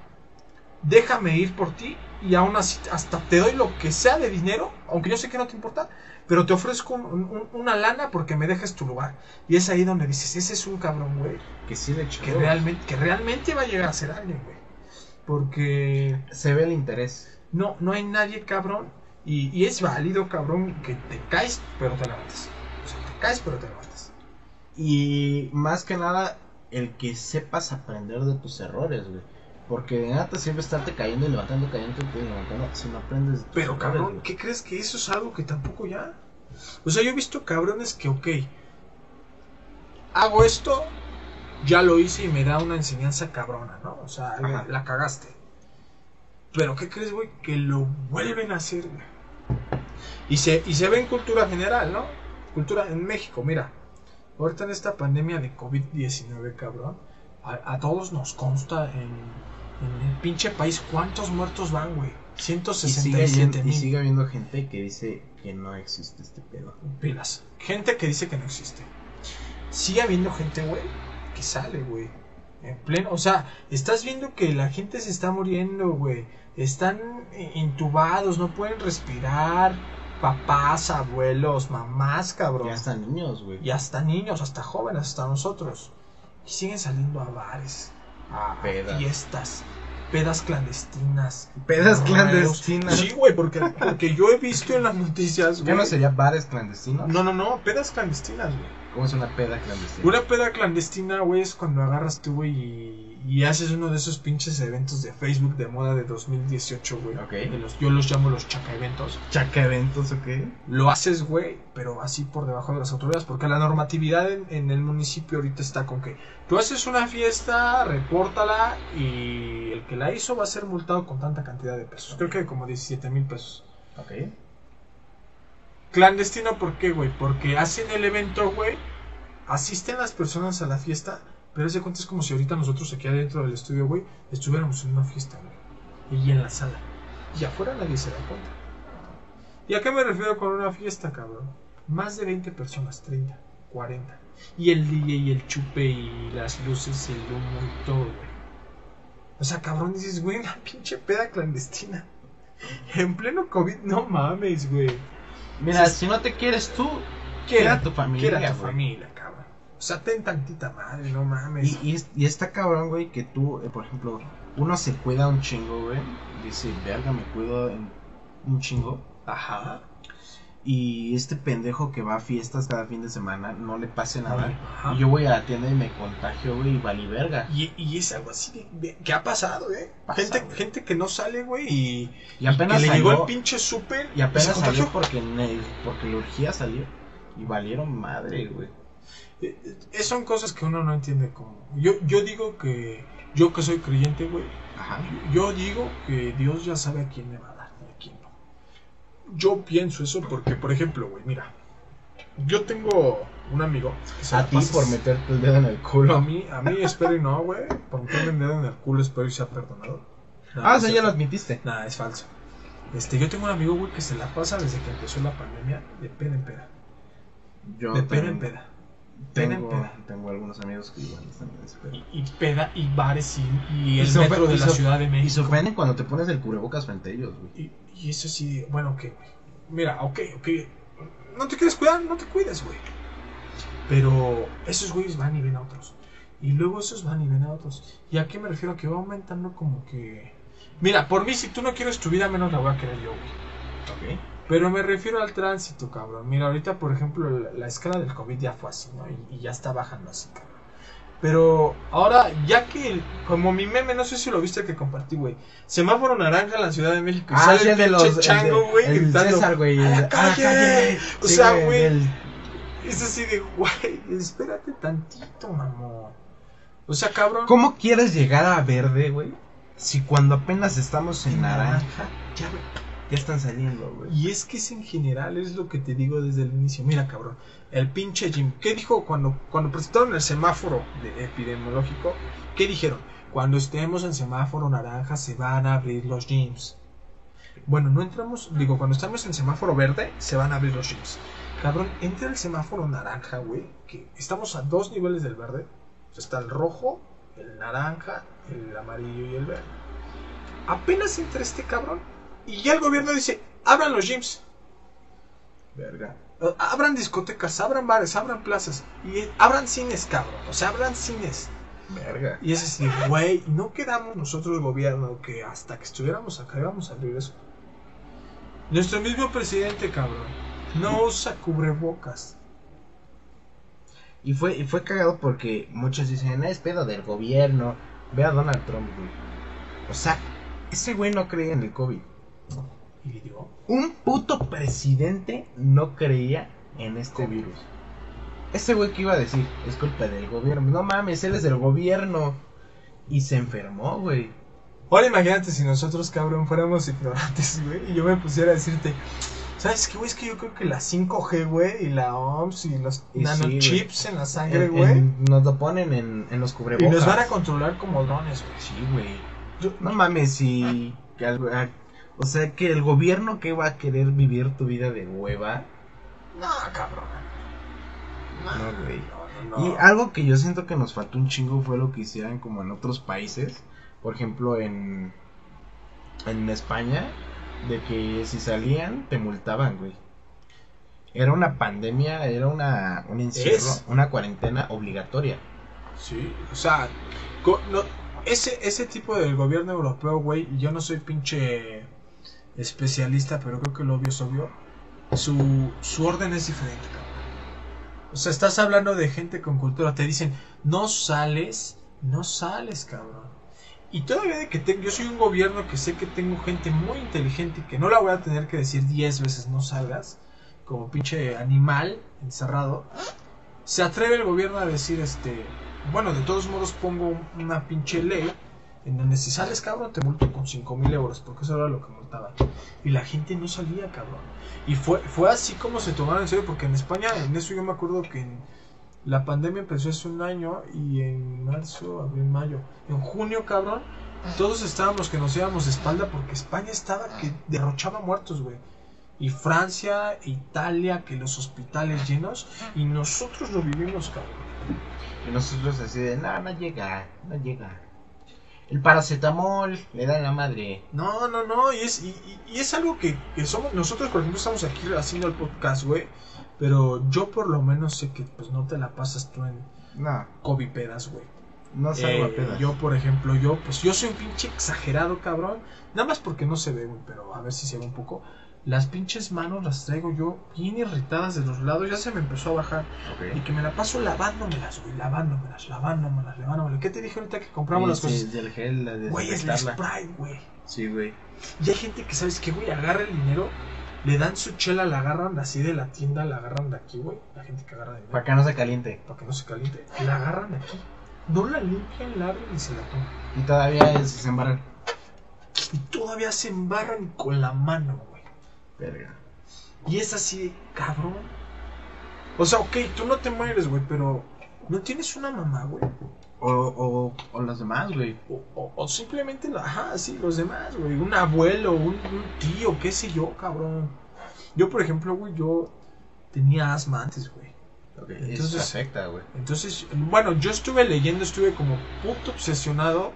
[SPEAKER 3] déjame ir por ti y aún así hasta te doy lo que sea de dinero, aunque yo sé que no te importa, pero te ofrezco un- un- una lana porque me dejes tu lugar. Y es ahí donde dices, ese es un cabrón, güey,
[SPEAKER 1] Que sí le
[SPEAKER 3] que realmente, que realmente va a llegar a ser alguien, güey. Porque
[SPEAKER 1] Se ve el interés.
[SPEAKER 3] No, no hay nadie cabrón. Y, y es válido, cabrón, que te caes, pero te levantas. O sea, te caes, pero te levantas.
[SPEAKER 1] Y más que nada, el que sepas aprender de tus errores, güey. Porque de nada te sirve estarte cayendo y levantando, cayendo y levantando si no aprendes
[SPEAKER 3] Pero
[SPEAKER 1] errores,
[SPEAKER 3] cabrón,
[SPEAKER 1] güey.
[SPEAKER 3] ¿qué crees que eso es algo que tampoco ya? O sea, yo he visto cabrones que, ok, hago esto, ya lo hice y me da una enseñanza cabrona, ¿no? O sea,
[SPEAKER 1] Ajá.
[SPEAKER 3] la cagaste. Pero ¿qué crees, güey? Que lo vuelven a hacer, güey. Y se, y se ve en cultura general, ¿no? Cultura en México, mira. Ahorita en esta pandemia de COVID-19, cabrón, a, a todos nos consta en, en el pinche país cuántos muertos van, güey.
[SPEAKER 1] Y sigue,
[SPEAKER 3] 167
[SPEAKER 1] habiendo- y
[SPEAKER 3] mil
[SPEAKER 1] sigue habiendo gente que dice que no existe este pedo.
[SPEAKER 3] pilas. Gente que dice que no existe. Sigue habiendo gente, güey, que sale, güey. En pleno, o sea, estás viendo que la gente se está muriendo, güey. Están intubados, no pueden respirar. Papás, abuelos, mamás, cabrón.
[SPEAKER 1] Ya hasta niños, güey.
[SPEAKER 3] Y hasta niños, hasta jóvenes, hasta nosotros. Y siguen saliendo a bares, a
[SPEAKER 1] Pedas.
[SPEAKER 3] fiestas, pedas clandestinas.
[SPEAKER 1] Pedas clandestinas.
[SPEAKER 3] Sí, güey, porque, porque yo he visto en las noticias,
[SPEAKER 1] ¿Ya
[SPEAKER 3] güey.
[SPEAKER 1] no sería bares clandestinos?
[SPEAKER 3] No, no, no, pedas clandestinas, güey.
[SPEAKER 1] ¿Cómo es una peda clandestina?
[SPEAKER 3] Una peda clandestina, güey, es cuando agarras tú, güey, y, y haces uno de esos pinches eventos de Facebook de moda de 2018, güey.
[SPEAKER 1] Ok.
[SPEAKER 3] De los- yo los llamo los chaca eventos.
[SPEAKER 1] ¿Chaca eventos o qué?
[SPEAKER 3] Lo haces, güey, pero así por debajo de las autoridades, porque la normatividad en, en el municipio ahorita está con que tú haces una fiesta, repórtala y el que la hizo va a ser multado con tanta cantidad de pesos. Creo que como 17 mil pesos.
[SPEAKER 1] Ok.
[SPEAKER 3] Clandestino, ¿por qué, güey? Porque hacen el evento, güey. Asisten las personas a la fiesta. Pero ese cuenta es como si ahorita nosotros aquí adentro del estudio, güey, estuviéramos en una fiesta, güey. Y en la sala. Y afuera nadie se da cuenta. ¿Y a qué me refiero con una fiesta, cabrón? Más de 20 personas, 30, 40. Y el DJ y el chupe y las luces y el humo y todo, güey. O sea, cabrón, dices, güey, una pinche peda clandestina. En pleno COVID, no mames, güey.
[SPEAKER 1] Mira, si no te quieres tú,
[SPEAKER 3] Quiera
[SPEAKER 1] tu familia.
[SPEAKER 3] Quiera tu
[SPEAKER 1] güey.
[SPEAKER 3] familia, cabrón. O sea, ten tantita madre, no mames.
[SPEAKER 1] Y, y, y está cabrón, güey, que tú, eh, por ejemplo, uno se cuida un chingo, güey. Dice, verga, me cuido en un chingo.
[SPEAKER 3] Ajá.
[SPEAKER 1] Y este pendejo que va a fiestas cada fin de semana, no le pase nada.
[SPEAKER 3] Ajá.
[SPEAKER 1] Y yo voy a la tienda y me contagio, güey, y valí verga.
[SPEAKER 3] Y, y es algo así de, de- que ha pasado, eh.
[SPEAKER 1] Pasa,
[SPEAKER 3] gente,
[SPEAKER 1] güey.
[SPEAKER 3] gente que no sale, güey, y,
[SPEAKER 1] Y apenas
[SPEAKER 3] que le
[SPEAKER 1] salió,
[SPEAKER 3] llegó el pinche súper
[SPEAKER 1] y apenas
[SPEAKER 3] se
[SPEAKER 1] salió porque, porque le urgía salir. Y valieron madre, güey.
[SPEAKER 3] Eh, eh, son cosas que uno no entiende cómo. Yo, yo digo que, yo que soy creyente, güey,
[SPEAKER 1] Ajá.
[SPEAKER 3] yo digo que Dios ya sabe a quién le va a dar y a quién no. Yo pienso eso porque, por ejemplo, güey, mira, yo tengo un amigo que se
[SPEAKER 1] A ti por meterte el dedo en el
[SPEAKER 3] A
[SPEAKER 1] culo.
[SPEAKER 3] mí, a mí espero y no, güey. Por meterme el dedo en el culo espero y sea perdonado.
[SPEAKER 1] Ah, o sea, ya lo admitiste.
[SPEAKER 3] Nah, es falso. Este, yo tengo un amigo, güey, que se la pasa desde que empezó la pandemia de peda en peda.
[SPEAKER 1] Yo
[SPEAKER 3] de peda en
[SPEAKER 1] también
[SPEAKER 3] peda. Peda en
[SPEAKER 1] Tengo,
[SPEAKER 3] peda.
[SPEAKER 1] Tengo algunos amigos que igual están en ese pedo.
[SPEAKER 3] Y, y peda y bares y, y el
[SPEAKER 1] Y
[SPEAKER 3] metro de
[SPEAKER 1] y
[SPEAKER 3] la Ciudad de
[SPEAKER 1] Y
[SPEAKER 3] México.
[SPEAKER 1] sorprenden cuando te pones el cubrebocas frente a ellos, güey.
[SPEAKER 3] Y, y eso sí, bueno, ok, güey. Mira, ok, ok. No te quieres cuidar, no te cuides, güey. Pero esos güeyes van y ven a otros. Y luego esos van y ven a otros. ¿Y a qué me refiero? Que va aumentando como que... Mira, por mí, si tú no quieres tu vida, menos la voy a querer yo, güey.
[SPEAKER 1] Ok.
[SPEAKER 3] Pero me refiero al tránsito, cabrón. Mira, ahorita, por ejemplo, la, la escala del COVID ya fue así, ¿no? Y, y ya está bajando así, cabrón. Pero ahora, ya que, como mi meme, no sé si lo viste que compartí, güey. Semáforo naranja en la Ciudad de México.
[SPEAKER 1] Ah,
[SPEAKER 3] sale el
[SPEAKER 1] de los.
[SPEAKER 3] chango, güey, gritando.
[SPEAKER 1] César, güey.
[SPEAKER 3] "A
[SPEAKER 1] el-
[SPEAKER 3] la
[SPEAKER 1] "A
[SPEAKER 3] calle". O
[SPEAKER 1] Sí,
[SPEAKER 3] sea, güey,
[SPEAKER 1] el-
[SPEAKER 3] es así de, güey, espérate tantito, mamón. O sea, cabrón.
[SPEAKER 1] ¿Cómo quieres llegar a verde, güey? Si cuando apenas estamos en naranja,
[SPEAKER 3] Ya, güey.
[SPEAKER 1] Ya están saliendo, güey.
[SPEAKER 3] Y es que es en general, es lo que te digo desde el inicio. Mira, cabrón, el pinche Jim, ¿qué dijo cuando, cuando presentaron el semáforo de- epidemiológico? ¿Qué dijeron? Cuando estemos en semáforo naranja se van a abrir los gyms. Bueno, no entramos, digo, cuando estamos en semáforo verde, se van a abrir los gyms. Cabrón, entra el semáforo naranja, güey, que estamos a dos niveles del verde. Está el rojo, el naranja, el amarillo y el verde. Apenas entra este cabrón y ya el gobierno dice, abran los gyms.
[SPEAKER 1] Verga.
[SPEAKER 3] Abran discotecas, abran bares, abran plazas y abran cines, cabrón. O sea, abran cines.
[SPEAKER 1] Verga.
[SPEAKER 3] Y es así, güey, no quedamos nosotros el gobierno que hasta que estuviéramos acá íbamos a abrir eso. Nuestro mismo presidente, cabrón, no usa cubrebocas.
[SPEAKER 1] Y fue, y fue cagado porque muchos dicen, es pedo del gobierno. Ve a Donald Trump, güey. O sea, ese güey no creía en el COVID.
[SPEAKER 3] Y le digo,
[SPEAKER 1] Un puto presidente no creía en este virus. Ese güey que iba a decir, es culpa del gobierno. No mames, él es del gobierno. Y se enfermó, güey.
[SPEAKER 3] ahora imagínate si nosotros, cabrón, fuéramos ignorantes, güey, y yo me pusiera a decirte, ¿sabes qué, güey? Es que yo creo que la 5G, güey, y la OMS y los
[SPEAKER 1] Y sí,
[SPEAKER 3] nanochips en la sangre, güey,
[SPEAKER 1] nos lo ponen en, en los
[SPEAKER 3] y
[SPEAKER 1] cubrebocas.
[SPEAKER 3] nos van a controlar como drones, güey.
[SPEAKER 1] Sí, güey. No mames, si... o sea, que el gobierno que va a querer vivir tu vida de hueva.
[SPEAKER 3] No, cabrón.
[SPEAKER 1] No, güey.
[SPEAKER 3] No, no, no.
[SPEAKER 1] Y algo que yo siento que nos faltó un chingo fue lo que hicieran como en otros países. Por ejemplo, en, en España, de que si salían te multaban, güey. Era una pandemia, era una, un encierro,
[SPEAKER 3] Es.
[SPEAKER 1] una cuarentena obligatoria.
[SPEAKER 3] Sí, o sea, no, ese, ese tipo del gobierno europeo, güey, yo no soy pinche especialista, pero creo que lo obvio es obvio. Su, orden es diferente, cabrón. O sea, estás hablando de gente con cultura, te dicen, no sales, no sales, cabrón. Y todavía de que tengo, yo soy un gobierno que sé que tengo gente muy inteligente y que no la voy a tener que decir 10 veces no salgas, como pinche animal encerrado. Se atreve el gobierno a decir, este, bueno, de todos modos pongo una pinche ley en donde si sales, cabrón, te multo con 5 mil euros, porque eso era lo que Y la gente no salía, cabrón. Y fue, fue así como se tomaron en serio, porque en España, en eso yo me acuerdo que en- la pandemia empezó hace un año y en marzo, abril, mayo, en junio, cabrón, todos estábamos que nos íbamos de espalda porque España estaba que derrochaba muertos, güey. Y Francia, Italia, que los hospitales llenos, y nosotros lo vivimos, cabrón.
[SPEAKER 1] Y nosotros así de, no, no llega, no llega. El paracetamol le da en la madre.
[SPEAKER 3] No, no, no, y es, y, y- y es algo que, que somos, nosotros por ejemplo estamos aquí haciendo el podcast, güey, pero yo por lo menos sé que pues no te la pasas tú en
[SPEAKER 1] No,
[SPEAKER 3] COVID pedas, güey.
[SPEAKER 1] no salgo a
[SPEAKER 3] Eh,
[SPEAKER 1] pedas.
[SPEAKER 3] yo, por ejemplo, yo, pues yo soy un pinche exagerado, cabrón. Nada más porque no se ve, güey, pero a ver si se ve un poco. Las pinches manos las traigo yo bien irritadas de los lados, ya se me empezó a bajar. Y que me la paso lavándomelas, güey, lavándomelas, lavándomelas, lavándomelas. ¿Qué te dije ahorita que compramos las cosas?
[SPEAKER 1] del gel, la
[SPEAKER 3] Güey, es el spray, güey.
[SPEAKER 1] Sí, güey.
[SPEAKER 3] Y hay gente que, ¿sabes qué, güey? Agarra el dinero, le dan su chela, la agarran así de la tienda, la agarran de aquí, güey. La gente que agarra dinero.
[SPEAKER 1] Para que no se caliente.
[SPEAKER 3] Para que no se caliente. La agarran de aquí. No la limpian, la abren y se la toman.
[SPEAKER 1] Y todavía se embarran.
[SPEAKER 3] Y todavía se embarran con la mano, güey.
[SPEAKER 1] Verga.
[SPEAKER 3] Y es así cabrón. O sea, ok, tú no te mueres, güey, pero no tienes una mamá, güey.
[SPEAKER 1] O, o, o los demás, güey.
[SPEAKER 3] O, o- o simplemente, ajá, sí, los demás, güey. Un abuelo, un, un tío, qué sé yo, cabrón. Yo, por ejemplo, güey, yo tenía asma antes, güey.
[SPEAKER 1] Ok,
[SPEAKER 3] Entonces-
[SPEAKER 1] eso afecta, güey.
[SPEAKER 3] Entonces, bueno, yo estuve leyendo, estuve como puto obsesionado.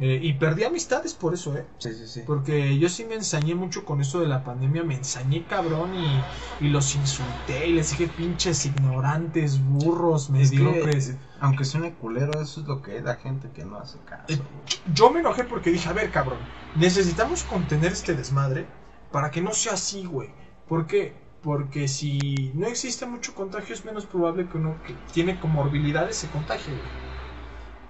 [SPEAKER 3] Eh, y perdí amistades por eso, ¿eh?
[SPEAKER 1] Sí, sí, sí.
[SPEAKER 3] Porque yo sí me ensañé mucho con eso de la pandemia, me ensañé cabrón y, y los insulté y les dije pinches ignorantes, burros,
[SPEAKER 1] Es que,
[SPEAKER 3] mediocres.
[SPEAKER 1] aunque suene culero, eso es lo que es la gente que no hace caso.
[SPEAKER 3] Eh. Yo me enojé porque dije, a ver cabrón, necesitamos contener este desmadre para que no sea así, güey. ¿Por qué? Porque si no existe mucho contagio es menos probable que uno que tiene comorbilidades se contagie, güey.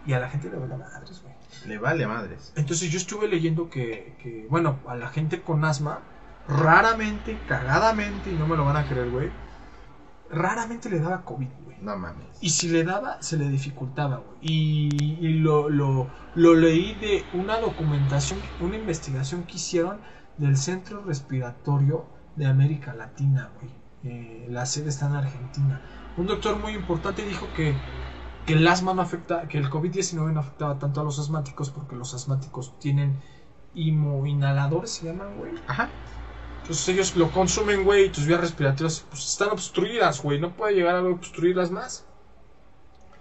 [SPEAKER 3] Y a la gente le vale madres, güey.
[SPEAKER 1] Le vale madres.
[SPEAKER 3] Entonces yo estuve leyendo que, que, bueno, a la gente con asma, raramente, cagadamente, y no me lo van a creer, güey, raramente le daba COVID, güey.
[SPEAKER 1] No mames.
[SPEAKER 3] Y si le daba, se le dificultaba, güey. Y, y lo, lo, lo leí de una documentación, una investigación que hicieron del Centro Respiratorio de América Latina, güey. Eh, la sede está en Argentina. Un doctor muy importante dijo que, que el asma no afecta, que el COVID-19 no afectaba tanto a los asmáticos porque los asmáticos tienen inhaladores, se llaman, güey.
[SPEAKER 1] Ajá.
[SPEAKER 3] Entonces ellos lo consumen, güey, y tus vías respiratorias pues, están obstruidas, güey. No puede llegar a obstruirlas más.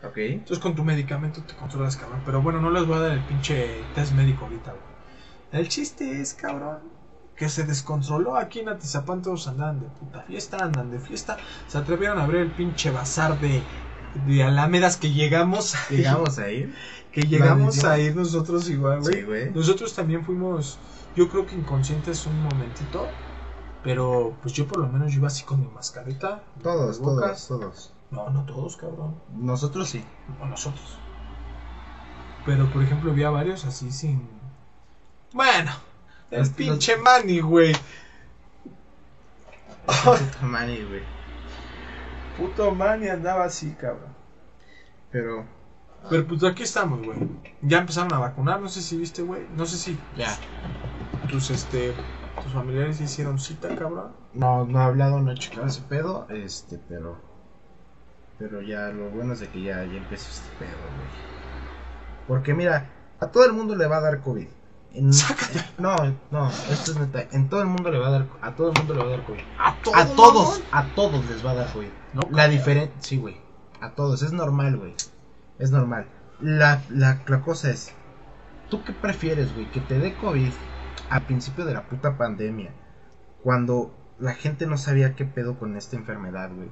[SPEAKER 1] Ok.
[SPEAKER 3] Entonces con tu medicamento te controlas, cabrón. Pero bueno, no les voy a dar el pinche test médico ahorita, güey. El chiste es, cabrón, que se descontroló aquí en Atizapán. Todos andan de puta fiesta, andan de fiesta. Se atrevieron a abrir el pinche bazar de, de Alámedas que llegamos. a-
[SPEAKER 1] Llegamos a ir.
[SPEAKER 3] que llegamos a ir nosotros igual, güey.
[SPEAKER 1] Sí, güey.
[SPEAKER 3] Nosotros también fuimos, yo creo que inconscientes un momentito. Pero pues yo por lo menos yo iba así con mi mascarita.
[SPEAKER 1] Todos, todos, todos.
[SPEAKER 3] No, no todos, cabrón.
[SPEAKER 1] Nosotros sí.
[SPEAKER 3] O nosotros. Pero por ejemplo vi a varios así sin... Bueno, el pinche Manny, güey.
[SPEAKER 1] Puta madre, güey.
[SPEAKER 3] Puto Manny andaba así, cabrón.
[SPEAKER 1] Pero,
[SPEAKER 3] Pero pues aquí estamos, güey. Ya empezaron a vacunar, no sé si viste, güey. No sé si
[SPEAKER 1] ya.
[SPEAKER 3] tus, este, tus familiares hicieron cita, cabrón.
[SPEAKER 1] No, no he hablado, no he checado ese pedo. Este, pero. Pero ya, lo bueno es de que ya, ya empezó este pedo, güey. Porque mira, a todo el mundo le va a dar COVID. En-
[SPEAKER 3] Sácate.
[SPEAKER 1] No, no, esto es neta. En todo el mundo le va a dar, a todo el mundo le va a dar COVID.
[SPEAKER 3] A todos.
[SPEAKER 1] A todos, a todos les va a dar COVID.
[SPEAKER 3] No,
[SPEAKER 1] La diferencia, sí, güey. A todos, es normal, güey. Es normal. La, la, la cosa es, ¿tú qué prefieres, güey? Que te dé COVID al principio de la puta pandemia, cuando la gente no sabía qué pedo con esta enfermedad, güey.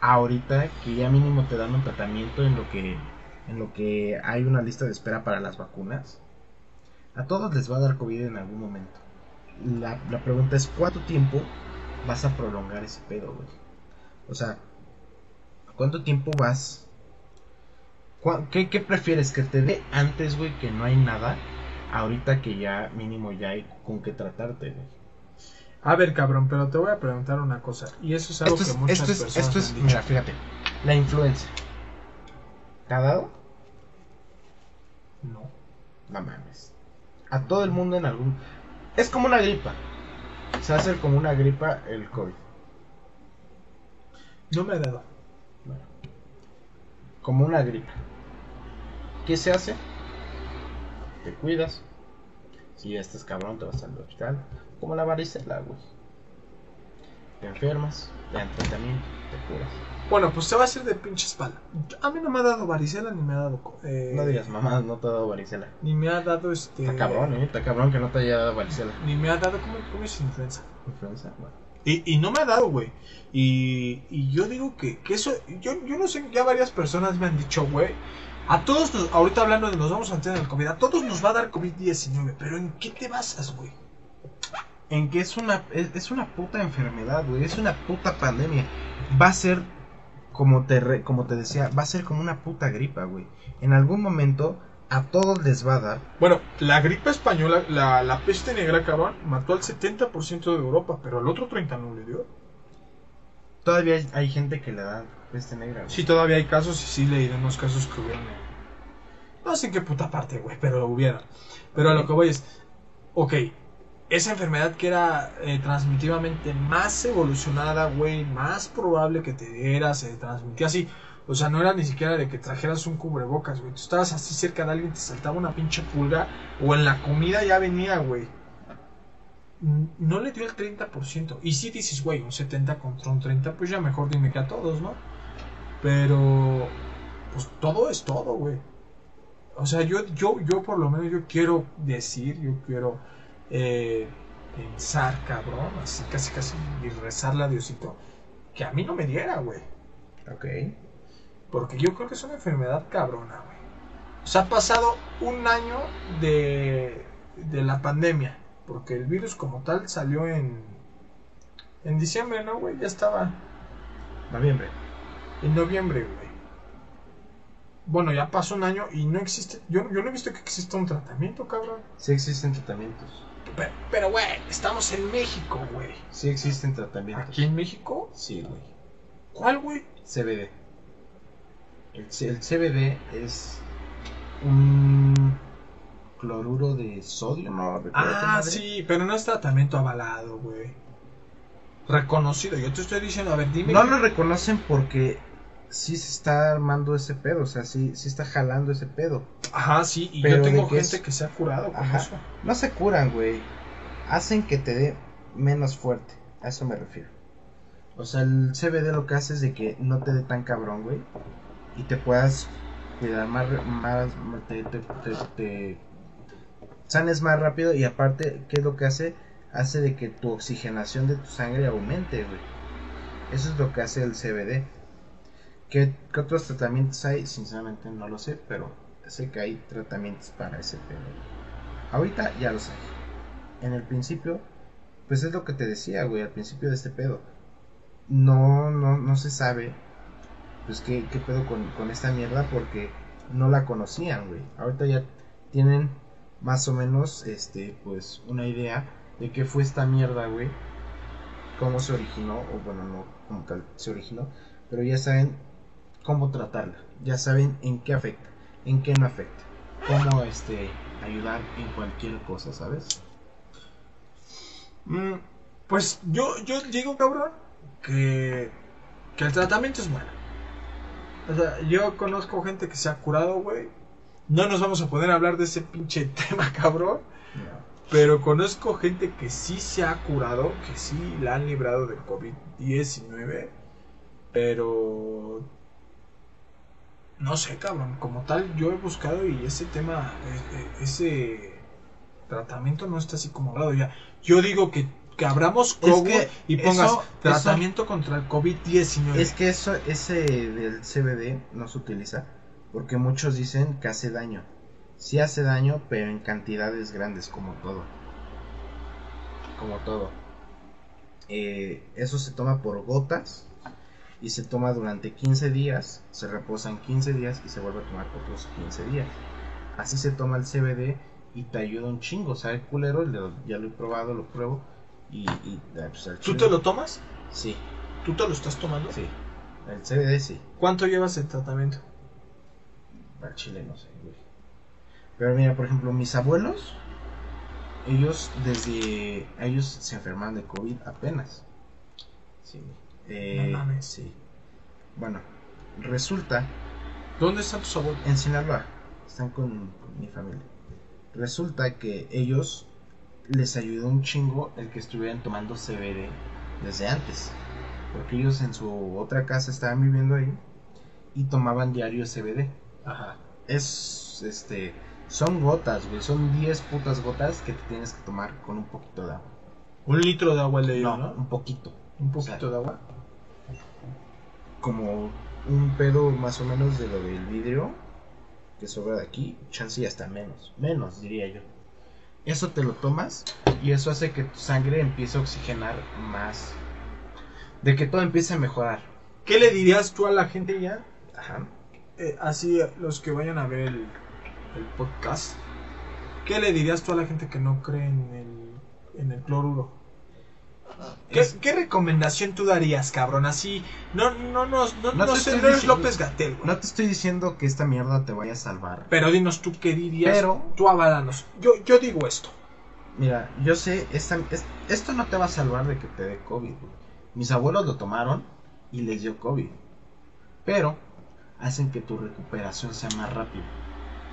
[SPEAKER 1] Ahorita que ya mínimo te dan un tratamiento en lo que en lo que hay una lista de espera para las vacunas. A todos les va a dar COVID en algún momento. La, la pregunta es, ¿cuánto tiempo vas a prolongar ese pedo, güey? O sea, ¿cuánto tiempo vas? ¿Cuá- ¿Qué, qué prefieres? ¿Que te dé antes, güey, que no hay nada? Ahorita que ya mínimo ya hay con qué tratarte, güey.
[SPEAKER 3] A ver, cabrón, pero te voy a preguntar una cosa. Y eso es algo
[SPEAKER 1] Esto es,
[SPEAKER 3] que muchas
[SPEAKER 1] esto es,
[SPEAKER 3] personas
[SPEAKER 1] esto es,
[SPEAKER 3] han dicho.
[SPEAKER 1] mira, fíjate. La influenza. ¿Te ha dado?
[SPEAKER 3] No.
[SPEAKER 1] No mames. A todo el mundo en algún... Es como una gripa. Se hace como una gripa el COVID.
[SPEAKER 3] No me ha dado.
[SPEAKER 1] Como una gripa. ¿Qué se hace? Te cuidas. Si ya estás cabrón, te vas al hospital. Como la varicela, güey. Te enfermas, te dan tratamiento, te curas.
[SPEAKER 3] Bueno, pues te va a hacer de pinche espalda. A mí no me ha dado varicela ni me ha dado. eh,
[SPEAKER 1] No digas, mamá, no te ha dado varicela.
[SPEAKER 3] Ni me ha dado este.
[SPEAKER 1] Está cabrón, eh. Está cabrón que no te haya dado varicela.
[SPEAKER 3] Ni me ha dado. ¿Cómo, cómo es influenza?
[SPEAKER 1] Influenza, bueno.
[SPEAKER 3] Y, y no me ha dado, güey. Y, y yo digo que, que eso. Yo, yo no sé, ya varias personas me han dicho, güey. A todos, nos- ahorita hablando de nos vamos a entrar en el COVID, a todos nos va a dar COVID-19. Pero ¿en qué te basas, güey?
[SPEAKER 1] En que es una, es, es una puta enfermedad, güey. Es una puta pandemia. Va a ser, como te, como te decía, va a ser como una puta gripa, güey. En algún momento a todos les va a dar.
[SPEAKER 3] Bueno, la gripe española, la, la peste negra, cabrón, mató al 70% de Europa, pero al otro 30% no le dio.
[SPEAKER 1] Todavía hay, hay gente que le da peste negra. güey.
[SPEAKER 3] Sí, todavía hay casos y sí leí de unos casos que hubieron. en- No sé en qué puta parte, güey, pero hubieron. Pero a lo que voy es, ok, esa enfermedad que era eh, transmitivamente más evolucionada, güey, más probable que te diera, se transmitía así. O sea, no era ni siquiera de que trajeras un cubrebocas, güey. Tú estabas así cerca de alguien, te saltaba una pinche pulga, o en la comida ya venía, güey. No le dio el 30%. Y si dices, güey, un 70 contra un 30, pues ya mejor dime que a todos, ¿no? Pero, pues todo es todo, güey. O sea, yo, yo, yo por lo menos yo quiero decir, yo quiero eh, pensar, cabrón, así casi casi y rezarle a Diosito, que a mí no me diera, güey.
[SPEAKER 1] Ok.
[SPEAKER 3] Porque yo creo que es una enfermedad cabrona, güey. O sea, ha pasado un año de, de la pandemia. Porque el virus como tal salió en, en diciembre, ¿no, güey? Ya estaba
[SPEAKER 1] Noviembre.
[SPEAKER 3] en noviembre, güey. Bueno, ya pasó un año y no existe. Yo, yo no he visto que exista un tratamiento, cabrón.
[SPEAKER 1] Sí existen tratamientos.
[SPEAKER 3] Pero, pero, güey, estamos en México, güey.
[SPEAKER 1] Sí existen tratamientos.
[SPEAKER 3] ¿Aquí en México?
[SPEAKER 1] Sí, güey.
[SPEAKER 3] ¿Cuál, güey?
[SPEAKER 1] CBD. El, CBD es un cloruro de sodio, ¿no?
[SPEAKER 3] Ah, sí, pero no es tratamiento avalado, güey. Reconocido. Yo te estoy diciendo, a ver, dime.
[SPEAKER 1] No
[SPEAKER 3] que-
[SPEAKER 1] lo reconocen porque sí se está armando ese pedo, o sea, sí, sí está jalando ese pedo.
[SPEAKER 3] Ajá, sí, y
[SPEAKER 1] Pero
[SPEAKER 3] yo tengo
[SPEAKER 1] que
[SPEAKER 3] gente
[SPEAKER 1] es-
[SPEAKER 3] que se ha curado con
[SPEAKER 1] Ajá.
[SPEAKER 3] eso.
[SPEAKER 1] No se curan, güey. Hacen que te dé menos fuerte. A eso me refiero. O sea, el CBD lo que hace es de que no te dé tan cabrón, güey. Y te puedas cuidar más, más te, te, te- te sanes más rápido. Y aparte, ¿qué es lo que hace? Hace de que tu oxigenación de tu sangre aumente, güey. Eso es lo que hace el CBD. ¿Qué, otros tratamientos hay? Sinceramente no lo sé, pero sé que hay tratamientos para ese pedo. Ahorita ya los hay. En el principio, pues es lo que te decía, güey, al principio de este pedo. No, no, no se sabe, pues qué, qué pedo con, con esta mierda porque no la conocían, güey. Ahorita ya tienen más o menos, este, pues una idea de qué fue esta mierda, güey. Cómo se originó, o bueno, no como tal se originó, pero ya saben cómo tratarla. Ya saben en qué afecta, en qué no afecta. Cómo, este, ayudar en cualquier cosa, ¿sabes?
[SPEAKER 3] Mm, pues yo, yo digo, cabrón, que, que el tratamiento es bueno. O sea, yo conozco gente que se ha curado, güey. No nos vamos a poder hablar de ese pinche tema, cabrón. Pero conozco gente que sí se ha curado, que sí la han librado del COVID-19. Pero... No sé, cabrón. Como tal, yo he buscado y ese tema, eh, eh, ese tratamiento no está así como hablado ya. Yo digo que, que abramos
[SPEAKER 1] Es que
[SPEAKER 3] y pongas
[SPEAKER 1] eso-
[SPEAKER 3] tratamiento contra el COVID-19.
[SPEAKER 1] Es que eso, ese del CBD no se utiliza porque muchos dicen que hace daño. Sí hace daño, pero en cantidades grandes, como todo. Como todo. Eh, eso se toma por gotas y se toma durante 15 días, se reposan 15 días y se vuelve a tomar otros 15 días. Así se toma el CBD y te ayuda un chingo. Sabe culero, le- ya lo he probado, lo pruebo. Y, y, eh, pues,
[SPEAKER 3] ¿Tú te lo tomas?
[SPEAKER 1] Sí,
[SPEAKER 3] ¿Tú te lo estás tomando?
[SPEAKER 1] sí. El CBD sí.
[SPEAKER 3] ¿Cuánto llevas el tratamiento?
[SPEAKER 1] Al chile no sé, güey. Pero mira, por ejemplo, mis abuelos, ellos desde. Ellos se enfermaron de COVID apenas. Sí. Eh,
[SPEAKER 3] No mames.
[SPEAKER 1] Sí. Bueno, resulta.
[SPEAKER 3] ¿Dónde están tus abuelos?
[SPEAKER 1] En Sinaloa. Están con, con mi familia. Resulta que ellos les ayudó un chingo el que estuvieran tomando CBD desde antes. Porque ellos en su otra casa estaban viviendo ahí y tomaban diario CBD.
[SPEAKER 3] Ajá.
[SPEAKER 1] Es, este, son gotas, güey. Son 10 putas gotas que te tienes que tomar con un poquito de agua.
[SPEAKER 3] Un litro de agua le dio,
[SPEAKER 1] No,
[SPEAKER 3] ¿no?
[SPEAKER 1] un poquito.
[SPEAKER 3] Un poquito de agua.
[SPEAKER 1] Como un pedo más o menos de lo del vidrio que sobra de aquí. Chance y hasta menos. Menos, diría yo. Eso te lo tomas y eso hace que tu sangre empiece a oxigenar más. De que todo empiece a mejorar.
[SPEAKER 3] ¿Qué le dirías tú a la gente ya?
[SPEAKER 1] Ajá.
[SPEAKER 3] Eh, así, los que vayan a ver el, el podcast. ¿Qué le dirías tú a la gente que no cree en el, en el cloruro? ¿Qué,
[SPEAKER 1] Es-
[SPEAKER 3] qué recomendación tú darías, cabrón? Así, no, no, no, no,
[SPEAKER 1] No
[SPEAKER 3] no
[SPEAKER 1] te
[SPEAKER 3] sé,
[SPEAKER 1] estoy
[SPEAKER 3] no eres
[SPEAKER 1] diciendo-
[SPEAKER 3] López Gatel.
[SPEAKER 1] No te estoy diciendo que esta mierda te vaya a salvar.
[SPEAKER 3] Pero dinos tú qué dirías.
[SPEAKER 1] Pero-
[SPEAKER 3] tú avalanos. Yo, yo digo esto.
[SPEAKER 1] Mira, yo sé, esta- es- esto no te va a salvar de que te dé COVID. güey. Mis abuelos lo tomaron y les dio COVID. Pero hacen que tu recuperación sea más rápida.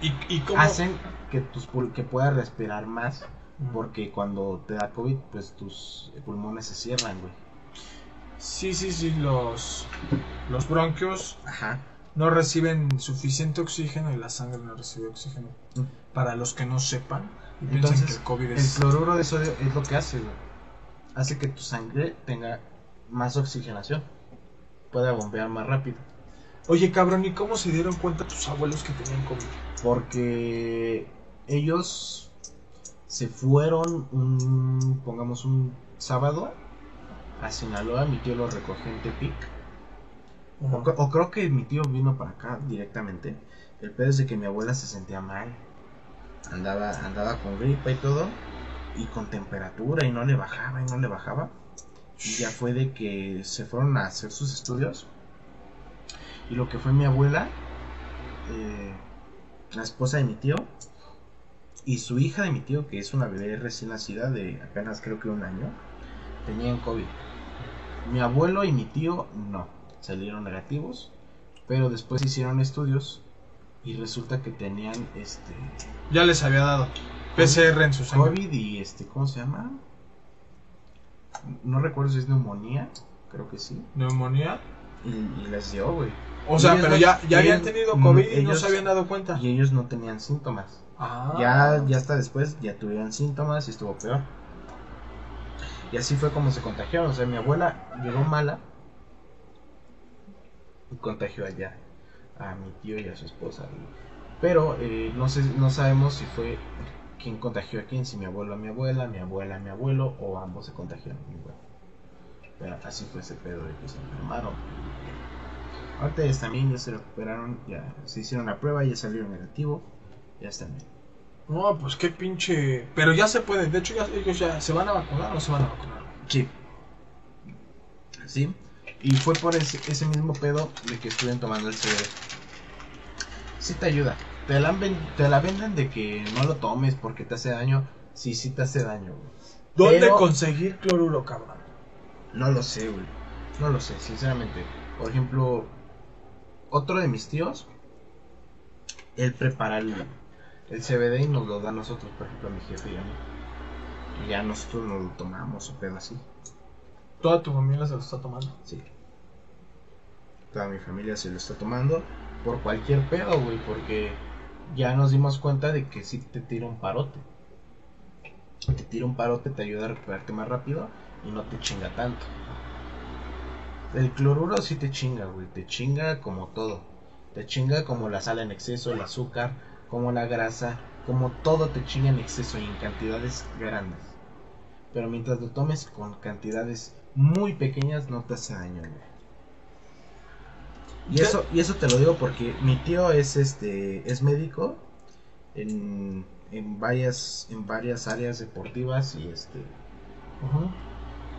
[SPEAKER 3] ¿Y, y cómo?
[SPEAKER 1] Hacen que, tus que puedas respirar más. Porque cuando te da COVID, pues tus pulmones se cierran, güey.
[SPEAKER 3] Sí, sí, sí, los, los bronquios
[SPEAKER 1] Ajá.
[SPEAKER 3] no reciben suficiente oxígeno y la sangre no recibe oxígeno.
[SPEAKER 1] Mm.
[SPEAKER 3] Para los que no sepan y
[SPEAKER 1] Entonces,
[SPEAKER 3] que el COVID
[SPEAKER 1] El
[SPEAKER 3] es...
[SPEAKER 1] cloruro de sodio es lo que hace, güey. Hace que tu sangre tenga más oxigenación. Pueda bombear más rápido.
[SPEAKER 3] Oye, cabrón, ¿y cómo se dieron cuenta tus abuelos que tenían COVID?
[SPEAKER 1] Porque ellos se fueron un, pongamos un sábado a Sinaloa, mi tío lo recogió en Tepic. O, o creo que mi tío vino para acá directamente. El pedo es de que mi abuela se sentía mal. Andaba, andaba con gripa y todo. Y con temperatura y no le bajaba y no le bajaba. Y ya fue de que se fueron a hacer sus estudios. Y lo que fue mi abuela, eh, la esposa de mi tío, y su hija de mi tío, que es una bebé recién nacida de apenas creo que un año, tenían COVID. Mi abuelo y mi tío no, salieron negativos. Pero después hicieron estudios y resulta que tenían este
[SPEAKER 3] Ya les había dado PCR en su sangre.
[SPEAKER 1] COVID y este, ¿cómo se llama? No recuerdo si es neumonía, creo que sí.
[SPEAKER 3] Neumonía.
[SPEAKER 1] Y, y les dio, güey.
[SPEAKER 3] O sea, pero ya, ya habían tenido COVID y no se habían dado cuenta.
[SPEAKER 1] Y ellos no tenían síntomas.
[SPEAKER 3] Ah.
[SPEAKER 1] Ya, ya hasta después ya tuvieron síntomas y estuvo peor. Y así fue como se contagiaron. O sea, mi abuela llegó mala y contagió allá a mi tío y a su esposa. Pero eh, no sé, no sabemos si fue quién contagió a quién, si mi abuelo a mi abuela, mi abuela a mi abuelo o ambos se contagiaron. igual. Pero así fue ese pedo de que se enfermaron. Ahorita ya bien, ya se recuperaron, ya se hicieron la prueba, ya salió negativo, ya están bien.
[SPEAKER 3] No, pues qué pinche. Pero ya se pueden. De hecho, ya, ellos ya se van a vacunar o no se van a vacunar.
[SPEAKER 1] Sí. Sí. Y fue por ese, ese mismo pedo de que estuvieron tomando el CBD. Sí te ayuda. Te la, te la venden de que no lo tomes porque te hace daño. Sí, sí te hace daño, güey.
[SPEAKER 3] ¿Dónde
[SPEAKER 1] Pero-
[SPEAKER 3] conseguir cloruro, cabrón?
[SPEAKER 1] No lo sé, güey. No lo sé, sinceramente. Por ejemplo, otro de mis tíos, él prepara el, el CBD y nos lo da a nosotros, por ejemplo, a mi jefe y a mí. Y ya nosotros nos lo tomamos o pedo así.
[SPEAKER 3] Toda tu familia se lo está tomando.
[SPEAKER 1] Sí. Toda mi familia se lo está tomando por cualquier pedo, güey, porque ya nos dimos cuenta de que sí te tira un parote. Te tira un parote, te ayuda a recuperarte más rápido y no te chinga tanto. El cloruro sí te chinga, güey, te chinga como todo. Te chinga como la sal en exceso, el azúcar, como la grasa, como todo te chinga en exceso y en cantidades grandes. Pero mientras lo tomes con cantidades muy pequeñas no te hace daño. Y eso, y eso te lo digo porque mi tío es este es médico en, en varias en varias áreas deportivas y este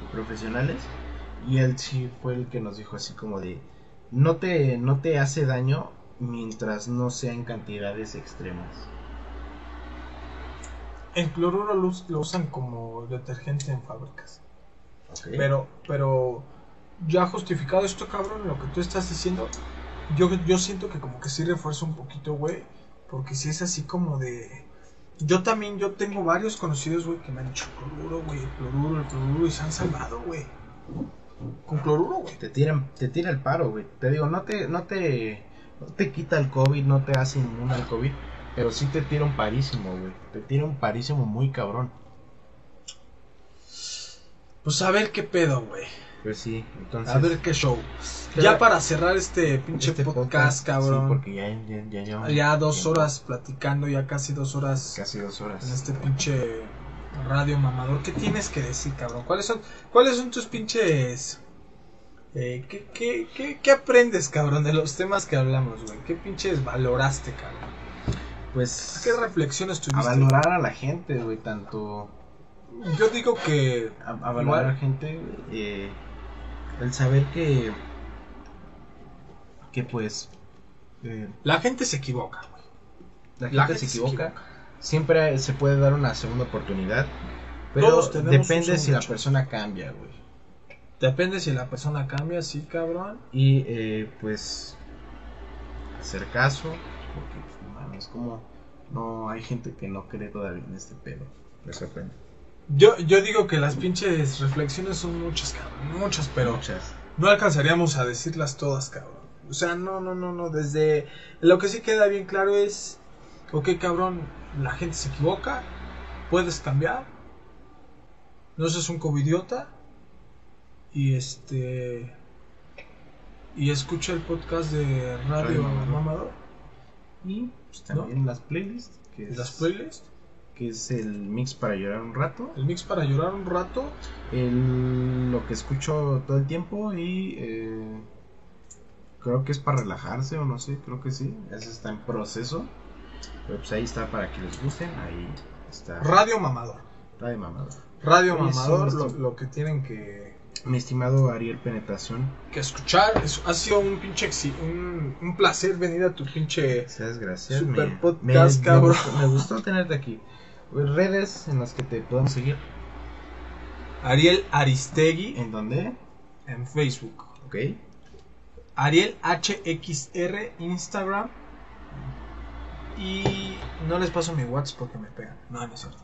[SPEAKER 1] y profesionales y él sí fue el que nos dijo así como de no te no te hace daño mientras no sea en cantidades extremas.
[SPEAKER 3] El cloruro lo, lo usan como detergente en fábricas.
[SPEAKER 1] ¿ok?
[SPEAKER 3] Pero, pero, ya justificado esto, cabrón, lo que tú estás diciendo, yo, yo siento que como que sí refuerza un poquito, güey. Porque si es así como de... Yo también, yo tengo varios conocidos, güey, que me han dicho cloruro, güey, el cloruro, el cloruro, y se han salvado, güey. Con cloruro, güey.
[SPEAKER 1] te tiran te tira el paro, güey. Te digo, no te no te no te quita el COVID, no te hace inmune al COVID, pero sí te tira un parísimo, güey. Te tira un parísimo muy cabrón.
[SPEAKER 3] Pues a ver qué pedo, güey.
[SPEAKER 1] Pues sí, entonces
[SPEAKER 3] A ver qué show.
[SPEAKER 1] Pero-
[SPEAKER 3] Ya para cerrar este pinche
[SPEAKER 1] este
[SPEAKER 3] podcast, cabrón.
[SPEAKER 1] Sí, porque ya ya ya llevamos
[SPEAKER 3] Ya dos
[SPEAKER 1] tiempo,
[SPEAKER 3] horas platicando, ya casi dos horas
[SPEAKER 1] casi dos horas.
[SPEAKER 3] en este pinche radio mamador. ¿Qué tienes que decir, cabrón? ¿Cuáles son, cuáles son tus pinches... eh, ¿qué, qué, qué, qué aprendes, cabrón, de los temas que hablamos, güey? ¿Qué pinches valoraste, cabrón?
[SPEAKER 1] Pues
[SPEAKER 3] ¿Qué reflexiones
[SPEAKER 1] a
[SPEAKER 3] tuviste?
[SPEAKER 1] valorar a la gente, güey, tanto
[SPEAKER 3] Yo digo que...
[SPEAKER 1] a, a valorar a la gente eh, el saber que que pues eh,
[SPEAKER 3] La gente se equivoca, güey.
[SPEAKER 1] la gente, se
[SPEAKER 3] gente se
[SPEAKER 1] equivoca. Siempre se puede dar una segunda oportunidad. Pero depende si la persona cambia, güey.
[SPEAKER 3] Depende si la persona cambia, sí, cabrón.
[SPEAKER 1] Y eh, pues hacer caso. Porque pues, no mames, como no hay gente que no cree todavía en este pedo. Me sorprende.
[SPEAKER 3] Yo, yo digo que las pinches reflexiones son muchas, cabrón. Muchas, pero...
[SPEAKER 1] Muchas.
[SPEAKER 3] no alcanzaríamos a decirlas todas, cabrón. O sea, no, no, no, no. Desde lo que sí queda bien claro es, ok, cabrón, la gente se equivoca, puedes cambiar, no seas un covidiota y este y escucha el podcast de Radio
[SPEAKER 1] Radio Mamador. Y pues, también las playlists. Que es,
[SPEAKER 3] las playlists,
[SPEAKER 1] que es el mix para llorar un rato.
[SPEAKER 3] el mix para llorar un rato.
[SPEAKER 1] El, lo que escucho todo el tiempo y eh, creo que es para relajarse o no sé, creo que sí. Ese está en proceso. Pero pues ahí está para que les gusten. Ahí está.
[SPEAKER 3] Radio Mamador.
[SPEAKER 1] Radio Mamador.
[SPEAKER 3] Radio Mamador, lo, lo que tienen que,
[SPEAKER 1] Mi estimado Ariel Penetración.
[SPEAKER 3] que escuchar. Es- ha sido un pinche un, un placer venir a tu pinche
[SPEAKER 1] Muchas gracias.
[SPEAKER 3] Super
[SPEAKER 1] me,
[SPEAKER 3] podcast,
[SPEAKER 1] me-
[SPEAKER 3] cabrón.
[SPEAKER 1] Me gustó, me gustó tenerte aquí. Redes en las que te podemos seguir.
[SPEAKER 3] Ariel Aristegui
[SPEAKER 1] ¿En dónde?
[SPEAKER 3] en Facebook.
[SPEAKER 1] Ok.
[SPEAKER 3] Ariel HXR Instagram. Y no les paso mi WhatsApp porque me pegan. No, no es cierto.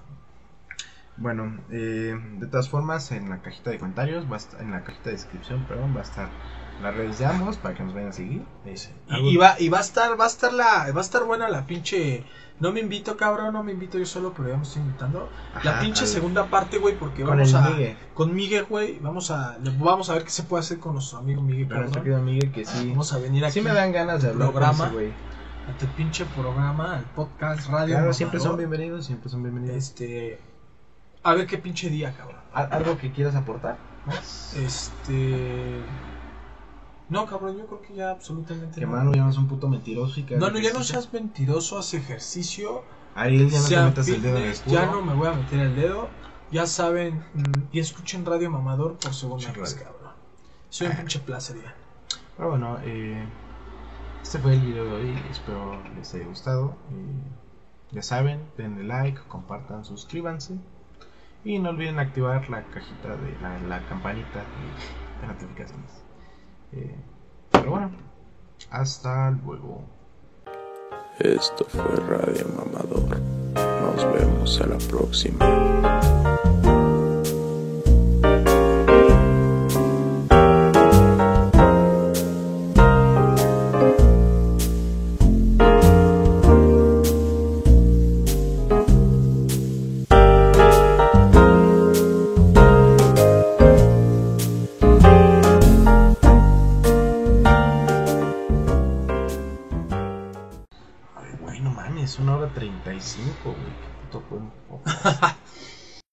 [SPEAKER 1] Bueno, eh, de todas formas, en la cajita de comentarios, va a estar, en la cajita de descripción, perdón, va a estar las redes de ambos para que nos vayan a seguir. Eh,
[SPEAKER 3] Y, y va, y va a estar, va a estar la, va a estar buena la pinche. No me invito, cabrón, no me invito yo solo, pero ya me estoy invitando. la pinche segunda parte, güey, porque
[SPEAKER 1] con
[SPEAKER 3] vamos a.
[SPEAKER 1] Migue,
[SPEAKER 3] Con Miguel, güey, vamos a, vamos a ver qué se puede hacer con nuestro amigo Miguel,
[SPEAKER 1] con nuestro querido Miguel, que sí,
[SPEAKER 3] Vamos a venir aquí
[SPEAKER 1] sí me dan ganas de hablar
[SPEAKER 3] programa.
[SPEAKER 1] güey.
[SPEAKER 3] a tu pinche programa, al podcast radio.
[SPEAKER 1] Claro, siempre son bienvenidos, siempre son bienvenidos.
[SPEAKER 3] Este. A ver qué pinche día, cabrón.
[SPEAKER 1] ¿Al- ¿Algo que quieras aportar? más?
[SPEAKER 3] Este. No, cabrón, yo creo que ya absolutamente
[SPEAKER 1] Que
[SPEAKER 3] no.
[SPEAKER 1] Ya no es un puto mentiroso y que
[SPEAKER 3] No, no, ya no seas mentiroso, haz ejercicio.
[SPEAKER 1] Ariel, ya no te metas el dedo en el culo.
[SPEAKER 3] ya no me voy a meter el dedo. Ya saben, mm, y escuchen Radio Mamador por segunda vez, cabrón. Soy un pinche placer ya.
[SPEAKER 1] Pero bueno, eh, este fue el video de hoy. Espero les haya gustado. Eh, ya saben, denle like, compartan, suscríbanse. Y no olviden activar la cajita de la, campanita de, de notificaciones. Eh, pero bueno, hasta luego.
[SPEAKER 5] Esto fue Radio Mamador. Nos vemos a la próxima.